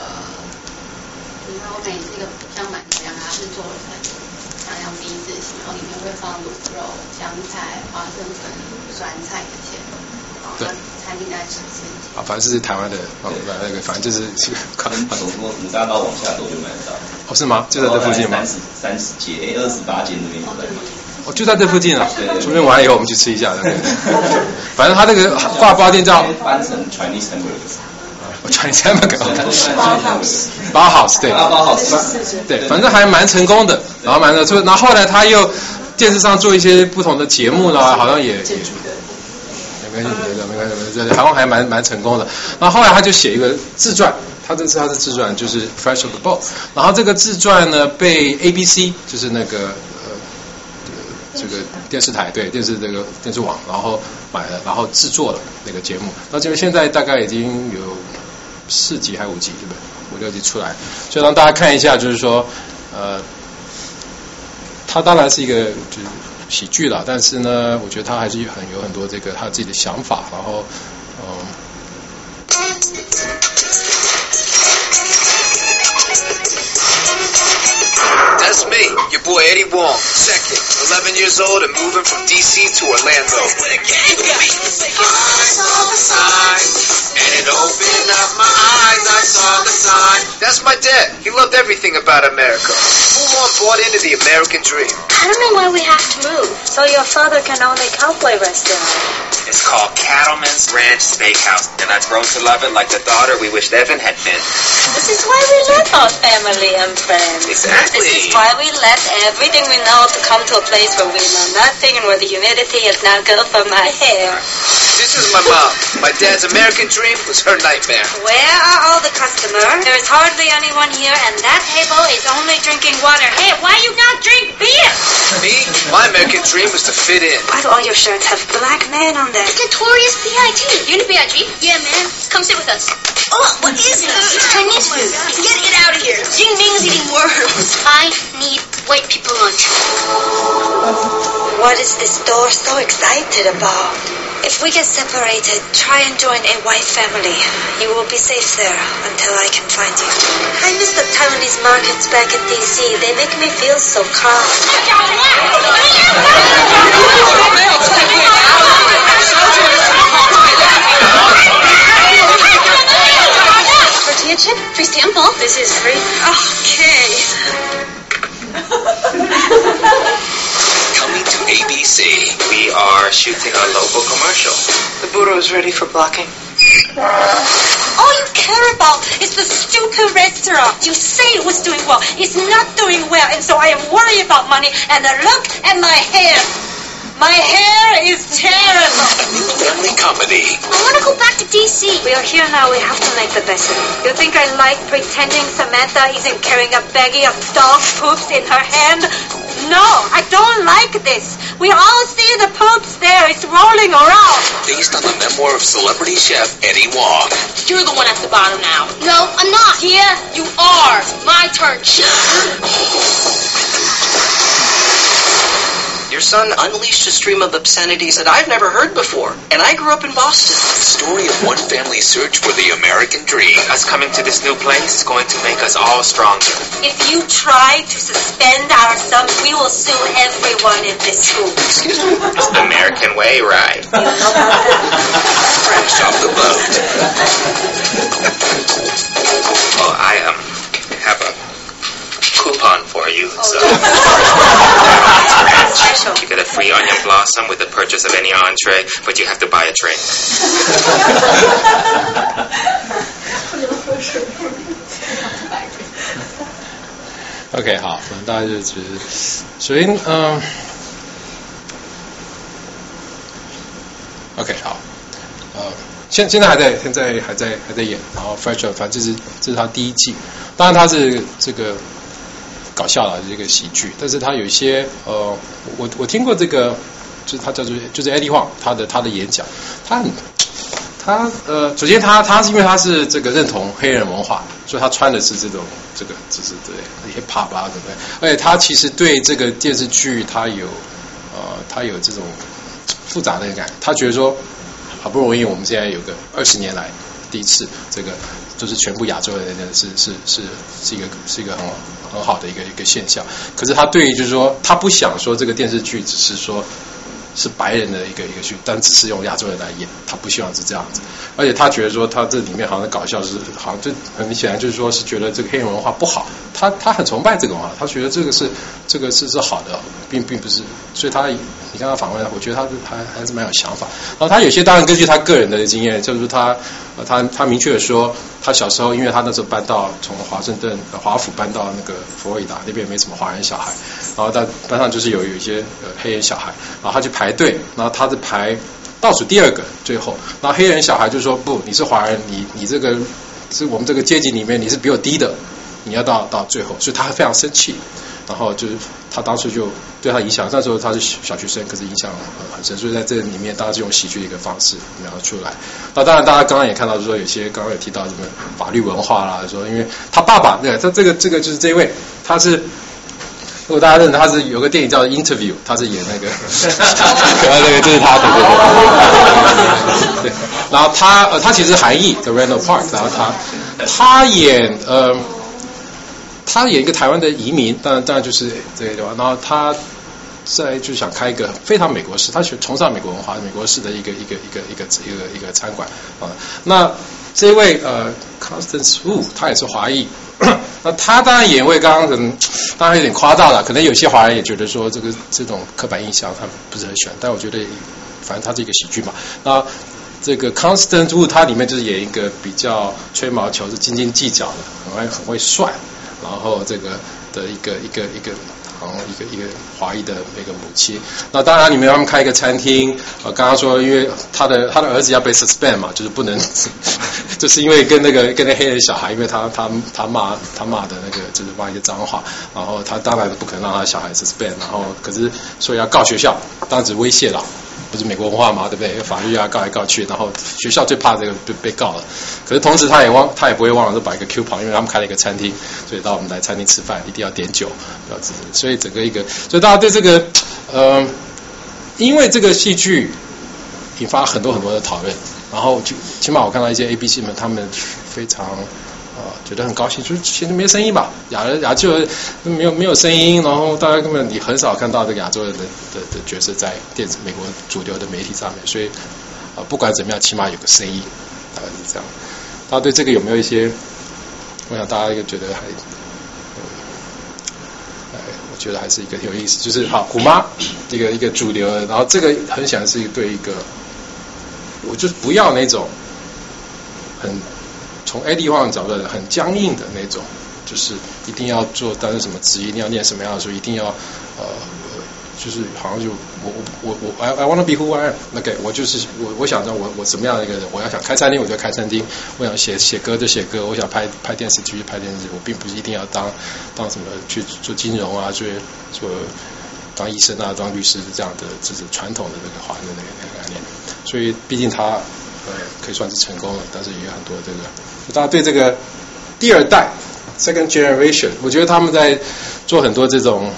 你看我每次一个像馒头一样，它是做成像样 V 字形，然后里面会放卤肉、香菜、花生粉、酸菜这些。对。餐厅在吃些。啊，反正是台湾的，哦，那个反正就是去看。从五五大道往下走就买得到。哦，是吗？就在这附近吗？三十三十街，二十八街那边有在哦，就在这附近啊！出面完以后，我们去吃一下。反正他那个挂包店叫翻成 Chinese Hamburger。Chinese Hamburger。包 house。包 house 对。包 house。对，反正还蛮成功的。然后蛮的，就然后后来他又电视上做一些不同的节目啦，好像也。没关系，没关系，没关系，没关系。台湾还蛮蛮成功的。然后后来他就写一个自传，他这次他的自传就是 Fresh of the Boat。然后这个自传呢被 ABC，就是那个。这个电视台对电视这个电视网，然后买了，然后制作了那个节目。那这个现在大概已经有四集还是五集，对不对？五六集出来，就让大家看一下，就是说，呃，它当然是一个就是喜剧了，但是呢，我觉得他还是很有很多这个他自己的想法，然后，嗯。Boy Eddie Wong, second, 11 years old and moving from DC to Orlando. I saw the sign, and it opened up my eyes. I saw the sign. That's my dad. He loved everything about America. Full on bought into the American dream. I don't know why we have to move. So your father can own a cowboy restaurant. It's called Cattleman's Ranch Steakhouse, and I've grown to love it like the daughter we wished Evan had been. This is why we left our family and friends. Exactly. This is why we left everything we know to come to a place where we know nothing and where the humidity is not good for my hair. This is my mom. My dad's American dream was her nightmare. Where are all the customers? There's hardly anyone here, and that table is only drinking water. Hey, why you not drink beer? Me, my American dream was to fit in. Why do all your shirts have black men on them? It's Notorious B.I.G. You know B.I.G.? Yeah, man. Come sit with us. Oh, what is this? It's Chinese food. Oh get it out of here. Jing Ming's eating worms. I need white people lunch. What is this store so excited about? If we get separated, try and join a white family. You will be safe there until I can find you. I miss the Taiwanese markets back in DC. They make me feel so calm. Tortilla chip, free sample. This is free. Okay. Coming to ABC, we are shooting a local commercial. The bureau is ready for blocking. All you care about is the stupid restaurant. You say it was doing well. It's not doing well, and so I am worried about money. And uh, look at my hair. My hair is terrible. A new family comedy. I want to go back to DC. We are here now. We have to make the best of it. You think I like pretending Samantha isn't carrying a baggie of dog poops in her hand? No, I don't like this. We all see the poops there. It's rolling around. Based on the memoir of celebrity chef Eddie Wong. You're the one at the bottom now. No, I'm not. Here, you are. My turn. Your son unleashed a stream of obscenities that I've never heard before, and I grew up in Boston. The story of one family's search for the American dream. Us coming to this new place is going to make us all stronger. If you try to suspend our son, we will sue everyone in this school. Excuse me? It's the American way, right? Fresh off the boat. Oh, I um have a coupon for you. So Special. you get a free onion blossom with the purchase of any entree, but you have to buy a drink. OK，好，我们大概就只首先，嗯、OK，好，呃，现现在还在，现在还在还在演，然后 Fresh，反正这是这是他第一季，当然他是这个 搞笑的这个喜剧，但是他有一些呃，我我听过这个，就是他叫做就是 Eddie Huang 他的他的演讲，他很他呃，首先他他是因为他是这个认同黑人文化，所以他穿的是这种这个就是对 hip hop 啊，对不对？而且他其实对这个电视剧他有呃他有这种复杂的感，他觉得说好不容易我们现在有个二十年来第一次这个就是全部亚洲人是是是是一个是一个很很好的一个一个现象，可是他对于就是说他不想说这个电视剧只是说。是白人的一个一个剧，但只是用亚洲人来演，他不希望是这样子，而且他觉得说他这里面好像搞笑是好像就很显然就是说是觉得这个黑人文化不好，他他很崇拜这个文化，他觉得这个是这个是是好的，并并不是，所以他你看他访问，我觉得他还还是蛮有想法。然后他有些当然根据他个人的经验，就是他他他明确的说，他小时候因为他那时候搬到从华盛顿华府搬到那个佛罗里达那边没什么华人小孩，然后在班上就是有有一些呃黑人小孩，然后他去排队，然后他是排倒数第二个，最后，然后黑人小孩就说不，你是华人，你你这个是我们这个阶级里面你是比我低的，你要到到最后，所以他非常生气，然后就是他当时就对他影响，那时候他是小学生，可是影响很很深，所以在这里面当然是用喜剧的一个方式描出来。那当然，大家刚刚也看到，就是说有些刚刚有提到什么法律文化啦，说因为他爸爸，对，他这个这个就是这一位，他是。如果大家认得他是有个电影叫《Interview》，他是演那个，然后那个就是他，对对对对。然后他呃，他其实是韩裔的 Randall Park，然后他他演呃，他演一个台湾的移民，当然当然就是这个地方，然后他在就想开一个非常美国式，他学崇尚美国文化、美国式的一个一个一个一个一个一个餐馆啊。那这位呃，Constance Wu，他也是华裔。那他当然也为刚刚可能当然有点夸大了，可能有些华人也觉得说这个这种刻板印象他不是很喜欢，但我觉得反正他是一个喜剧嘛。那这个 Constant Wu 他里面就是演一个比较吹毛求疵、斤斤计较的，很会很会帅，然后这个的一个一个一个。然后一个一个华裔的那个母亲，那当然你们他们开一个餐厅，呃，刚刚说因为他的他的儿子要被 suspend 嘛，就是不能，就是因为跟那个跟那黑人小孩，因为他他他骂他骂的那个就是骂一些脏话，然后他当然不可能让他小孩 suspend，然后可是所以要告学校，当时威胁了。不是美国文化嘛，对不对？法律啊，告来告去，然后学校最怕这个被被告了。可是同时他也忘，他也不会忘了说摆一个 coupon，因为他们开了一个餐厅，所以到我们来餐厅吃饭一定要点酒，要支持。所以整个一个，所以大家对这个，呃，因为这个戏剧引发很多很多的讨论，然后就起码我看到一些 A B C 们，他们非常。啊，觉得很高兴，就是其实没声音吧，亚亚洲没有没有声音，然后大家根本你很少看到这个亚洲人的的的角色在电子美国主流的媒体上面，所以啊，不管怎么样，起码有个声音，大概是这样。大家对这个有没有一些？我想大家觉得还，哎，我觉得还是一个有意思，就是好虎妈一个一个主流，然后这个很显然是对一个，我就是不要那种很。从 A D 方找的很僵硬的那种，就是一定要做担任什么职，一定要念什么样的书，一定要呃，就是好像就我我我我 I I want to be who I am，OK，我就是我我想着我我什么样的一个人，我要想开餐厅我就开餐厅，我想写写歌就写歌，我想拍拍电视剧就拍电视剧，我并不是一定要当当什么去做金融啊，做做当医生啊，当律师这样的这是传统的那个华人的那个那个概念，所以毕竟他呃可以算是成功了，但是也有很多这个。大家对这个第二代 （second generation），我觉得他们在做很多这种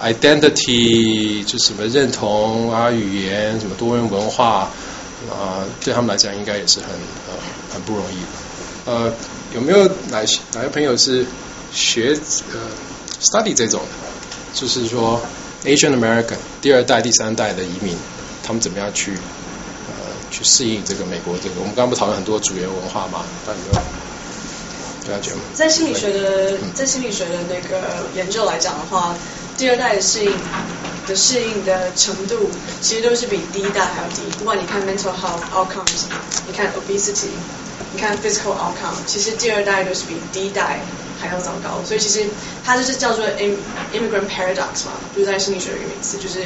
identity，就什么认同啊、语言、什么多元文化啊，对他们来讲应该也是很呃很不容易。呃，有没有哪些哪些朋友是学呃 study 这种的？就是说 Asian American 第二代、第三代的移民，他们怎么样去？去适应这个美国这个，我们刚刚不讨论很多主流文化嘛？有没有了解吗？在心理学的在心理学的那个研究来讲的话，第二代的适应的适应的程度，其实都是比第一代还要低。不管你看 mental health outcomes，你看 obesity，你看 physical outcome，其实第二代都是比第一代还要糟糕。所以其实它就是叫做 immigrant paradox 嘛，就是在心理学的一个名词，就是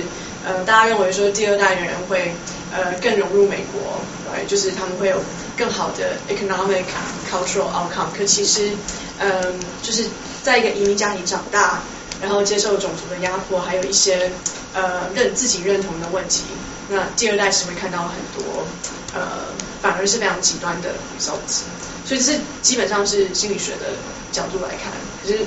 呃大家认为说第二代的人会。呃，更融入美国，对，就是他们会有更好的 economic cultural outcome。可其实，嗯，就是在一个移民家庭长大，然后接受种族的压迫，还有一些呃认自己认同的问题，那第二代是会看到很多呃，反而是非常极端的 results。所以这是基本上是心理学的角度来看，可是。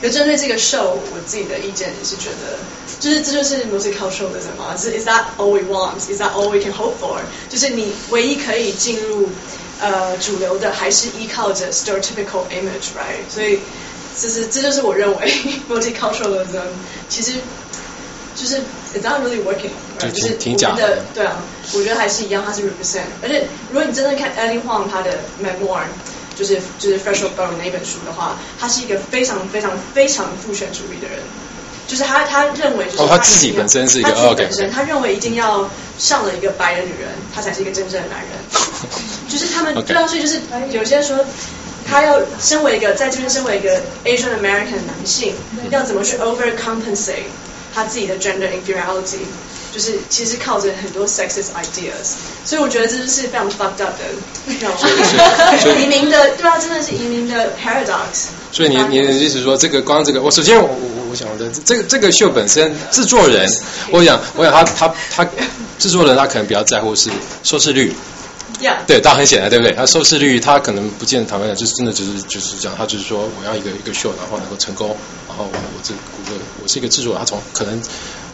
可针对这个 show，我自己的意见也是觉得，就是这就是 multiculturalism 嘛，是 is that all we want？is that all we can hope for？就是你唯一可以进入呃主流的，还是依靠着 stereotypical image，right？所以其实这就是我认为 multiculturalism 其实就是 it's not really working，就是我觉得对啊，我觉得还是一样，它是 represent。而且如果你真的看 Eddie Huang 他的 memoir。就是就是 Fresh of Bone 那一本书的话，他是一个非常非常非常父权主义的人，就是他他认为就是他自己本身是一个他本身他认为一定要上了一个白人女人，他才是一个真正的男人。就是他们对啊，所以就是有些人说他要身为一个在这边身为一个 Asian American 男性，要怎么去 overcompensate 他自己的 gender inferiority。就是其实靠着很多 sexist ideas，所以我觉得这就是非常 fucked up 的，移民的对啊，真的是移民的 paradox。所以你你的意思说，这个光这个，我首先我我我想的这个这个秀本身制作人，我想我想他他他制作人他可能比较在乎是收视率，对，但很显然，对不对？它收视率，它可能不见得台湾就是真的只是就是讲，他就是说我要一个一个秀，然后能够成功，然后我我这我我是一个制作人，他从可能，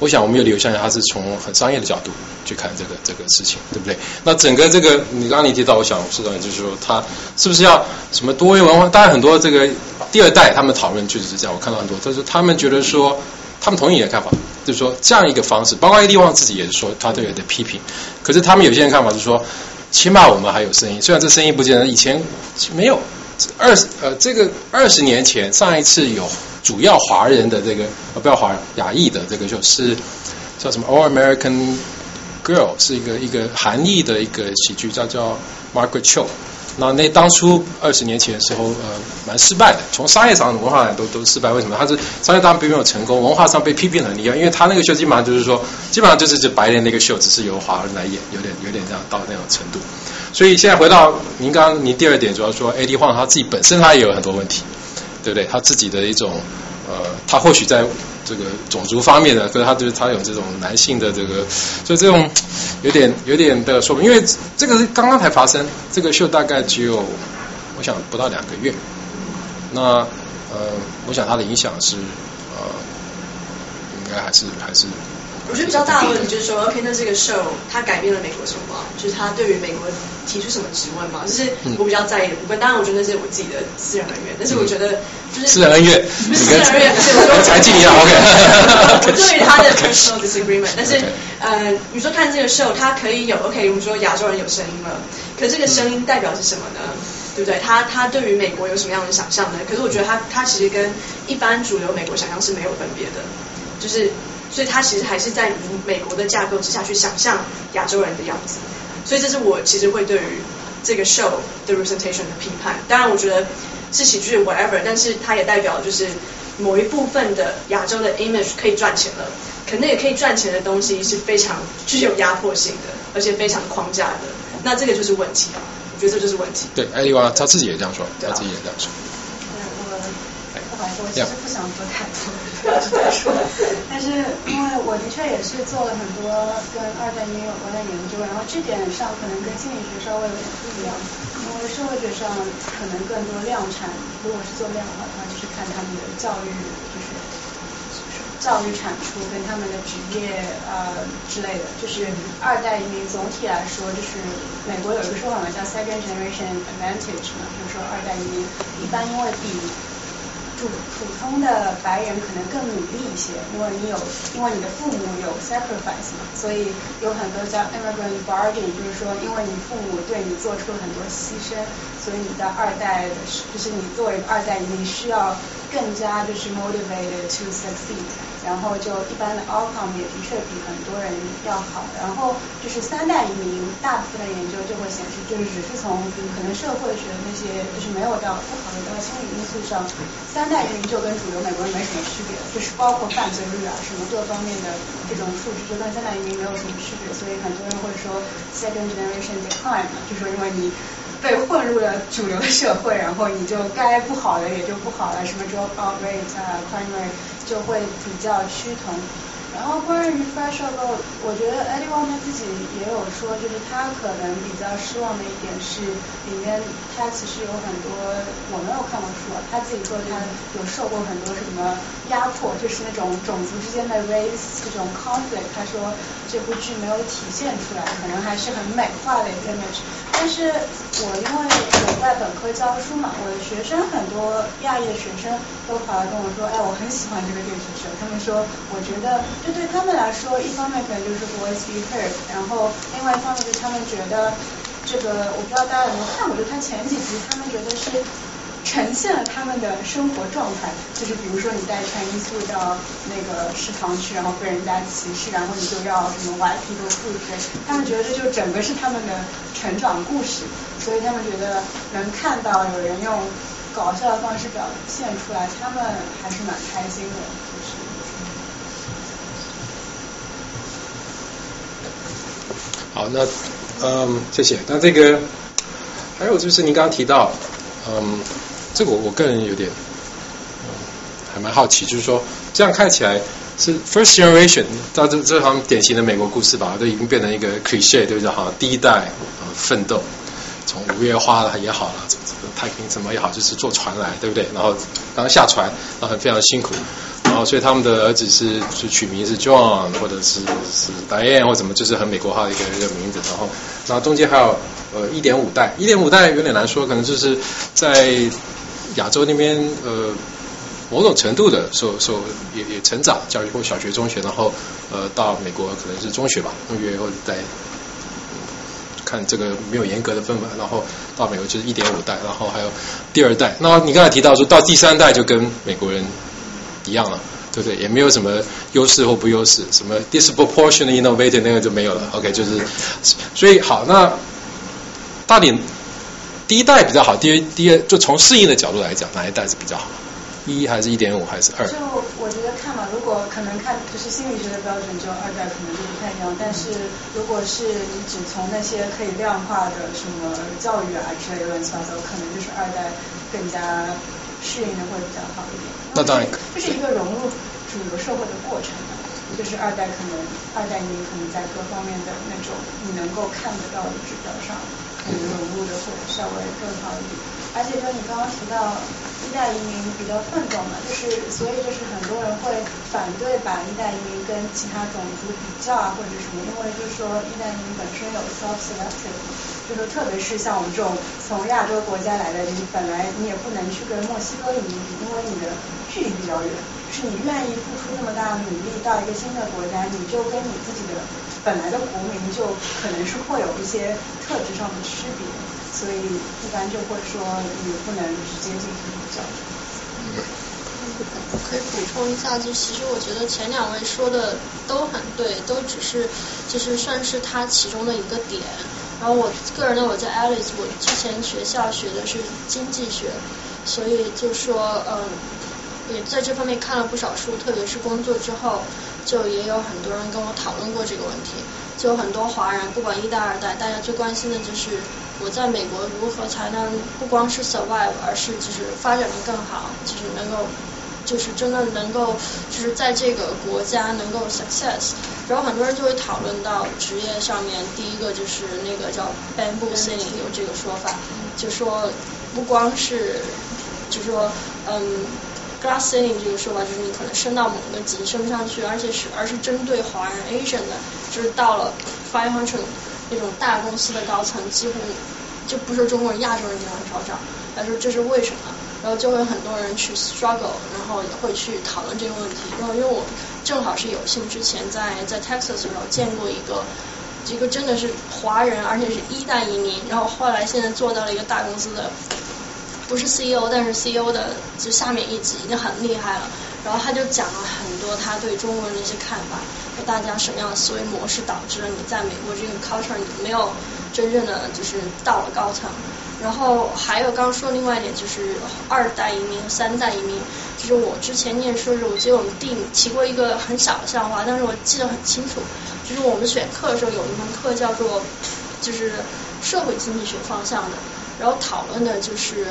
我想我们有理由相信他是从很商业的角度去看这个这个事情，对不对？那整个这个你刚刚你提到，我想是导演就是说他是不是要什么多元文化？当然很多这个第二代他们讨论确实是这样，我看到很多，但是他们觉得说他们同意你的看法，就是说这样一个方式，包括 AD 旺自己也是说他都有点批评，可是他们有些人看法是说。起码我们还有声音，虽然这声音不见得以前没有。二十呃，这个二十年前上一次有主要华人的这个呃不要华人亚裔的这个就是叫什么《All American Girl》，是一个一个韩裔的一个喜剧，叫叫 Margaret Cho。那那当初二十年前的时候，呃，蛮失败的。从商业上、文化上都都失败。为什么？他是商业上并没有成功，文化上被批评很厉害。因为他那个秀基本上就是说，基本上就是指白人那个秀，只是由华人来演，有点有点这样到那种程度。所以现在回到您刚刚您第二点，主要说 AD 晃他自己本身他也有很多问题，对不对？他自己的一种呃，他或许在。这个种族方面的，可是他就是他有这种男性的这个，所以这种有点有点的说明，因为这个是刚刚才发生，这个秀大概只有我想不到两个月，那呃，我想它的影响是呃，应该还是还是。我觉得比较大的问题就是说，OK，那这个 show 它改变了美国什么？就是它对于美国提出什么质问嘛？就是我比较在意的部分。当然，我觉得那是我自己的私人恩怨，但是我觉得就是私人恩怨，私人恩怨，不是我才记一样 OK。我对于他的 personal disagreement，但是呃，你说看这个 show，它可以有 OK，我们说亚洲人有声音了，可这个声音代表是什么呢？对不对？他他对于美国有什么样的想象呢？可是我觉得他他其实跟一般主流美国想象是没有分别的，就是。所以他其实还是在美国的架构之下去想象亚洲人的样子，所以这是我其实会对于这个 show 的 representation 的批判。当然，我觉得是喜剧 whatever，但是它也代表就是某一部分的亚洲的 image 可以赚钱了，可能也可以赚钱的东西是非常具有压迫性的，而且非常框架的。那这个就是问题啊，我觉得这就是问题。对，艾丽娃他自己也这样说，他自己也这样说。不好意思，我其实不想说太多，不要再说。但是因为我的确也是做了很多跟二代音乐有关的研究，然后这点上可能跟心理学稍微有点不一样。因为社会学上可能更多量产，如果是做量化的话，就是看他们的教育，就是教育产出跟他们的职业呃之类的。就是二代移民总体来说，就是美国有一个说法嘛，叫 second generation advantage 嘛，就是说二代移民一般因为比普普通的白人可能更努力一些，因为你有，因为你的父母有 sacrifice 嘛，所以有很多叫 immigrant bargain，就是说，因为你父母对你做出了很多牺牲，所以你的二代的，就是你作为二代你需要更加就是 motivated to succeed。然后就一般的 outcome 也的确比很多人要好。然后就是三代移民，大部分的研究就会显示，就是只是从可能社会学那些，就是没有到不考虑到心理因素上，三代移民就跟主流美国人没什么区别，就是包括犯罪率啊什么各方面的这种数据，就跟三代移民没有什么区别。所以很多人会说 second generation decline 嘛，就说因为你被混入了主流的社会，然后你就该不好的也就不好了，什么 drop out rate 啊，crime rate。就会比较趋同。然后关于 Fresh o f 我觉得 Eddie Wong 他自己也有说，就是他可能比较失望的一点是，里面他其实有很多我没有看过书，他自己说他有受过很多什么压迫，就是那种种族之间的 race 这种 conflict。他说这部剧没有体现出来，可能还是很美化的 image。但是我因为我在本科教书嘛，我的学生很多亚裔的学生都跑来跟我说，哎，我很喜欢这个电视剧。他们说，我觉得。对他们来说，一方面可能就是 voice be heard，然后另外一方面就是他们觉得这个，我不知道大家有没有看过，就他前几集，他们觉得是呈现了他们的生活状态，就是比如说你带穿衣素到那个食堂去，然后被人家歧视，然后你就要什么 white people food，他们觉得这就整个是他们的成长故事，所以他们觉得能看到有人用搞笑的方式表现出来，他们还是蛮开心的，就是。好，那嗯，谢谢。那这个还有就是您刚刚提到，嗯，这个我我个人有点还蛮好奇，就是说这样看起来是 first generation，到这这好像典型的美国故事吧，都已经变成一个 cliche，对不对？哈，第一代啊奋斗，从五月花了也好了，怎么怎么太平什么也好，就是坐船来，对不对？然后刚下船，然后很非常辛苦，后所以他们的儿子是是取名是 John 或者是是 Diane 或怎么，就是很美国化的一个一个名字，然后然后中间还有呃一点五代，一点五代有点难说，可能就是在亚洲那边呃。某种程度的受受也也成长，教育过小学、中学，然后呃到美国可能是中学吧，中学以后再看这个没有严格的分法，然后到美国就是一点五代，然后还有第二代。那你刚才提到说到第三代就跟美国人一样了，对不对？也没有什么优势或不优势，什么 disproportionate innovator 那个就没有了。OK，就是所以好，那到底第一代比较好，第一第二就从适应的角度来讲，哪一代是比较好？一还是一点五还是二？就我觉得看嘛，如果可能看就是心理学的标准，就二代可能就不太一样。但是如果是你只从那些可以量化的什么教育啊之类的乱七八糟，可能就是二代更加适应的会比较好一点。那当然，这是一个融入主流社会的过程嘛。就是二代可能二代移民可能在各方面的那种你能够看得到的指标上，可能融入的会稍微更好一点。而且就你刚刚提到。一代移民比较奋斗嘛，就是所以就是很多人会反对把一代移民跟其他种族比较啊或者什么，因为就是说一代移民本身有 self-selective，就是特别是像我们这种从亚洲国家来的，你本来你也不能去跟墨西哥移民比，因为你的距离比较远，是你愿意付出那么大的努力到一个新的国家，你就跟你自己的本来的国民就可能是会有一些特质上的区别。所以一般就会说你不能直接进行比较。可以补充一下，就其实我觉得前两位说的都很对，都只是就是算是它其中的一个点。然后我个人呢，我在 Alice，我之前学校学的是经济学，所以就说嗯，也在这方面看了不少书，特别是工作之后，就也有很多人跟我讨论过这个问题。就很多华人，不管一代二代，大家最关心的就是我在美国如何才能不光是 survive，而是就是发展的更好，就是能够就是真的能够就是在这个国家能够 success。然后很多人就会讨论到职业上面，第一个就是那个叫 bamboo sailing 有这个说法，就说不光是就说嗯。Glass ceiling 这个说法就是你可能升到某个级升不上去，而且是而是针对华人 Asian 的，就是到了 five hundred 那种大公司的高层，几乎就不是中国人、亚洲人经常找找。他说这是为什么？然后就会很多人去 struggle，然后也会去讨论这个问题。然后因为我正好是有幸之前在在 Texas 的时候见过一个，一个真的是华人，而且是一代移民，然后后来现在做到了一个大公司的。不是 CEO，但是 CEO 的就下面一级已经很厉害了。然后他就讲了很多他对中国人的一些看法，和大家什么样的思维模式导致了你在美国这个 culture 你没有真正的就是到了高层。然后还有刚刚说另外一点就是二代移民、三代移民。就是我之前念书的时候，我记得我们定提过一个很小的笑话，但是我记得很清楚。就是我们选课的时候有一门课叫做就是社会经济学方向的。然后讨论的就是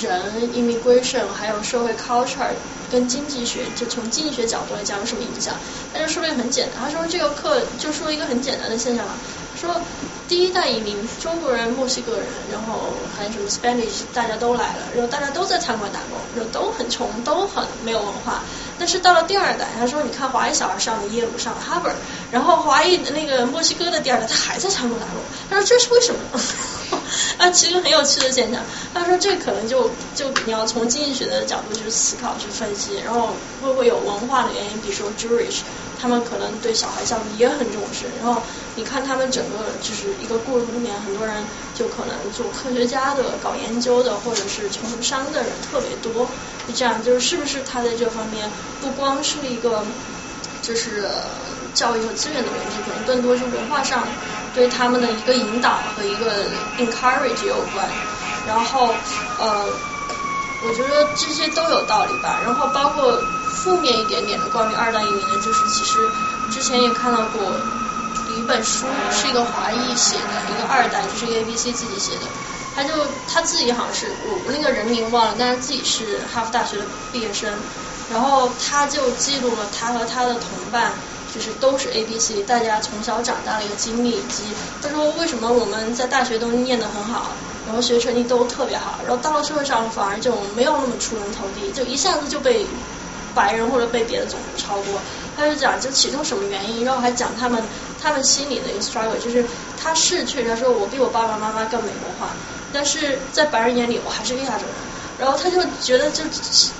人 immigration 还有社会 culture 跟经济学，就从经济学角度来讲有什么影响？他就说了一个很简单，他说这个课就说一个很简单的现象嘛，说第一代移民中国人、墨西哥人，然后还有什么 Spanish，大家都来了，然后大家都在餐馆打工，然后都很穷，都很没有文化。但是到了第二代，他说你看华裔小孩上了耶鲁，上了哈佛，然后华裔那个墨西哥的第二代他还在餐馆打工，他说这是为什么？啊，其实很有趣的现象。他说，这可能就就你要从经济学的角度去思考、去分析，然后会不会有文化的原因？比如说 Jewish，他们可能对小孩教育也很重视。然后你看他们整个就是一个故事里面，很多人就可能做科学家的、搞研究的，或者是从商的人特别多。就这样，就是是不是他在这方面不光是一个就是教育和资源的问题，可能更多是文化上。对他们的一个引导和一个 encourage 有关，然后呃，我觉得这些都有道理吧。然后包括负面一点点的关于二代移民的，就是其实之前也看到过一本书，是一个华裔写的，一个二代，就是 A B C 自己写的。他就他自己好像是我那个人名忘了，但是自己是哈佛大学的毕业生。然后他就记录了他和他的同伴，就是都是 A B C，大家从小长大的一个经历，以及他说为什么我们在大学都念得很好，然后学习成绩都特别好，然后到了社会上反而就没有那么出人头地，就一下子就被白人或者被别的种族超过。他就讲就其中什么原因，然后还讲他们他们心里的一个 struggle，就是他是确实他说我比我爸爸妈妈更美国化，但是在白人眼里我还是个亚洲人。然后他就觉得就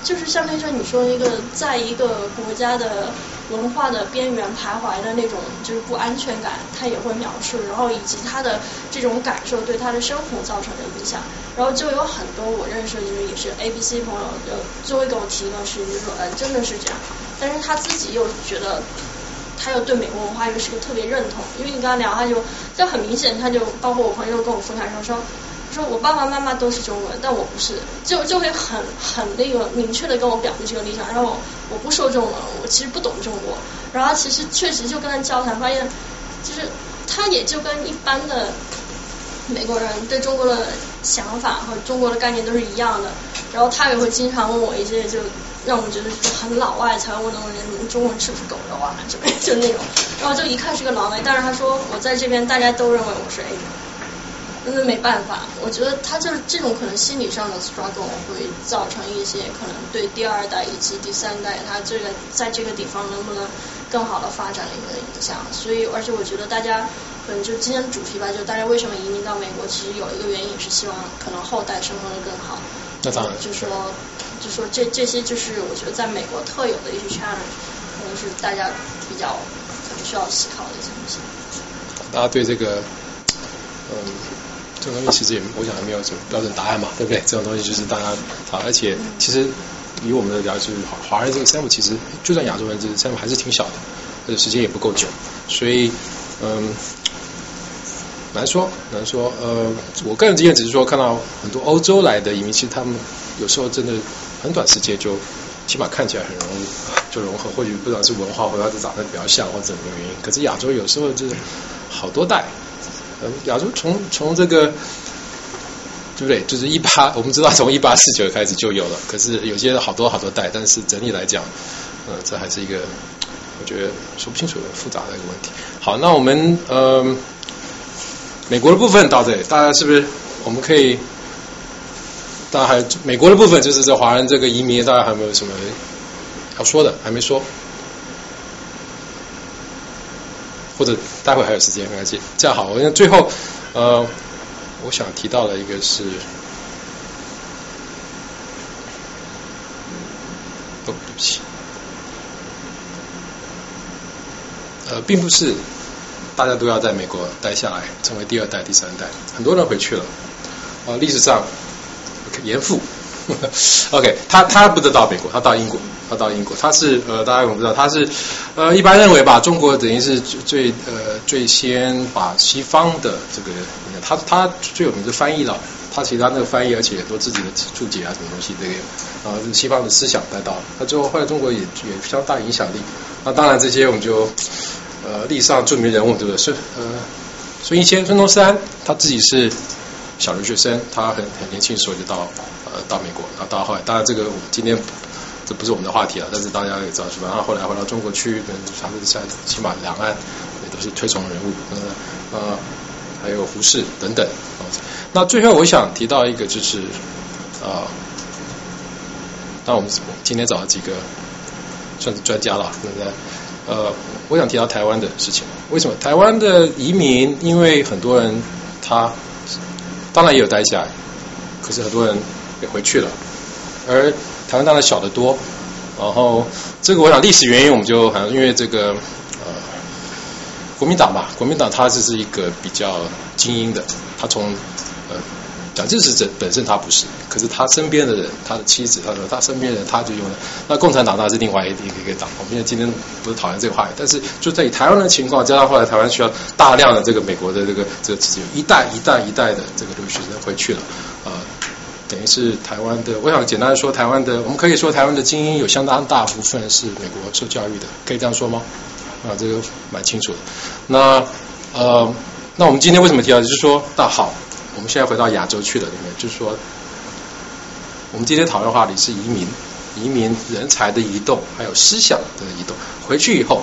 就是相当于说你说一个在一个国家的文化的边缘徘徊的那种就是不安全感，他也会描述，然后以及他的这种感受对他的生活造成的影响，然后就有很多我认识就是也是 A B C 朋友就就会给我提一个事情，就说呃真的是这样，但是他自己又觉得他又对美国文化又是个特别认同，因为你跟他聊他就就很明显他就包括我朋友跟我分享说说。说我爸爸妈妈都是中国人，但我不是，就就会很很那个明确的跟我表明这个立场。然后我不说中文，我其实不懂中国。然后其实确实就跟他交谈，发现就是他也就跟一般的美国人对中国的想法和中国的概念都是一样的。然后他也会经常问我一些就让我们觉得很老外才会问的问题，你中文吃不吃狗肉啊？就就那种。然后就一看是个老外，但是他说我在这边大家都认为我是 A。那没办法，我觉得他就是这种可能心理上的 struggle 会造成一些可能对第二代以及第三代他这个在这个地方能不能更好的发展的一个影响。所以，而且我觉得大家可能就今天的主题吧，就大家为什么移民到美国，其实有一个原因是希望可能后代生活的更好。那当然。就说，就说这这些就是我觉得在美国特有的一些 challenge，可能是大家比较可能需要思考的一些东西。大家对这个，嗯。这种东西其实也，我想还没有什么标准答案嘛，对不对？这种东西就是大家好，而且其实以我们的了解，华华人这个项目其实就算亚洲人这个项目还是挺小的，而且时间也不够久，所以嗯，难说难说。呃，我个人经验只是说，看到很多欧洲来的移民，其实他们有时候真的很短时间就起码看起来很容易就融合，或许不知道是文化或者是长得比较像或者怎么原因。可是亚洲有时候就是好多代。亚洲从从这个对不对？就是一八，我们知道从一八四九开始就有了，可是有些好多好多代，但是整体来讲，呃，这还是一个我觉得说不清楚、复杂的一个问题。好，那我们呃美国的部分到这里，大家是不是我们可以？大家还美国的部分就是这华人这个移民，大家还有没有什么要说的？还没说。或者待会还有时间，没关系。这样好，我最后呃，我想提到的一个是，哦，对不起，呃，并不是大家都要在美国待下来，成为第二代、第三代，很多人回去了。啊，历史上严复。OK，他他不得到美国，他到英国，他到英国，他是呃，大家我不知道，他是呃，一般认为吧，中国等于是最呃最先把西方的这个，他他最有名的翻译了，他其他那个翻译，而且很多自己的注解啊，什么东西这个啊，西方的思想带到，他最后后来中国也也相当影响力。那当然这些我们就呃历史上著名人物对不对？孙呃孙逸仙、孙中山，他自己是小留学生，他很很年轻时候就到。呃，到美国，然后到后来，当然这个我今天这不是我们的话题了，但是大家也知道是吧？然后后来回到中国去，嗯，他是在起码两岸也都是推崇人物，呃呃，还有胡适等等。那最后我想提到一个就是啊，那我们今天找了几个算是专家了，那个呃，我想提到台湾的事情。为什么台湾的移民？因为很多人他当然也有待下来，可是很多人。也回去了，而台湾当然小得多，然后这个我想历史原因我们就好像因为这个呃国民党吧，国民党它这是一个比较精英的，他从呃蒋介石这本身他不是，可是他身边的人，他的妻子，他说他身边人他就用了，那共产党那是另外一个一个党，我们今天不是讨论这个话题，但是就在以台湾的情况，加上后来台湾需要大量的这个美国的这个这个一代一代一代的这个留学生回去了，呃。等于是台湾的，我想简单说，台湾的，我们可以说台湾的精英有相当大部分是美国受教育的，可以这样说吗？啊，这个蛮清楚的。那呃，那我们今天为什么提到？就是说，那好，我们现在回到亚洲去了里面，就是说，我们今天讨论话题是移民，移民人才的移动，还有思想的移动。回去以后，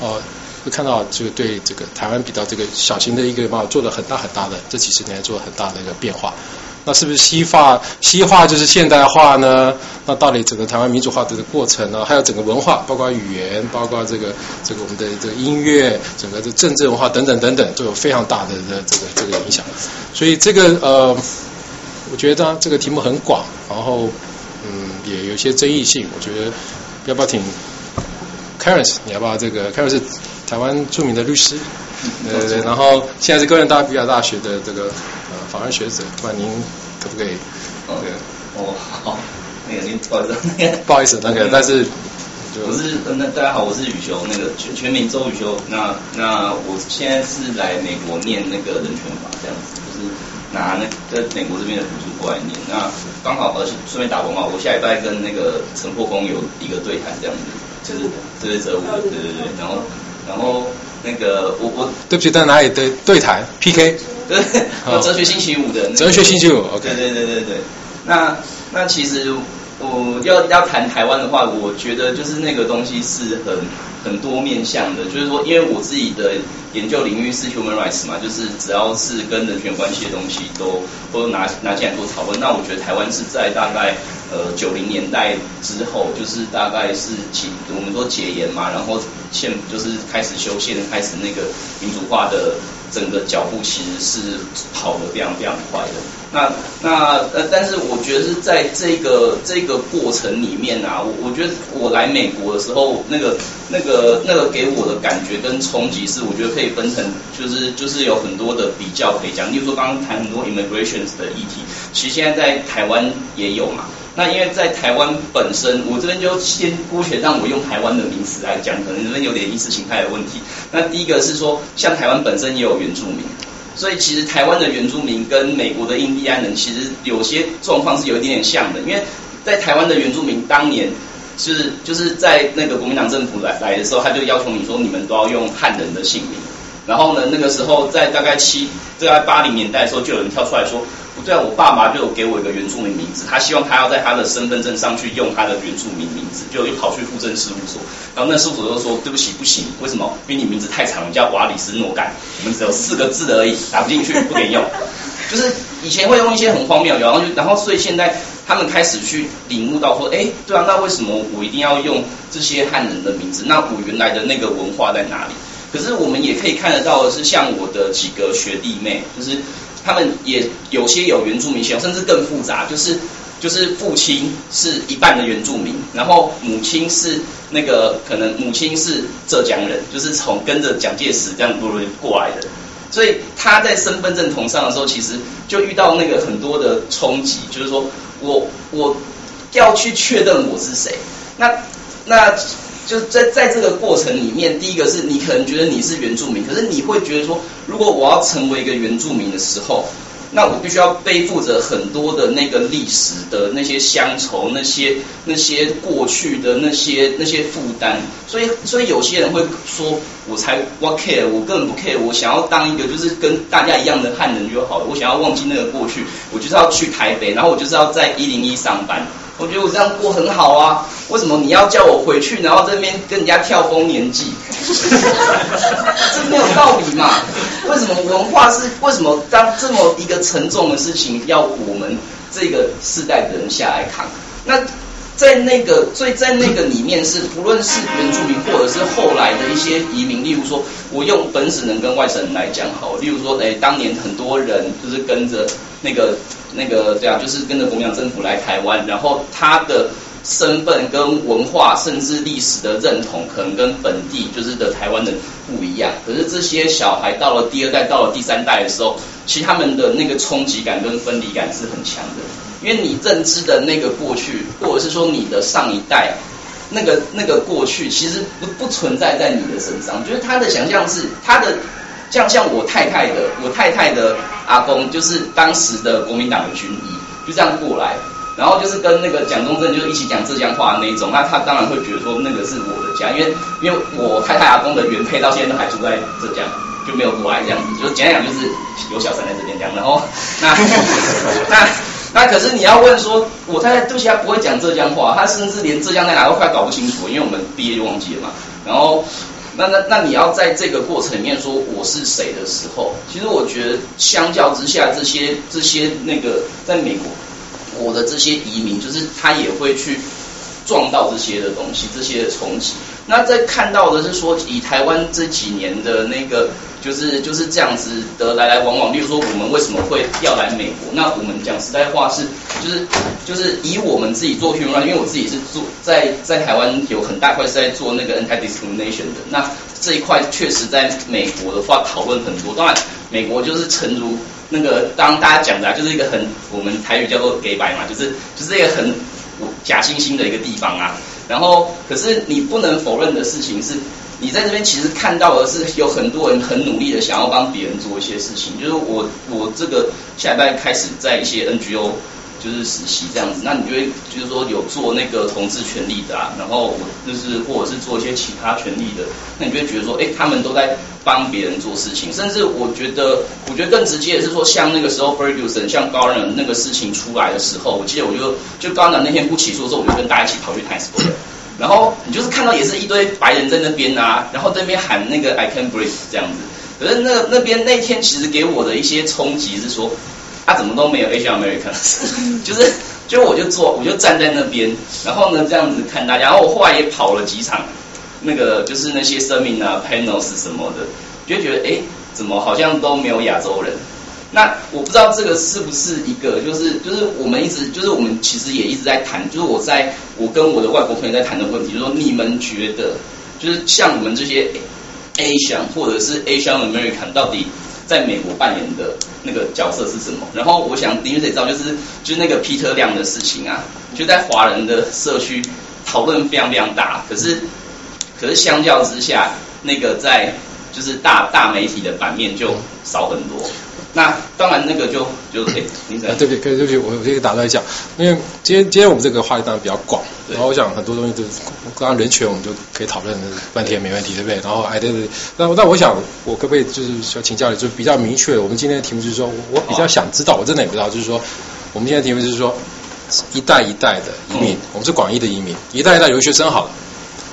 呃，会看到这个对这个台湾比较这个小型的一个嘛，做了很大很大的这几十年做了很大的一个变化。那是不是西化？西化就是现代化呢？那到底整个台湾民主化的过程呢？还有整个文化，包括语言，包括这个这个我们的这个音乐，整个的政治文化等等等等，都有非常大的的这个这个影响。所以这个呃，我觉得这个题目很广，然后嗯也有一些争议性。我觉得要不要请 Karen？你要不要这个 Karen 是台湾著名的律师，对对对，然后现在是哥伦比亚大学的这个。法院学者，那您可不可以？哦，哦，好，那个您不好意思，那个不好意思，那个，但是我是那大家好，我是宇修，那个全全名周宇修。那那我现在是来美国念那个人权法，这样子，就是拿那在美国这边的补助过来念。那刚好而且顺便打广告，我下礼拜跟那个陈破功有一个对谈，这样子，就是这是哲武，对对对，然后然后那个我我对不起，在哪里对对谈 PK？对，哲学星期五的。哲学星期五，OK。对对对对对。那那其实我要要谈台湾的话，我觉得就是那个东西是很很多面向的，就是说，因为我自己的研究领域是 human rights 嘛，就是只要是跟人权关系的东西都都拿拿进来做讨论。那我觉得台湾是在大概呃九零年代之后，就是大概是解我们说解严嘛，然后宪就是开始修宪，开始那个民主化的。整个脚步其实是跑得非常非常快的。那那呃，但是我觉得是在这个这个过程里面啊，我我觉得我来美国的时候，那个那个那个给我的感觉跟冲击是，我觉得可以分成，就是就是有很多的比较可以讲。例如说刚刚谈很多 immigrations 的议题，其实现在在台湾也有嘛。那因为在台湾本身，我这边就先姑且让我用台湾的名词来讲，可能这边有点意识形态的问题。那第一个是说，像台湾本身也有原住民，所以其实台湾的原住民跟美国的印第安人其实有些状况是有一点点像的。因为在台湾的原住民当年是就是在那个国民党政府来来的时候，他就要求你说你们都要用汉人的姓名。然后呢，那个时候在大概七大概八零年代的时候，就有人跳出来说。不对啊，我爸妈就有给我一个原住民名字，他希望他要在他的身份证上去用他的原住民名字，就又跑去户政事务所，然后那事务所就说对不起不行，为什么？因为你名字太长，叫瓦里斯诺干，我们只有四个字而已，打不进去，不给用。就是以前会用一些很荒谬，然后就然后所以现在他们开始去领悟到说，哎，对啊，那为什么我一定要用这些汉人的名字？那我原来的那个文化在哪里？可是我们也可以看得到的是，像我的几个学弟妹，就是。他们也有些有原住民血，甚至更复杂，就是就是父亲是一半的原住民，然后母亲是那个可能母亲是浙江人，就是从跟着蒋介石这样过来的，所以他在身份证同上的时候，其实就遇到那个很多的冲击，就是说我我要去确认我是谁，那那。就在在这个过程里面，第一个是你可能觉得你是原住民，可是你会觉得说，如果我要成为一个原住民的时候，那我必须要背负着很多的那个历史的那些乡愁，那些那些过去的那些那些负担。所以所以有些人会说，我才 what care，我根本不 care，我想要当一个就是跟大家一样的汉人就好了，我想要忘记那个过去，我就是要去台北，然后我就是要在一零一上班。我觉得我这样过很好啊，为什么你要叫我回去，然后这边跟人家跳丰年祭？这没有道理嘛？为什么文化是为什么当这么一个沉重的事情要我们这个世代的人下来扛？那在那个所以在那个里面是，不论是原住民或者是后来的一些移民，例如说我用本省人跟外省人来讲好，例如说哎，当年很多人就是跟着那个。那个对啊，就是跟着国民党政府来台湾，然后他的身份跟文化甚至历史的认同，可能跟本地就是的台湾人不一样。可是这些小孩到了第二代、到了第三代的时候，其实他们的那个冲击感跟分离感是很强的，因为你认知的那个过去，或者是说你的上一代那个那个过去，其实不不存在在你的身上。就是他的想象是他的。像像我太太的，我太太的阿公就是当时的国民党的军医，就这样过来，然后就是跟那个蒋中正就一起讲浙江话的那一种，那他当然会觉得说那个是我的家，因为因为我太太阿公的原配到现在都还住在浙江，就没有过来这样子，就简单讲就是有小三在这边讲，然后 那那那可是你要问说，我太太对不起，她不会讲浙江话，她甚至连浙江在哪都快搞不清楚，因为我们毕业就忘记了嘛。然后，那那那你要在这个过程里面说我是谁的时候，其实我觉得相较之下，这些这些那个在美国，我的这些移民，就是他也会去撞到这些的东西，这些的冲击。那在看到的是说，以台湾这几年的那个。就是就是这样子的来来往往，例如说我们为什么会要来美国？那我们讲实在话是，就是就是以我们自己做 human，因为我自己是做在在台湾有很大块是在做那个 anti discrimination 的，那这一块确实在美国的话讨论很多。当然，美国就是诚如那个当大家讲的，就是一个很我们台语叫做给白嘛，就是就是一个很假惺惺的一个地方啊。然后，可是你不能否认的事情是。你在这边其实看到的是有很多人很努力的想要帮别人做一些事情，就是我我这个下礼拜开始在一些 NGO 就是实习这样子，那你就会就是说有做那个同志权利的啊，然后我就是或者是做一些其他权利的，那你就会觉得说，哎，他们都在帮别人做事情，甚至我觉得我觉得更直接的是说，像那个时候 Ferguson 像 Garner 那个事情出来的时候，我记得我就就 Garner 那天不起诉的时候，我就跟大家一起跑去 Times Square。然后你就是看到也是一堆白人在那边啊，然后在那边喊那个 I can breathe 这样子。可是那那边那天其实给我的一些冲击是说，啊怎么都没有 Asian Americans，就是就我就坐我就站在那边，然后呢这样子看大家，然后我后来也跑了几场，那个就是那些生命啊 panels 什么的，就觉得哎怎么好像都没有亚洲人。那我不知道这个是不是一个，就是就是我们一直就是我们其实也一直在谈，就是我在我跟我的外国朋友在谈的问题，就是说你们觉得，就是像我们这些 Asian 或者是 Asian American 到底在美国扮演的那个角色是什么？然后我想，因为得知道，就是就是那个 Peter 亮的事情啊，就在华人的社区讨论非常非常大，可是可是相较之下，那个在就是大大媒体的版面就少很多。那当然，那个就就哎，对不对？可以，对不起，我我可以打断一下，因为今天今天我们这个话题当然比较广，然后我想很多东西都刚刚人权我们就可以讨论半天没问题，对不对？然后哎对对，那那我想我可不可以就是想请教你，就比较明确，我们今天的题目就是说我比较想知道，我真的也不知道，就是说我们今天的题目就是说一代一代的移民，我们是广义的移民，一代一代留学生好了。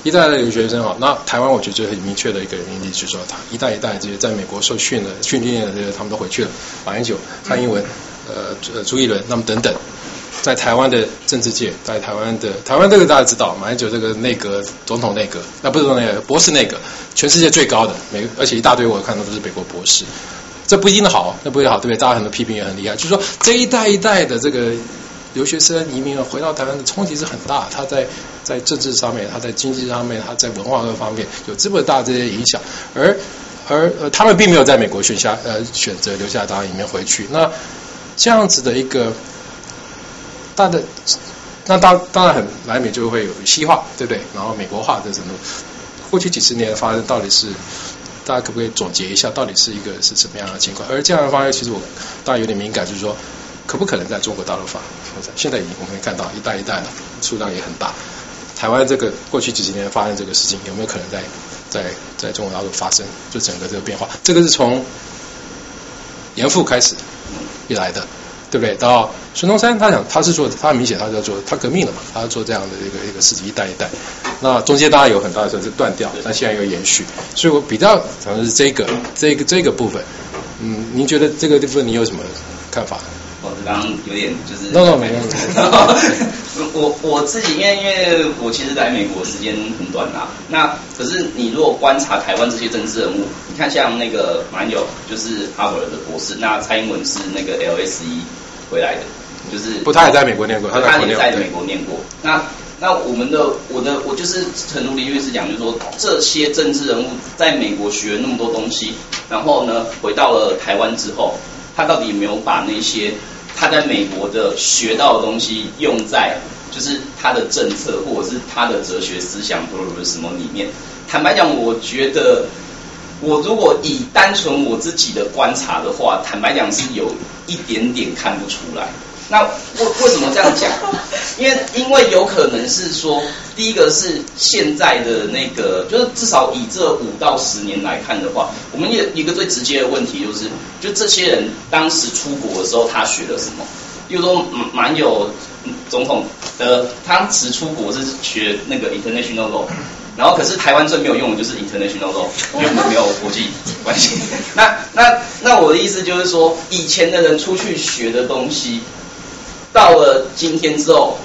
一代的留学生好，那台湾我觉得就很明确的一个原因，就是说他一代一代这些在美国受训的、训练的这些，他们都回去了。马英九、蔡英文、呃呃朱一伦，那么等等，在台湾的政治界，在台湾的台湾这个大家知道，马英九这个内阁总统内阁，那不是总统内阁，博士内阁，全世界最高的，每而且一大堆我看到都是美国博士，这不一定好，那不一定好，对不对？大家很多批评也很厉害，就是说这一代一代的这个留学生移民回到台湾的冲击是很大，他在。在政治上面，他在经济上面，他在文化各方面有这么大这些影响，而而呃，他们并没有在美国选下呃选择留下当移民回去。那这样子的一个大的，那当当然很来美就会有西化，对不对？然后美国化的程度，过去几十年发生到底是大家可不可以总结一下，到底是一个是什么样的情况？而这样的方式，其实我当然有点敏感，就是说可不可能在中国大陆发？现在已经我们可以看到一代一代的数量也很大。台湾这个过去几十年发生这个事情，有没有可能在在在中国大陆发生？就整个这个变化，这个是从严复开始以来的，对不对？到孙中山，他想他是做，他很明显他是要做，他革命了嘛，他做这样的一个一个事情，一代一代。那中间当然有很大的时候是断掉，但现在又延续。所以我比较可能是这个这个这个部分。嗯，您觉得这个部分你有什么看法？我刚刚有点就是，no no 没问题。我我自己因为因为我其实来美国时间很短啦，那可是你如果观察台湾这些政治人物，你看像那个马英九就是哈佛的博士，那蔡英文是那个 LSE 回来的，就是不，他也在美国念过，他也在美国念过。那那我们的我的我就是陈如林律师讲，就是说这些政治人物在美国学了那么多东西，然后呢回到了台湾之后。他到底有没有把那些他在美国的学到的东西用在就是他的政策或者是他的哲学思想或者什么里面？坦白讲，我觉得我如果以单纯我自己的观察的话，坦白讲是有一点点看不出来。那为为什么这样讲？因为因为有可能是说，第一个是现在的那个，就是至少以这五到十年来看的话，我们也一个最直接的问题就是，就这些人当时出国的时候他学了什么？比如说蛮有总统的，他当时出国是学那个 international law，然后可是台湾最没有用的就是 international law，因为我们没有国际关系。那那那我的意思就是说，以前的人出去学的东西，到了今天之后。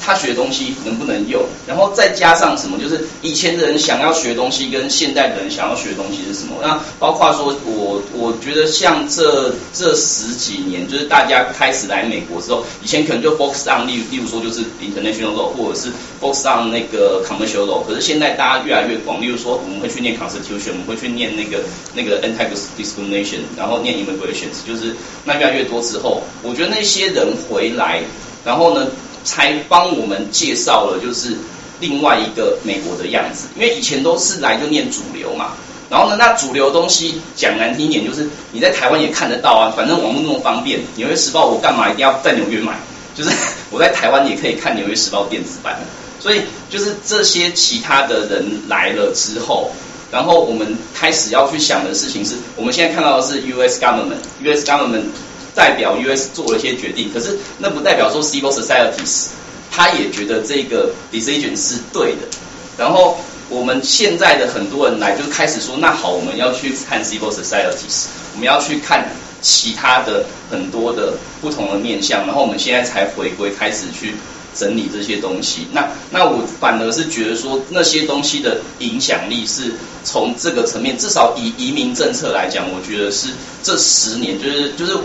他学东西能不能用？然后再加上什么？就是以前的人想要学东西，跟现代的人想要学东西是什么？那包括说，我我觉得像这这十几年，就是大家开始来美国之后，以前可能就 focus on 例例如说就是 international law，或者是 focus on 那个 commercial law。可是现在大家越来越广，例如说我们会去念 constitution，我们会去念那个那个 anti discrimination，然后念 immigration，就是那越来越多之后，我觉得那些人回来，然后呢？才帮我们介绍了，就是另外一个美国的样子。因为以前都是来就念主流嘛，然后呢，那主流东西讲难听一点，就是你在台湾也看得到啊，反正网络那么方便，《纽约时报》我干嘛一定要在纽约买？就是我在台湾也可以看《纽约时报》电子版。所以就是这些其他的人来了之后，然后我们开始要去想的事情是，我们现在看到的是 U.S. government，U.S. government。代表 U.S. 做了一些决定，可是那不代表说 civil societies 他也觉得这个 decision 是对的。然后我们现在的很多人来就开始说，那好，我们要去看 civil societies，我们要去看其他的很多的不同的面向，然后我们现在才回归开始去整理这些东西。那那我反而是觉得说，那些东西的影响力是从这个层面，至少以移民政策来讲，我觉得是这十年就是就是。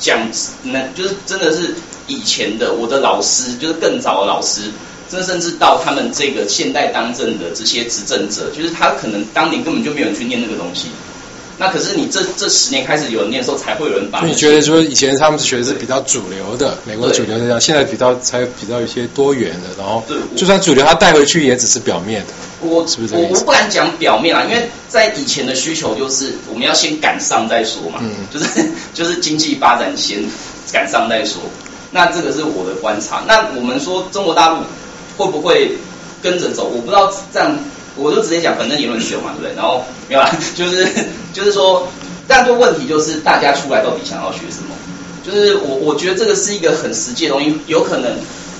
讲那就是真的是以前的我的老师，就是更早的老师，这甚至到他们这个现代当政的这些执政者，就是他可能当年根本就没有人去念那个东西。那可是你这这十年开始有人念的时候，才会有人把。你觉得说以前他们学的是比较主流的，美国主流的这样，现在比较才比较一些多元的，然后就算主流，他带回去也只是表面的。我是不是我我不敢讲表面啊，因为在以前的需求就是我们要先赶上再说嘛，就是就是经济发展先赶上再说。那这个是我的观察。那我们说中国大陆会不会跟着走？我不知道这样。我就直接讲，反正言论自由嘛，对不对？然后没有啦，就是就是说，但就问题就是大家出来到底想要学什么？就是我我觉得这个是一个很实际的东西，有可能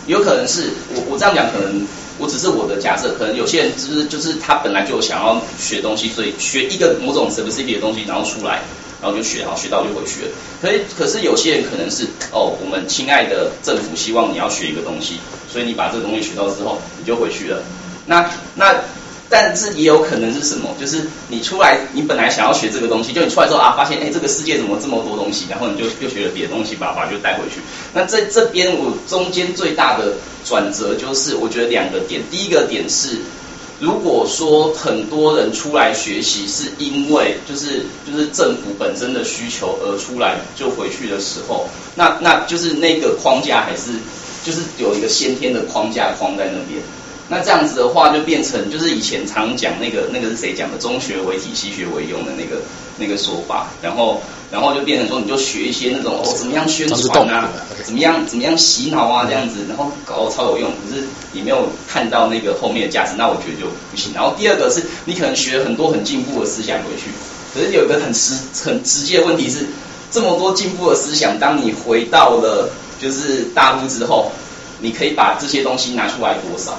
有可能是我我这样讲，可能我只是我的假设，可能有些人就是就是他本来就想要学东西，所以学一个某种 specific 的东西，然后出来，然后就学，然后学到就回去了。可是可是有些人可能是哦，我们亲爱的政府希望你要学一个东西，所以你把这个东西学到之后，你就回去了。那那。但是也有可能是什么？就是你出来，你本来想要学这个东西，就你出来之后啊，发现哎，这个世界怎么这么多东西，然后你就又学了别的东西，把把就带回去。那在这边我中间最大的转折就是，我觉得两个点。第一个点是，如果说很多人出来学习是因为就是就是政府本身的需求而出来就回去的时候，那那就是那个框架还是就是有一个先天的框架框在那边。那这样子的话，就变成就是以前常讲那个那个是谁讲的？中学为体，西学为用的那个那个说法。然后然后就变成说，你就学一些那种哦，怎么样宣传啊，怎么样怎么样洗脑啊这样子，然后搞超有用。可是你没有看到那个后面的价值，那我觉得就不行。然后第二个是你可能学很多很进步的思想回去，可是有一个很实很直接的问题是，这么多进步的思想，当你回到了就是大陆之后，你可以把这些东西拿出来多少？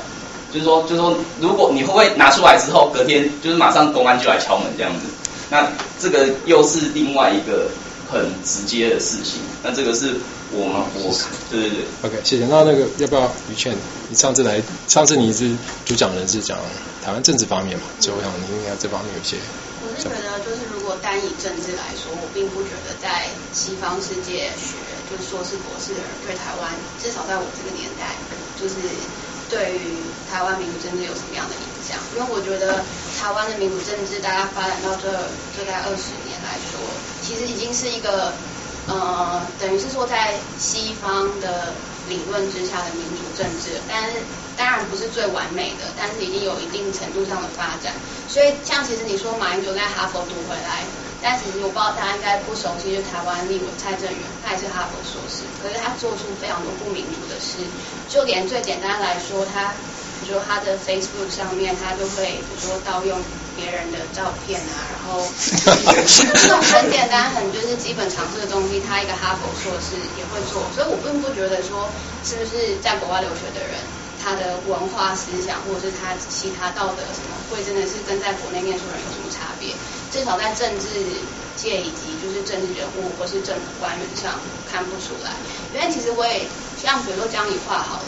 就是说，就是说，如果你会不会拿出来之后，隔天就是马上公安就来敲门这样子？那这个又是另外一个很直接的事情。那这个是我们我对对对，OK，谢谢。那那个要不要于倩？你上次来，上次你是主讲人是讲台湾政治方面嘛？所以我想你应该这方面有些。我是觉得，就是如果单以政治来说，我并不觉得在西方世界学就是硕士博士的人对台湾，至少在我这个年代，就是。对于台湾民主政治有什么样的影响？因为我觉得台湾的民主政治，大家发展到这这概二十年来说，其实已经是一个呃，等于是说在西方的理论之下的民主政治，但是当然不是最完美的，但是已经有一定程度上的发展。所以像其实你说马英九在哈佛读回来。但其实我不知道大家应该不熟悉，就台湾立委蔡正元，他也是哈佛硕士，可是他做出非常多不民主的事，就连最简单来说，他比如说他的 Facebook 上面，他就会比如说盗用别人的照片啊，然后 这种很简单、很就是基本常识的东西，他一个哈佛硕士也会做，所以我并不觉得说是不是在国外留学的人，他的文化思想或者是他其他道德什么，会真的是跟在国内念书人有什么差别？至少在政治界以及就是政治人物或是政府官员上看不出来，因为其实我也像比如说江宜桦好了，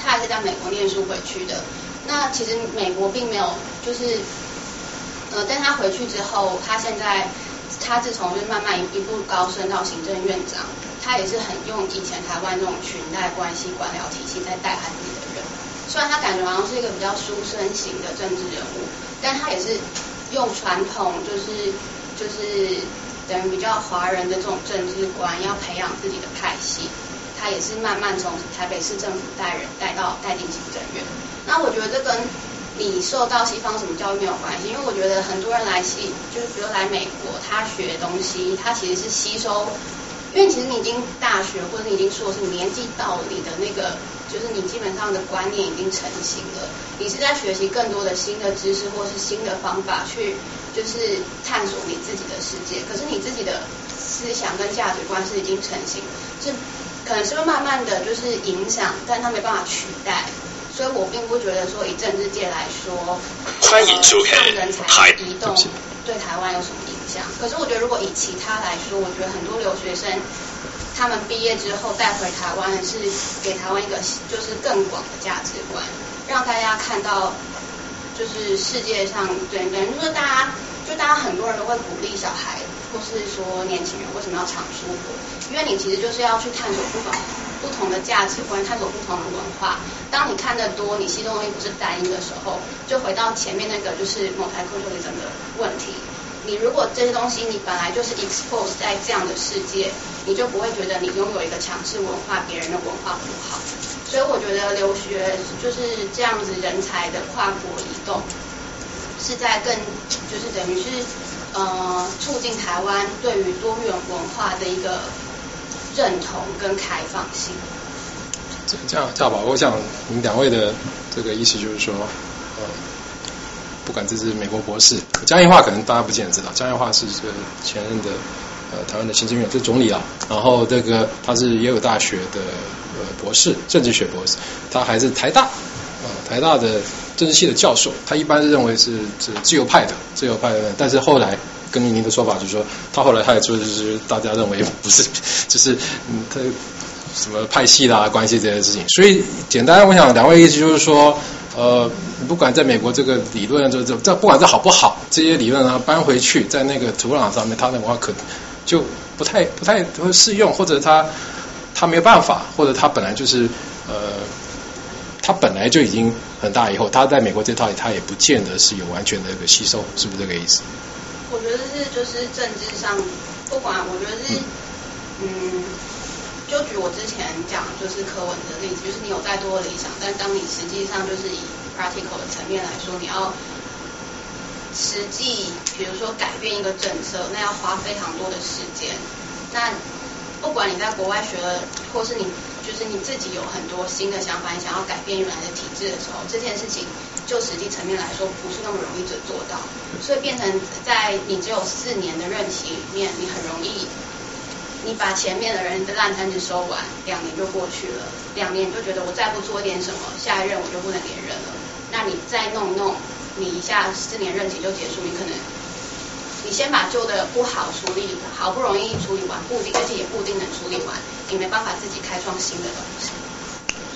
他还是在美国念书回去的。那其实美国并没有就是呃，但他回去之后，他现在他自从就是慢慢一步高升到行政院长，他也是很用以前台湾这种裙带关系官僚体系在带他自己的人。虽然他感觉好像是一个比较书生型的政治人物，但他也是用传统就是就是等于比较华人的这种政治观，要培养自己的派系。他也是慢慢从台北市政府带人带到带进行政院。那我觉得这跟你受到西方什么教育没有关系，因为我觉得很多人来西，就是比如来美国，他学东西，他其实是吸收，因为其实你已经大学或者你已经硕士，你年纪到了，你的那个就是你基本上的观念已经成型了，你是在学习更多的新的知识或是新的方法去就是探索你自己的世界，可是你自己的思想跟价值观是已经成型，是可能是会慢慢的就是影响，但它没办法取代。所以我并不觉得说以政治界来说，欢迎收看人才移动对台湾有什么影响。可是我觉得如果以其他来说，我觉得很多留学生他们毕业之后带回台湾是给台湾一个就是更广的价值观，让大家看到就是世界上对等于说大家就大家很多人都会鼓励小孩或是说年轻人为什么要常出国，因为你其实就是要去探索不同不同的价值观，探索不同的文化。当你看得多，你吸收东西不是单一的时候，就回到前面那个就是某台科学的整个问题。你如果这些东西你本来就是 expose 在这样的世界，你就不会觉得你拥有一个强势文化，别人的文化不好。所以我觉得留学就是这样子人才的跨国移动，是在更就是等于是呃促进台湾对于多元文化的一个认同跟开放性。这样这样吧，我想你们两位的这个意思就是说，呃，不管这是美国博士江宜桦，可能大家不见得知道，江宜桦是这个前任的呃台湾的行政院，这总理啊，然后这个他是耶鲁大学的呃博士，政治学博士，他还是台大啊台大的政治系的教授，他一般认为是是自由派的，自由派的，但是后来根据您的说法，就是说他后来他也说就是大家认为不是，就是嗯他。什么派系啦、关系这些事情，所以简单，我想两位意思就是说，呃，不管在美国这个理论，这这这不管这好不好，这些理论啊搬回去，在那个土壤上面，它的话可就不太不太会适用，或者他他没有办法，或者他本来就是呃，他本来就已经很大，以后他在美国这套他也不见得是有完全的一个吸收，是不是这个意思？我觉得是，就是政治上，不管我觉得是，嗯。就举我之前讲就是课文的例子，就是你有再多的理想，但当你实际上就是以 practical 的层面来说，你要实际比如说改变一个政策，那要花非常多的时间。那不管你在国外学了，或是你就是你自己有很多新的想法，你想要改变原来的体制的时候，这件事情就实际层面来说不是那么容易就做到，所以变成在你只有四年的任期里面，你很容易。你把前面的人的烂摊子收完，两年就过去了。两年就觉得我再不做点什么，下一任我就不能连任了。那你再弄弄，你一下四年任期就结束，你可能你先把旧的不好处理，好不容易处理完，固定而且也固定能处理完，你没办法自己开创新的东西。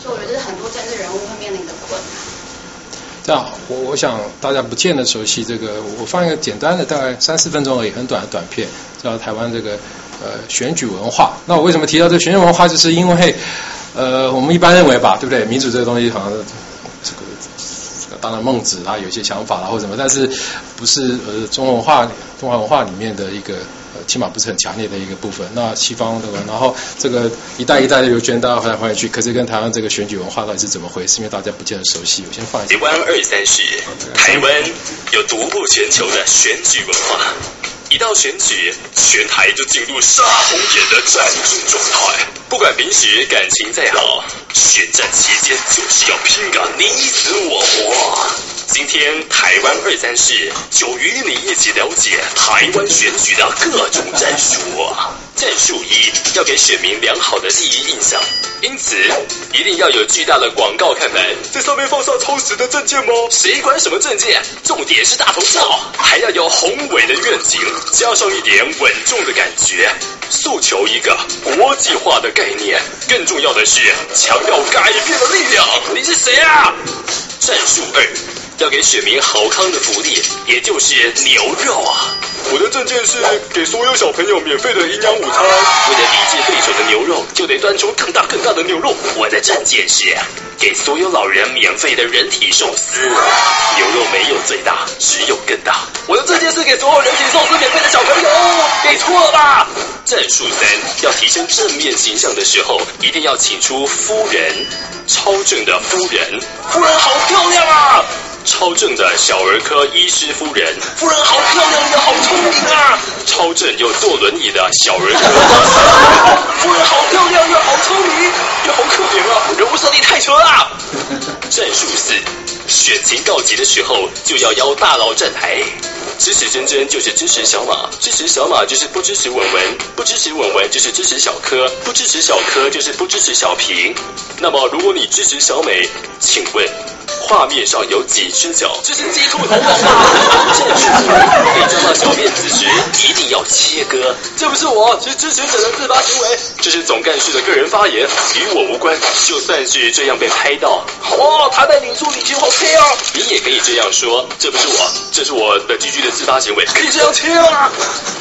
所以我觉得这是很多政治人物会面临的困难。这样，我我想大家不见得熟悉这个，我放一个简单的，大概三四分钟而已，很短的短片，叫台湾这个。呃，选举文化。那我为什么提到这个选举文化？就是因为，呃，我们一般认为吧，对不对？民主这个东西好像这个当然孟子啊有些想法啦或者什么，但是不是呃中文化中华文化里面的一个呃起码不是很强烈的一个部分。那西方对吧？然后这个一代一代的流传，大家回来回去，可是跟台湾这个选举文化到底是怎么回事？因为大家不见得熟悉。我先放一下。台湾二三十，台湾有独步全球的选举文化。一到选举，全台就进入杀红眼的战争状态。不管平时感情再好，选战期间就是要拼个你死我活。今天台湾二三事就与你一起了解台湾选举的各种战术。战术一，要给选民良好的第一印象，因此一定要有巨大的广告看板，在上面放上充实的证件吗？谁管什么证件？重点是大头照，还要有宏伟的愿景，加上一点稳重的感觉，诉求一个国际化的概念。更重要的是，强调改变的力量。你是谁啊？战术二。要给选民好康的福利，也就是牛肉啊！我的证件是给所有小朋友免费的营养午餐。为了抵制对手的牛肉，就得端出更大更大的牛肉。我的证件是给所有老人免费的人体寿司。牛肉没有最大，只有更大。我的证件是给所有人体寿司免费的小朋友。给错了吧？战术三，要提升正面形象的时候，一定要请出夫人，超正的夫人。夫人好漂亮啊！超正的小儿科医师夫人，夫人好漂亮又好聪明啊！超正又坐轮椅的小儿科夫人，好漂亮又好聪明，又好可怜啊！人物设定太扯了。战术四，选情告急的时候就要邀大佬站台，支持真真就是支持小马，支持小马就是不支持文文，不支持文文就是支持小柯，不支持小柯就是不支持小平。那么如果你支持小美，请问？画面上有几只脚？这是鸡兔同笼吗？战术四，被抓到小辫子时一定要切割。这不是我，是支持者的。自发行为。这是总干事的。个人发言，与我无关。就算是这样被拍到，哦，他在领处理就好切啊！你也可以这样说，这不是我，这是我的居居的自发行为，可以这样切啊！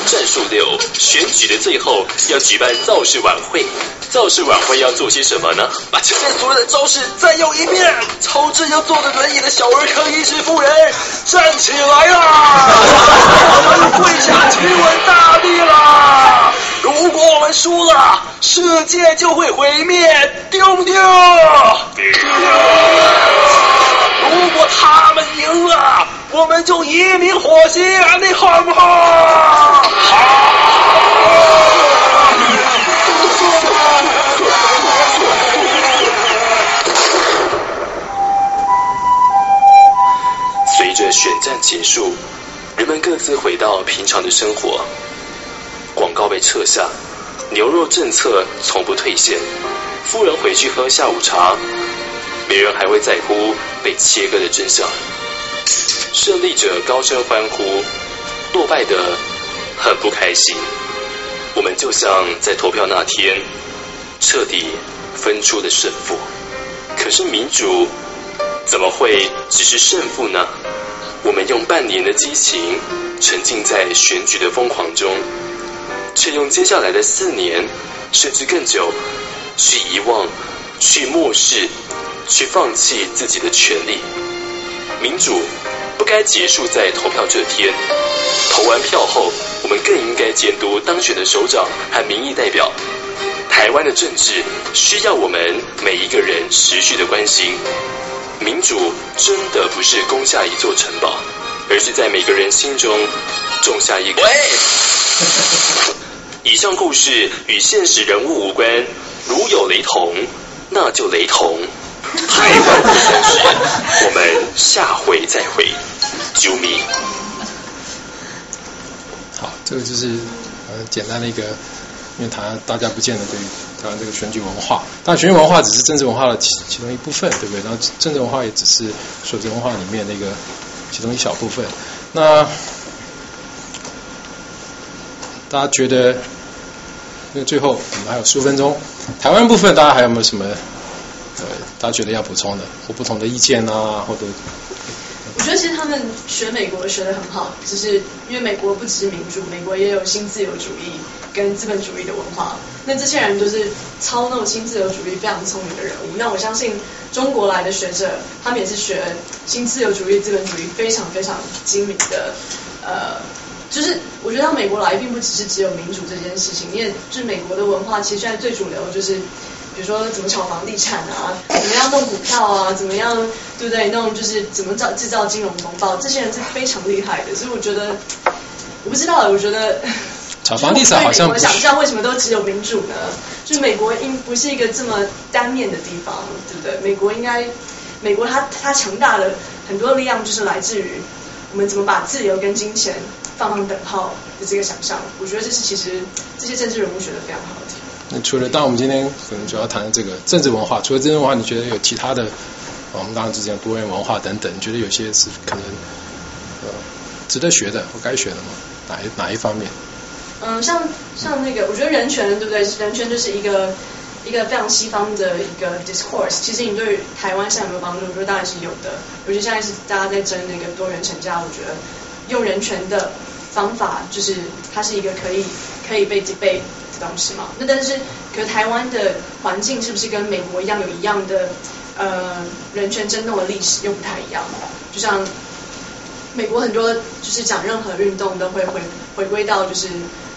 战术六，选举的最后要举办造势晚会。造势晚会要做些什么呢？把前面所有的招式再用一遍。超正要坐着轮椅的小儿科医师夫人站起来啦！我们跪下亲吻大地啦！如果我们输了，世界就会毁灭，丢不丢？如果他们赢了，我们就移民火星，你好不好？好。随着选战结束，人们各自回到平常的生活。广告被撤下，牛肉政策从不退现。夫人回去喝下午茶，没人还会在乎被切割的真相。胜利者高声欢呼，落败的很不开心。我们就像在投票那天彻底分出的胜负。可是民主怎么会只是胜负呢？我们用半年的激情沉浸在选举的疯狂中，却用接下来的四年甚至更久去遗忘、去漠视、去放弃自己的权利。民主不该结束在投票这天，投完票后，我们更应该监督当选的首长和民意代表。台湾的政治需要我们每一个人持续的关心。民主真的不是攻下一座城堡，而是在每个人心中种下一个。喂，以上故事与现实人物无关，如有雷同，那就雷同。台湾不三世，我们下回再会。啾咪。好，这个就是呃简单的一个。因为台湾大家不见得对台湾这个选举文化，但选举文化只是政治文化的其其中一部分，对不对？然后政治文化也只是数字文化里面那个其中一小部分。那大家觉得，那最后我们还有十五分钟，台湾部分大家还有没有什么呃，大家觉得要补充的或不同的意见啊，或者？我觉得其实他们学美国学的很好，就是因为美国不只是民主，美国也有新自由主义跟资本主义的文化。那这些人都是操弄新自由主义非常聪明的人物。那我相信中国来的学者，他们也是学新自由主义、资本主义非常非常精明的。呃，就是我觉得到美国来，并不只是只有民主这件事情，因为就是美国的文化，其实现在最主流就是。比如说怎么炒房地产啊，怎么样弄股票啊，怎么样对不对？弄就是怎么造制造金融风暴，这些人是非常厉害的。所以我觉得，我不知道，我觉得。炒房地产 好像我想象为什么都只有民主呢？就是美国应不是一个这么单面的地方，对不对？美国应该，美国它它强大的很多力量就是来自于我们怎么把自由跟金钱放上等号的这个想象。我觉得这是其实这些政治人物学的非常好。那除了，当我们今天可能主要谈的这个政治文化，除了政治文化，你觉得有其他的？我们刚刚之前多元文化等等，你觉得有些是可能呃值得学的或该学的吗？哪一哪一方面？嗯，像像那个，我觉得人权对不对？人权就是一个一个非常西方的一个 discourse。其实你对台湾现在有没有帮助？我觉得当然是有的。尤其现在是大家在争那个多元成家，我觉得用人权的方法，就是它是一个可以可以被 debate 东西嘛。那但是，可是台湾的环境是不是跟美国一样有一样的呃人权争斗的历史？又不太一样。就像美国很多就是讲任何运动都会回回归到就是。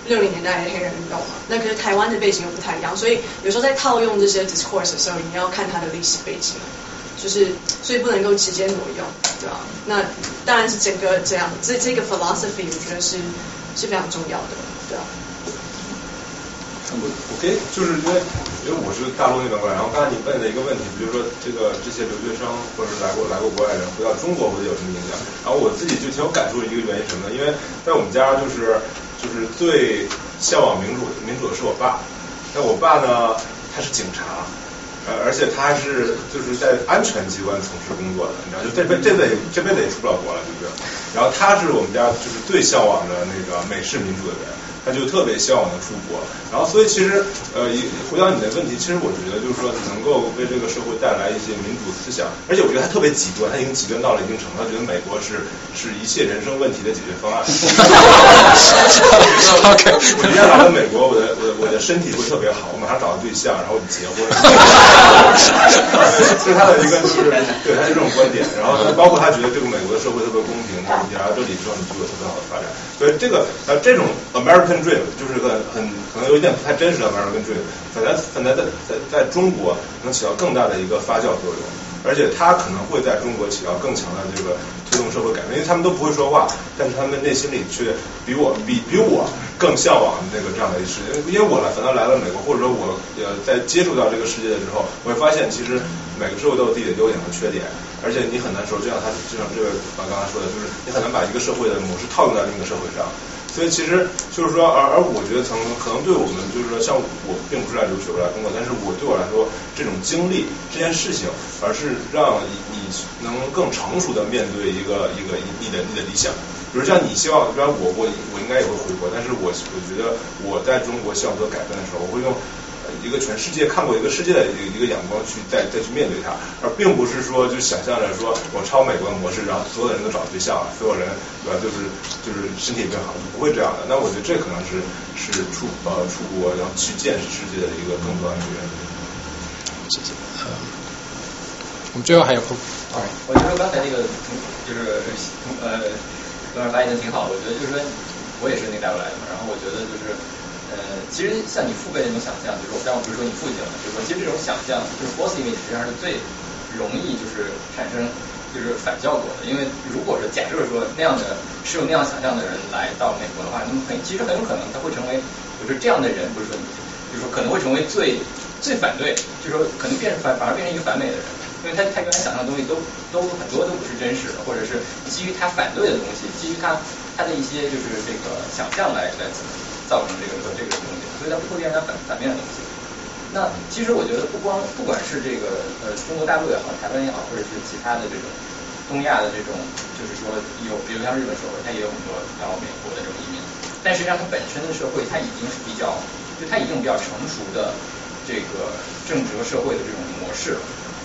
六零年代的黑人运动嘛，那可是台湾的背景又不太一样，所以有时候在套用这些 discourse 的时候，你要看它的历史背景，就是所以不能够直接挪用，对吧？那当然是整个这样，这这个 philosophy 我觉得是是非常重要的，对吧？我我可以就是因为因为我是大陆那边过来，然后刚才你问的一个问题，比如说这个这些留学生或者来过来过国外人回到中国会有什么影响？然后我自己就挺有感触的一个原因什么呢？因为在我们家就是。就是最向往民主民主的是我爸，但我爸呢，他是警察，呃，而且他是就是在安全机关从事工作的，你知道，就这辈这辈这辈子也出不了国了，对不对？然后他是我们家就是最向往的那个美式民主的人。他就特别向往的出国，然后所以其实呃，回答你的问题，其实我觉得就是说能够为这个社会带来一些民主思想，而且我觉得他特别极端，他已经极端到了一定程度，他觉得美国是是一切人生问题的解决方案。OK，我一旦来到美国，我的我的我的身体会特别好，我马上找到对象，然后结婚。这是他的一个就是对他是这种观点，然后包括他觉得这个美国的社会特别公平，你来到这里之后你就有特别好的发展，所以这个呃这种 American。dream 就是个很可能有一点不太真实的 American dream，本来本来在在在中国能起到更大的一个发酵作用，而且他可能会在中国起到更强的这个推动社会改变，因为他们都不会说话，但是他们内心里却比我比比我更向往那个这样的一个世界，因为我来反倒来了美国，或者说我呃在接触到这个世界的时候，我会发现其实每个社会都有自己的优点和缺点，而且你很难说，就像他就像这个啊刚才说的，就是你很难把一个社会的模式套用在另一个社会上。所以其实就是说，而而我觉得，可能可能对我们就是说，像我并不是来留学来工作，但是我对我来说，这种经历这件事情，而是让你你能更成熟的面对一个一个你的你的理想。比如像你希望，虽然我我我应该也会回国，但是我我觉得我在中国希望做改变的时候，我会用。一个全世界看过一个世界的一个一个眼光去再再去面对它，而并不是说就想象着说我抄美国的模式，然后所有的人都找对象，所有人对吧？就是就是身体也变好，不会这样的。那我觉得这可能是是出呃出国然后去见识世界的一个更重要的原因。谢谢。我们最后还有空。啊，我觉得刚才那个就是呃，刚才发言的挺好的。我觉得就是说我也是那带过来的嘛，然后我觉得就是。呃，其实像你父辈那种想象，就是我刚刚不是说你父亲了，就是说其实这种想象，就是 false image 实际上是最容易就是产生就是反效果的。因为如果是假设说那样的是有那样想象的人来到美国的话，那么很其实很有可能他会成为就是这样的人，不是说你，就是说可能会成为最最反对，就是说可能变反反而变成一个反美的人，因为他他原来想象的东西都都很多都不是真实的，或者是基于他反对的东西，基于他他的一些就是这个想象来来怎么。造成这个说这个东西，所以它不会变成反反面的东西。那其实我觉得不光不管是这个呃中国大陆也好，台湾也好，或者是其他的这种东亚的这种，就是说有比如像日本社会，它也有很多到美国的这种移民，但实际上它本身的社会它已经是比较，就它已经比较成熟的这个政治和社会的这种模式了。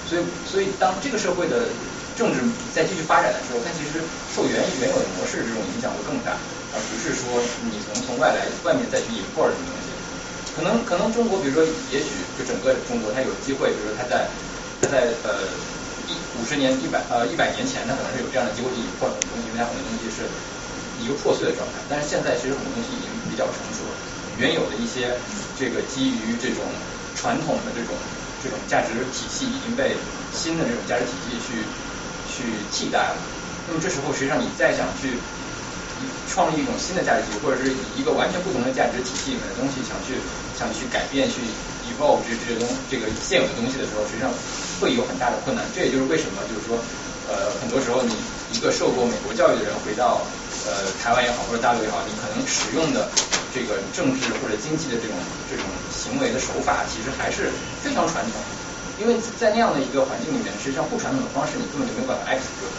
所以所以当这个社会的政治在继续发展的时候，它其实受原原有的模式这种影响会更大。而不是说你从从外来外面再去引破什么东西，可能可能中国比如说也许就整个中国它有机会，比如说它在它在呃一五十年一百呃一百年前它可能是有这样的机会去引破很多东西，因为它很多东西是一个破碎的状态。但是现在其实很多东西已经比较成熟了，原有的一些这个基于这种传统的这种这种价值体系已经被新的这种价值体系去去替代了。那么这时候实际上你再想去创立一种新的价值体系，或者是一个完全不同的价值体系里面的东西想去想去改变、去 evolve 这这些东这个现有的东西的时候，实际上会有很大的困难。这也就是为什么就是说，呃，很多时候你一个受过美国教育的人回到呃台湾也好或者大陆也好，你可能使用的这个政治或者经济的这种这种行为的手法，其实还是非常传统。因为在那样的一个环境里面，实际上不传统的方式你根本就没有办法 execute。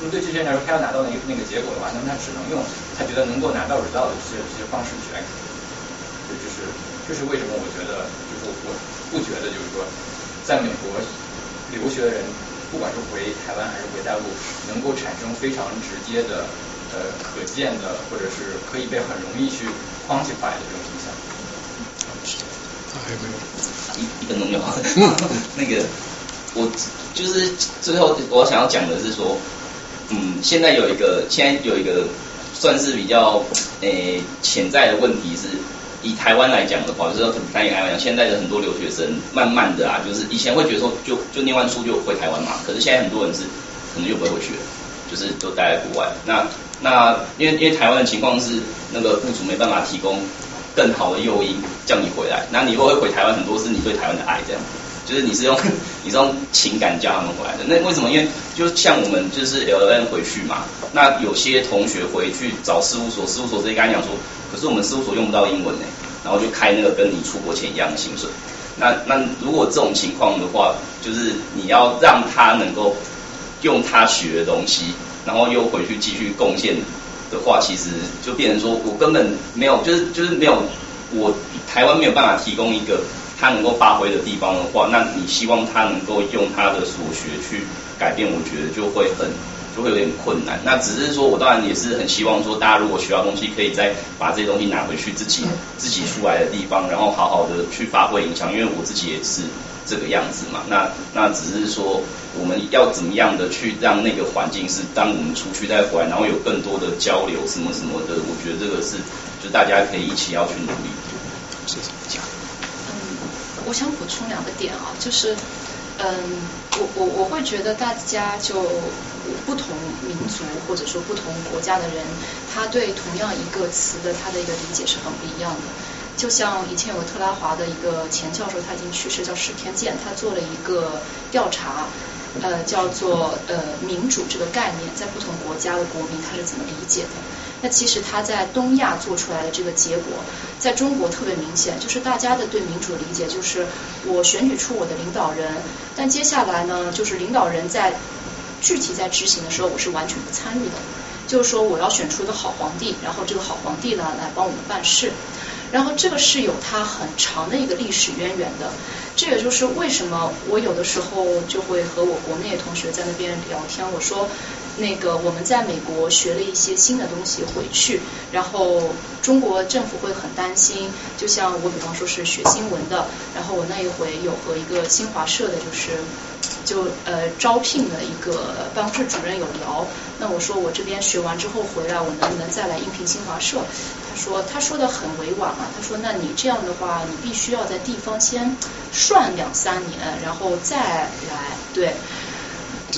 那么对这些人来说，他要拿到那个那个结果的话，那么他只能用他觉得能够拿到 result 的这些这些方式去来。对，就。是这是为什么我觉得就是我不觉得就是说在美国留学的人，不管是回台湾还是回大陆，能够产生非常直接的呃可见的或者是可以被很容易去 quantify 的这种影响。还有没有？一一分钟就好。那个，我就是最后我想要讲的是说，嗯，现在有一个，现在有一个算是比较诶潜在的问题是，以台湾来讲的话，就是说台以台湾讲，现在的很多留学生慢慢的啊，就是以前会觉得说就就念完书就回台湾嘛，可是现在很多人是可能又不会回去了，就是都待在国外。那那因为因为台湾的情况是那个雇主没办法提供。更好的诱因叫你回来，那你如果会回台湾，很多是你对台湾的爱，这样，就是你是用 你是用情感叫他们回来的。那为什么？因为就像我们就是 L N 回去嘛，那有些同学回去找事务所，事务所直接跟他讲说，可是我们事务所用不到英文呢，然后就开那个跟你出国前一样的薪水。那那如果这种情况的话，就是你要让他能够用他学的东西，然后又回去继续贡献。的话，其实就变成说我根本没有，就是就是没有，我台湾没有办法提供一个他能够发挥的地方的话，那你希望他能够用他的所学去改变，我觉得就会很就会有点困难。那只是说我当然也是很希望说，大家如果学到东西，可以再把这些东西拿回去自己自己出来的地方，然后好好的去发挥影响。因为我自己也是这个样子嘛。那那只是说。我们要怎么样的去让那个环境是，当我们出去再回来，然后有更多的交流什么什么的，我觉得这个是就大家可以一起要去努力。谢谢。我想补充两个点啊，就是嗯，我我我会觉得大家就不同民族或者说不同国家的人，他对同样一个词的他的一个理解是很不一样的。就像以前有个特拉华的一个前教授，他已经去世，叫史天健，他做了一个调查。呃，叫做呃民主这个概念，在不同国家的国民他是怎么理解的？那其实他在东亚做出来的这个结果，在中国特别明显，就是大家的对民主理解就是我选举出我的领导人，但接下来呢，就是领导人在具体在执行的时候，我是完全不参与的。就是说我要选出一个好皇帝，然后这个好皇帝呢来帮我们办事。然后这个是有它很长的一个历史渊源的，这也就是为什么我有的时候就会和我国内同学在那边聊天，我说那个我们在美国学了一些新的东西回去，然后中国政府会很担心，就像我比方说是学新闻的，然后我那一回有和一个新华社的，就是就呃招聘的一个办公室主任有聊，那我说我这边学完之后回来，我能不能再来应聘新华社？他说他说的很委婉啊，他说那你这样的话，你必须要在地方先涮两三年，然后再来，对。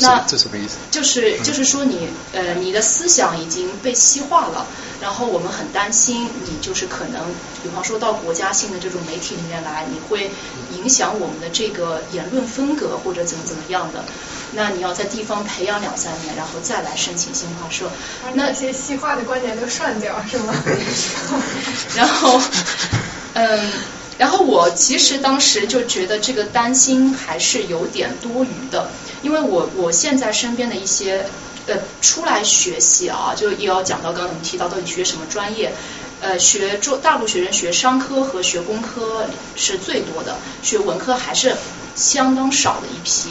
那这什么意思？就是就是说你呃你的思想已经被西化了，然后我们很担心你就是可能，比方说到国家性的这种媒体里面来，你会影响我们的这个言论风格或者怎么怎么样的。那你要在地方培养两三年，然后再来申请新华社。那些西化的观点都涮掉是吗？然后，嗯，然后我其实当时就觉得这个担心还是有点多余的，因为我我现在身边的一些呃出来学习啊，就又要讲到刚刚我们提到到底学什么专业，呃，学中大陆学生学商科和学工科是最多的，学文科还是相当少的一批。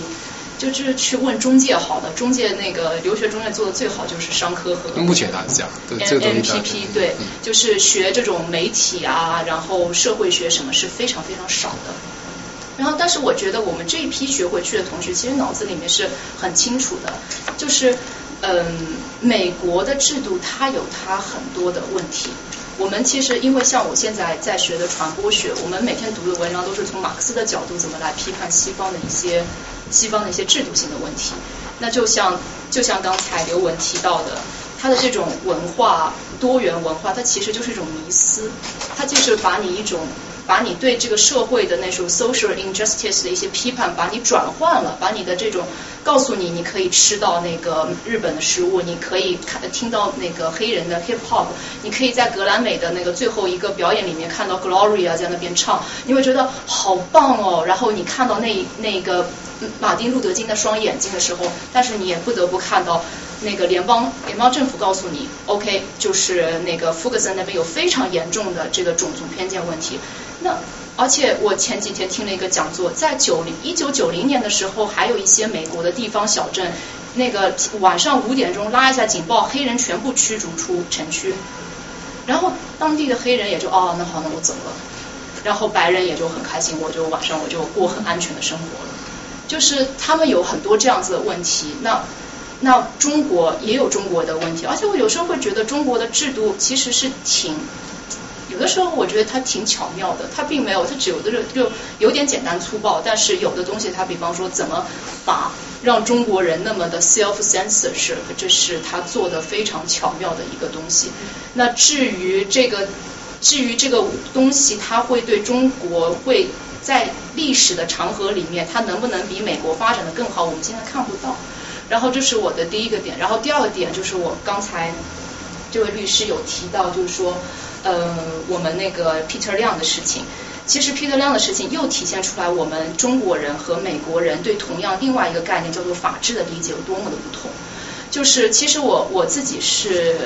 就是去问中介好的，中介那个留学中介做的最好就是商科和。目前还是这样，对这个。M P P 对，就是学这种媒体啊，然后社会学什么是非常非常少的。然后，但是我觉得我们这一批学回去的同学，其实脑子里面是很清楚的，就是嗯，美国的制度它有它很多的问题。我们其实因为像我现在在学的传播学，我们每天读的文章都是从马克思的角度怎么来批判西方的一些西方的一些制度性的问题。那就像就像刚才刘文提到的，他的这种文化多元文化，它其实就是一种迷思，它就是把你一种把你对这个社会的那种 social injustice 的一些批判，把你转换了，把你的这种告诉你，你可以吃到那个日本的食物，你可以看听到那个黑人的 hip hop，你可以在格兰美的那个最后一个表演里面看到 Gloria 在那边唱，你会觉得好棒哦。然后你看到那那个马丁路德金的双眼睛的时候，但是你也不得不看到。那个联邦联邦政府告诉你，OK，就是那个福格森那边有非常严重的这个种族偏见问题。那而且我前几天听了一个讲座，在九零一九九零年的时候，还有一些美国的地方小镇，那个晚上五点钟拉一下警报，黑人全部驱逐出城区，然后当地的黑人也就哦，那好，那我走了，然后白人也就很开心，我就晚上我就过很安全的生活了。就是他们有很多这样子的问题，那。那中国也有中国的问题，而且我有时候会觉得中国的制度其实是挺，有的时候我觉得它挺巧妙的，它并没有，它只有的就就有点简单粗暴，但是有的东西它比方说怎么把让中国人那么的 self censorship，这是他做的非常巧妙的一个东西。那至于这个至于这个东西，它会对中国会在历史的长河里面，它能不能比美国发展的更好，我们现在看不到。然后这是我的第一个点，然后第二个点就是我刚才这位律师有提到，就是说，呃，我们那个 Peter 亮的事情，其实 Peter 亮的事情又体现出来我们中国人和美国人对同样另外一个概念叫做法治的理解有多么的不同。就是其实我我自己是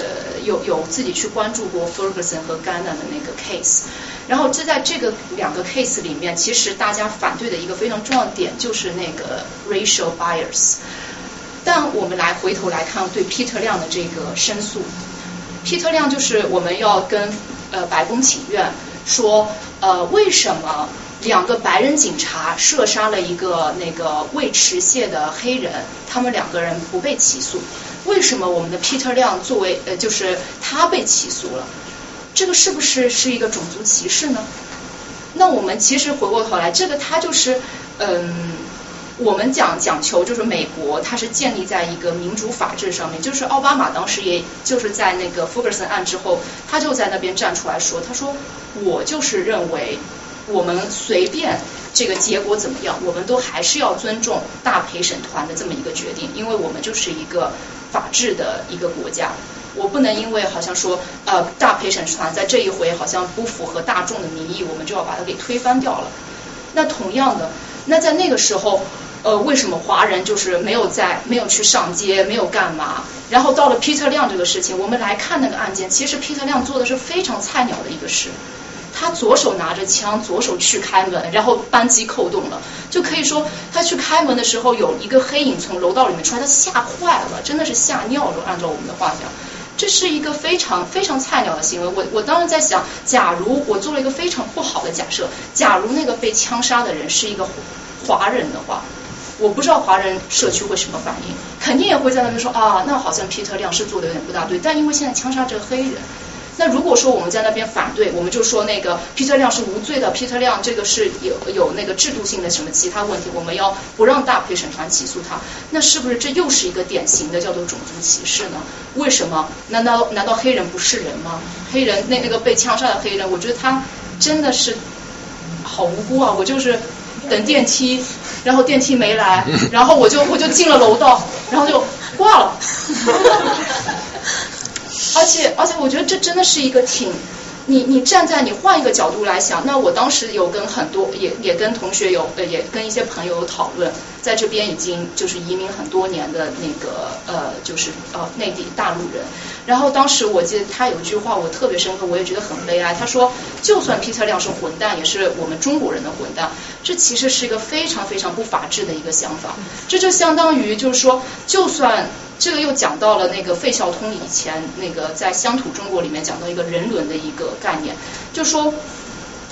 有有自己去关注过 Ferguson 和 Ghana 的那个 case，然后这在这个两个 case 里面，其实大家反对的一个非常重要的点就是那个 racial bias。但我们来回头来看对 Peter 亮的这个申诉，Peter 亮就是我们要跟呃白宫请愿，说呃为什么两个白人警察射杀了一个那个未持械的黑人，他们两个人不被起诉，为什么我们的 Peter 亮作为呃就是他被起诉了，这个是不是是一个种族歧视呢？那我们其实回过头来，这个他就是嗯。我们讲讲求就是美国，它是建立在一个民主法治上面。就是奥巴马当时也就是在那个福格森案之后，他就在那边站出来说，他说我就是认为我们随便这个结果怎么样，我们都还是要尊重大陪审团的这么一个决定，因为我们就是一个法治的一个国家，我不能因为好像说呃大陪审团在这一回好像不符合大众的民意，我们就要把它给推翻掉了。那同样的，那在那个时候。呃，为什么华人就是没有在没有去上街，没有干嘛？然后到了 Peter 亮这个事情，我们来看那个案件，其实 Peter 亮做的是非常菜鸟的一个事。他左手拿着枪，左手去开门，然后扳机扣动了，就可以说他去开门的时候有一个黑影从楼道里面出来，他吓坏了，真的是吓尿了。按照我们的话讲，这是一个非常非常菜鸟的行为。我我当时在想，假如我做了一个非常不好的假设，假如那个被枪杀的人是一个华人的话。我不知道华人社区会什么反应，肯定也会在那边说啊，那好像皮特亮是做的有点不大对。但因为现在枪杀这个黑人，那如果说我们在那边反对，我们就说那个 Peter 亮是无罪的，，Peter 亮这个是有有那个制度性的什么其他问题，我们要不让大陪审团起诉他，那是不是这又是一个典型的叫做种族歧视呢？为什么？难道难道黑人不是人吗？黑人那那个被枪杀的黑人，我觉得他真的是好无辜啊！我就是。等电梯，然后电梯没来，然后我就我就进了楼道，然后就挂了。而且而且，我觉得这真的是一个挺。你你站在你换一个角度来想，那我当时有跟很多也也跟同学有呃也跟一些朋友有讨论，在这边已经就是移民很多年的那个呃就是呃内地大陆人，然后当时我记得他有一句话我特别深刻，我也觉得很悲哀。他说，就算皮特亮是混蛋，也是我们中国人的混蛋。这其实是一个非常非常不法治的一个想法。这就相当于就是说，就算。这个又讲到了那个费孝通以前那个在乡土中国里面讲到一个人伦的一个概念，就说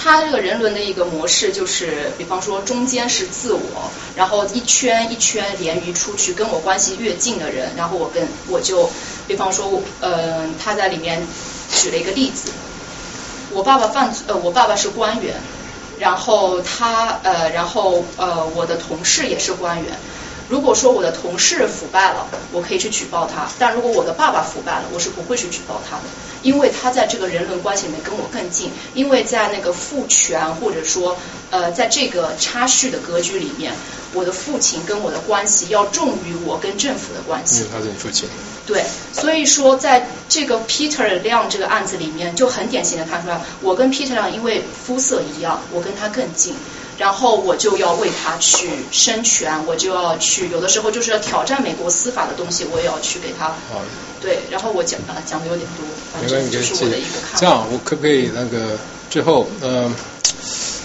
他这个人伦的一个模式就是，比方说中间是自我，然后一圈一圈连于出去，跟我关系越近的人，然后我跟我就，比方说，嗯，他在里面举了一个例子，我爸爸犯呃，我爸爸是官员，然后他呃，然后呃，我的同事也是官员。如果说我的同事腐败了，我可以去举报他；但如果我的爸爸腐败了，我是不会去举报他的，因为他在这个人伦关系里面跟我更近，因为在那个父权或者说呃在这个差序的格局里面，我的父亲跟我的关系要重于我跟政府的关系。因为他是你父亲。对，所以说在这个 Peter 亮这个案子里面，就很典型的看出来，我跟 Peter 亮因为肤色一样，我跟他更近，然后我就要为他去伸权，我就要去，有的时候就是要挑战美国司法的东西，我也要去给他。好，对，然后我讲啊讲的有点多，反没关系，正就是我的一个看法。这样，我可不可以那个最后，嗯、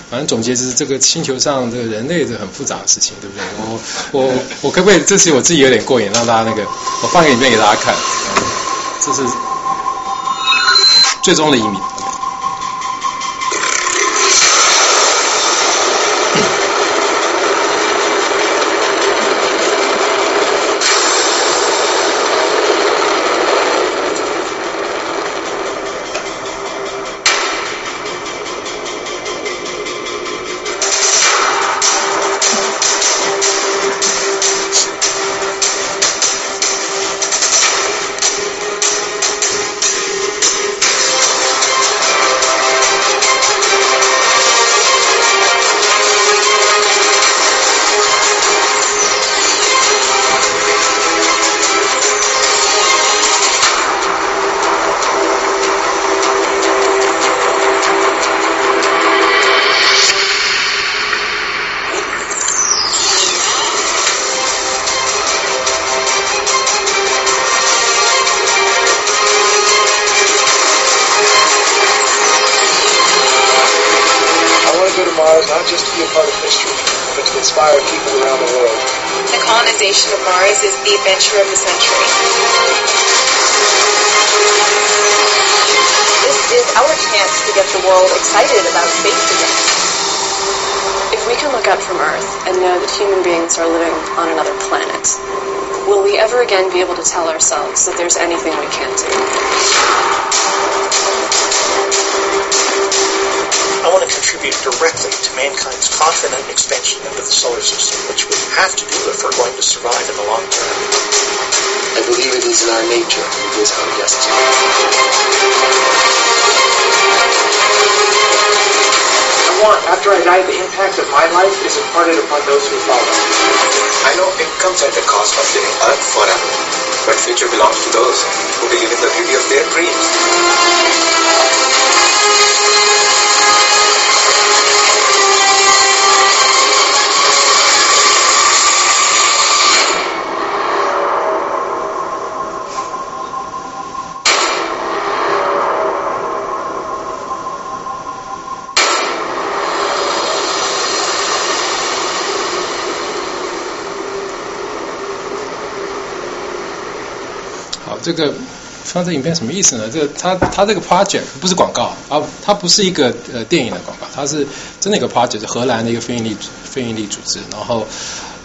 反正总结就是这个星球上这个人类这很复杂的事情，对不对？我我我可不可以这次我自己有点过瘾，让大家那个我放个影片给大家看，嗯这是最终的一米。Be able to tell ourselves that there's anything we can't do? I want to contribute directly to mankind's confident expansion into the solar system, which we have to do if we're going to survive in the long term. I believe it is in our nature. It is our destiny. I want, after I die, the impact of my life is imparted upon those who follow. I know it comes at the cost of living Earth forever, but future belongs to those who believe in the beauty of their dreams. 这个放这影片什么意思呢？这个它它这个 project 不是广告啊，它不是一个呃电影的广告，它是真的一个 project，荷兰的一个非营利非营利组织，然后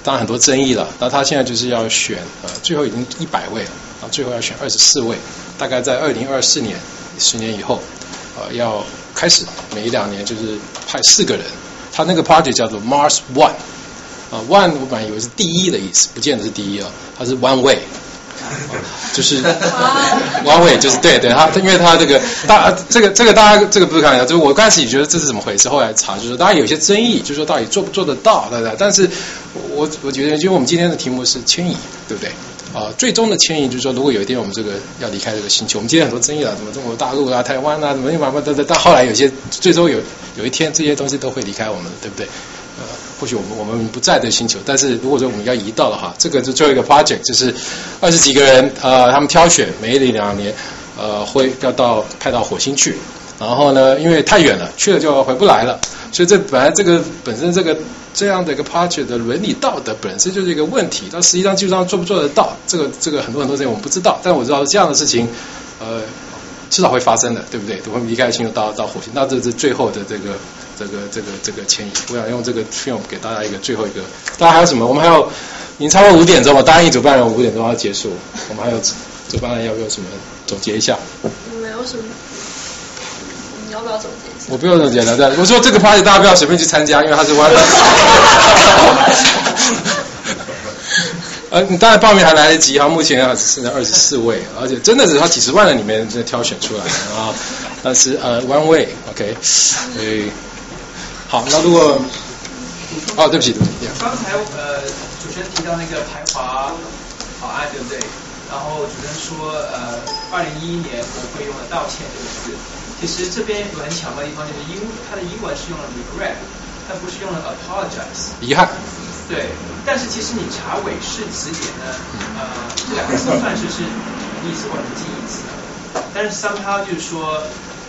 当然很多争议了，那他现在就是要选呃最后已经一百位了，然后最后要选二十四位，大概在二零二四年十年以后，呃要开始每一两年就是派四个人，他那个 project 叫做 Mars One。啊、o n e 我本来以为是第一的意思，不见得是第一哦，它是 one way，就是王伟就是对对，他因为他这个大这个这个大家这个不是开玩笑，就是我刚开始也觉得这是怎么回事，后来查就是大家有些争议，就是说到底做不做得到，对不对？但是我我觉得，因为我们今天的题目是迁移，对不对？啊、最终的迁移就是说，如果有一天我们这个要离开这个星球，我们今天很多争议了，什么中国大陆啊、台湾啊，怎么怎么等等，但后来有些最终有有一天这些东西都会离开我们，对不对？或许我们我们不在这个星球，但是如果说我们要移到的话，这个是最后一个 project，就是二十几个人，呃，他们挑选每两年，呃，会要到派到火星去，然后呢，因为太远了，去了就回不来了，所以这本来这个本身这个这样的一个 project 的伦理道德本身就是一个问题，但实际上技术上做不做得到，这个这个很多很多事情我们不知道，但我知道这样的事情，呃。迟早会发生的，对不对？我们离开星球到到火星，那这是最后的这个这个这个这个迁移。我想用这个 film 给大家一个最后一个。大家还有什么？我们还有，已经超过五点钟了。答应主办人五点钟要结束。我们还有主办人要不要什么总结一下？没有什么，你要不要总结一下？我不用总结了，对。我说这个 party 大家不要随便去参加，因为它是 one。呃，你当然报名还来得及哈，目前啊只剩下二十四位，而且真的是他几十万人里面在挑选出来的啊。但是呃，one way，OK，所以好，那如果哦，对不起，对不起。刚才呃，主持人提到那个排华法案，对不对？然后主持人说呃，二零一一年国会用了道歉这个字，其实这边有很巧妙的地方，就是英它的英文是用了 regret，它不是用了 apologize。遗憾。对，但是其实你查韦氏词典呢，呃，这两个词算是是意思或者是近义词，但是 somehow 就是说，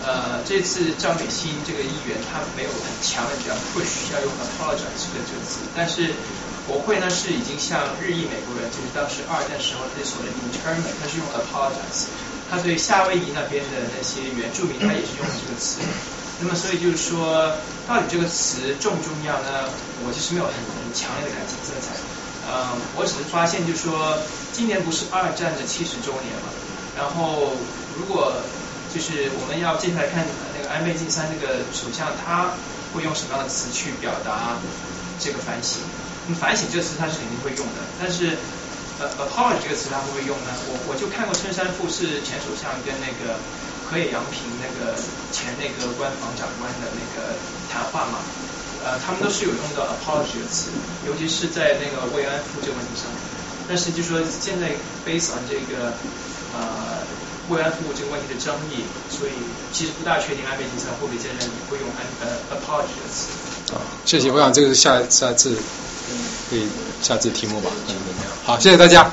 呃，这次张美心这个议员他没有很强的比较 push 要用 apologize 这个词，但是国会呢是已经向日裔美国人，就是当时二战时候那所谓的 internment，他是用 apologize，他对夏威夷那边的那些原住民他也是用这个词。那么，所以就是说，到底这个词重不重要呢？我其实没有很很强烈的感情色彩。嗯，我只是发现，就是说，今年不是二战的七十周年嘛。然后，如果就是我们要接下来看那个安倍晋三那个首相，他会用什么样的词去表达这个反省？那么反省这个词他是肯定会用的，但是呃，apology 这个词他会不会用呢？我我就看过春山富士前首相跟那个。河野洋平那个前那个官房长官的那个谈话嘛，呃，他们都是有用到 apology 的词，尤其是在那个慰安妇这个问题上。但是就说现在 based on 这个呃慰安妇这个问题的争议，所以其实不大确定安倍晋三会不会接任会用安呃 apology 的词。啊，谢谢，我想这个是下下次可以下次题目吧，嗯？好，谢谢大家。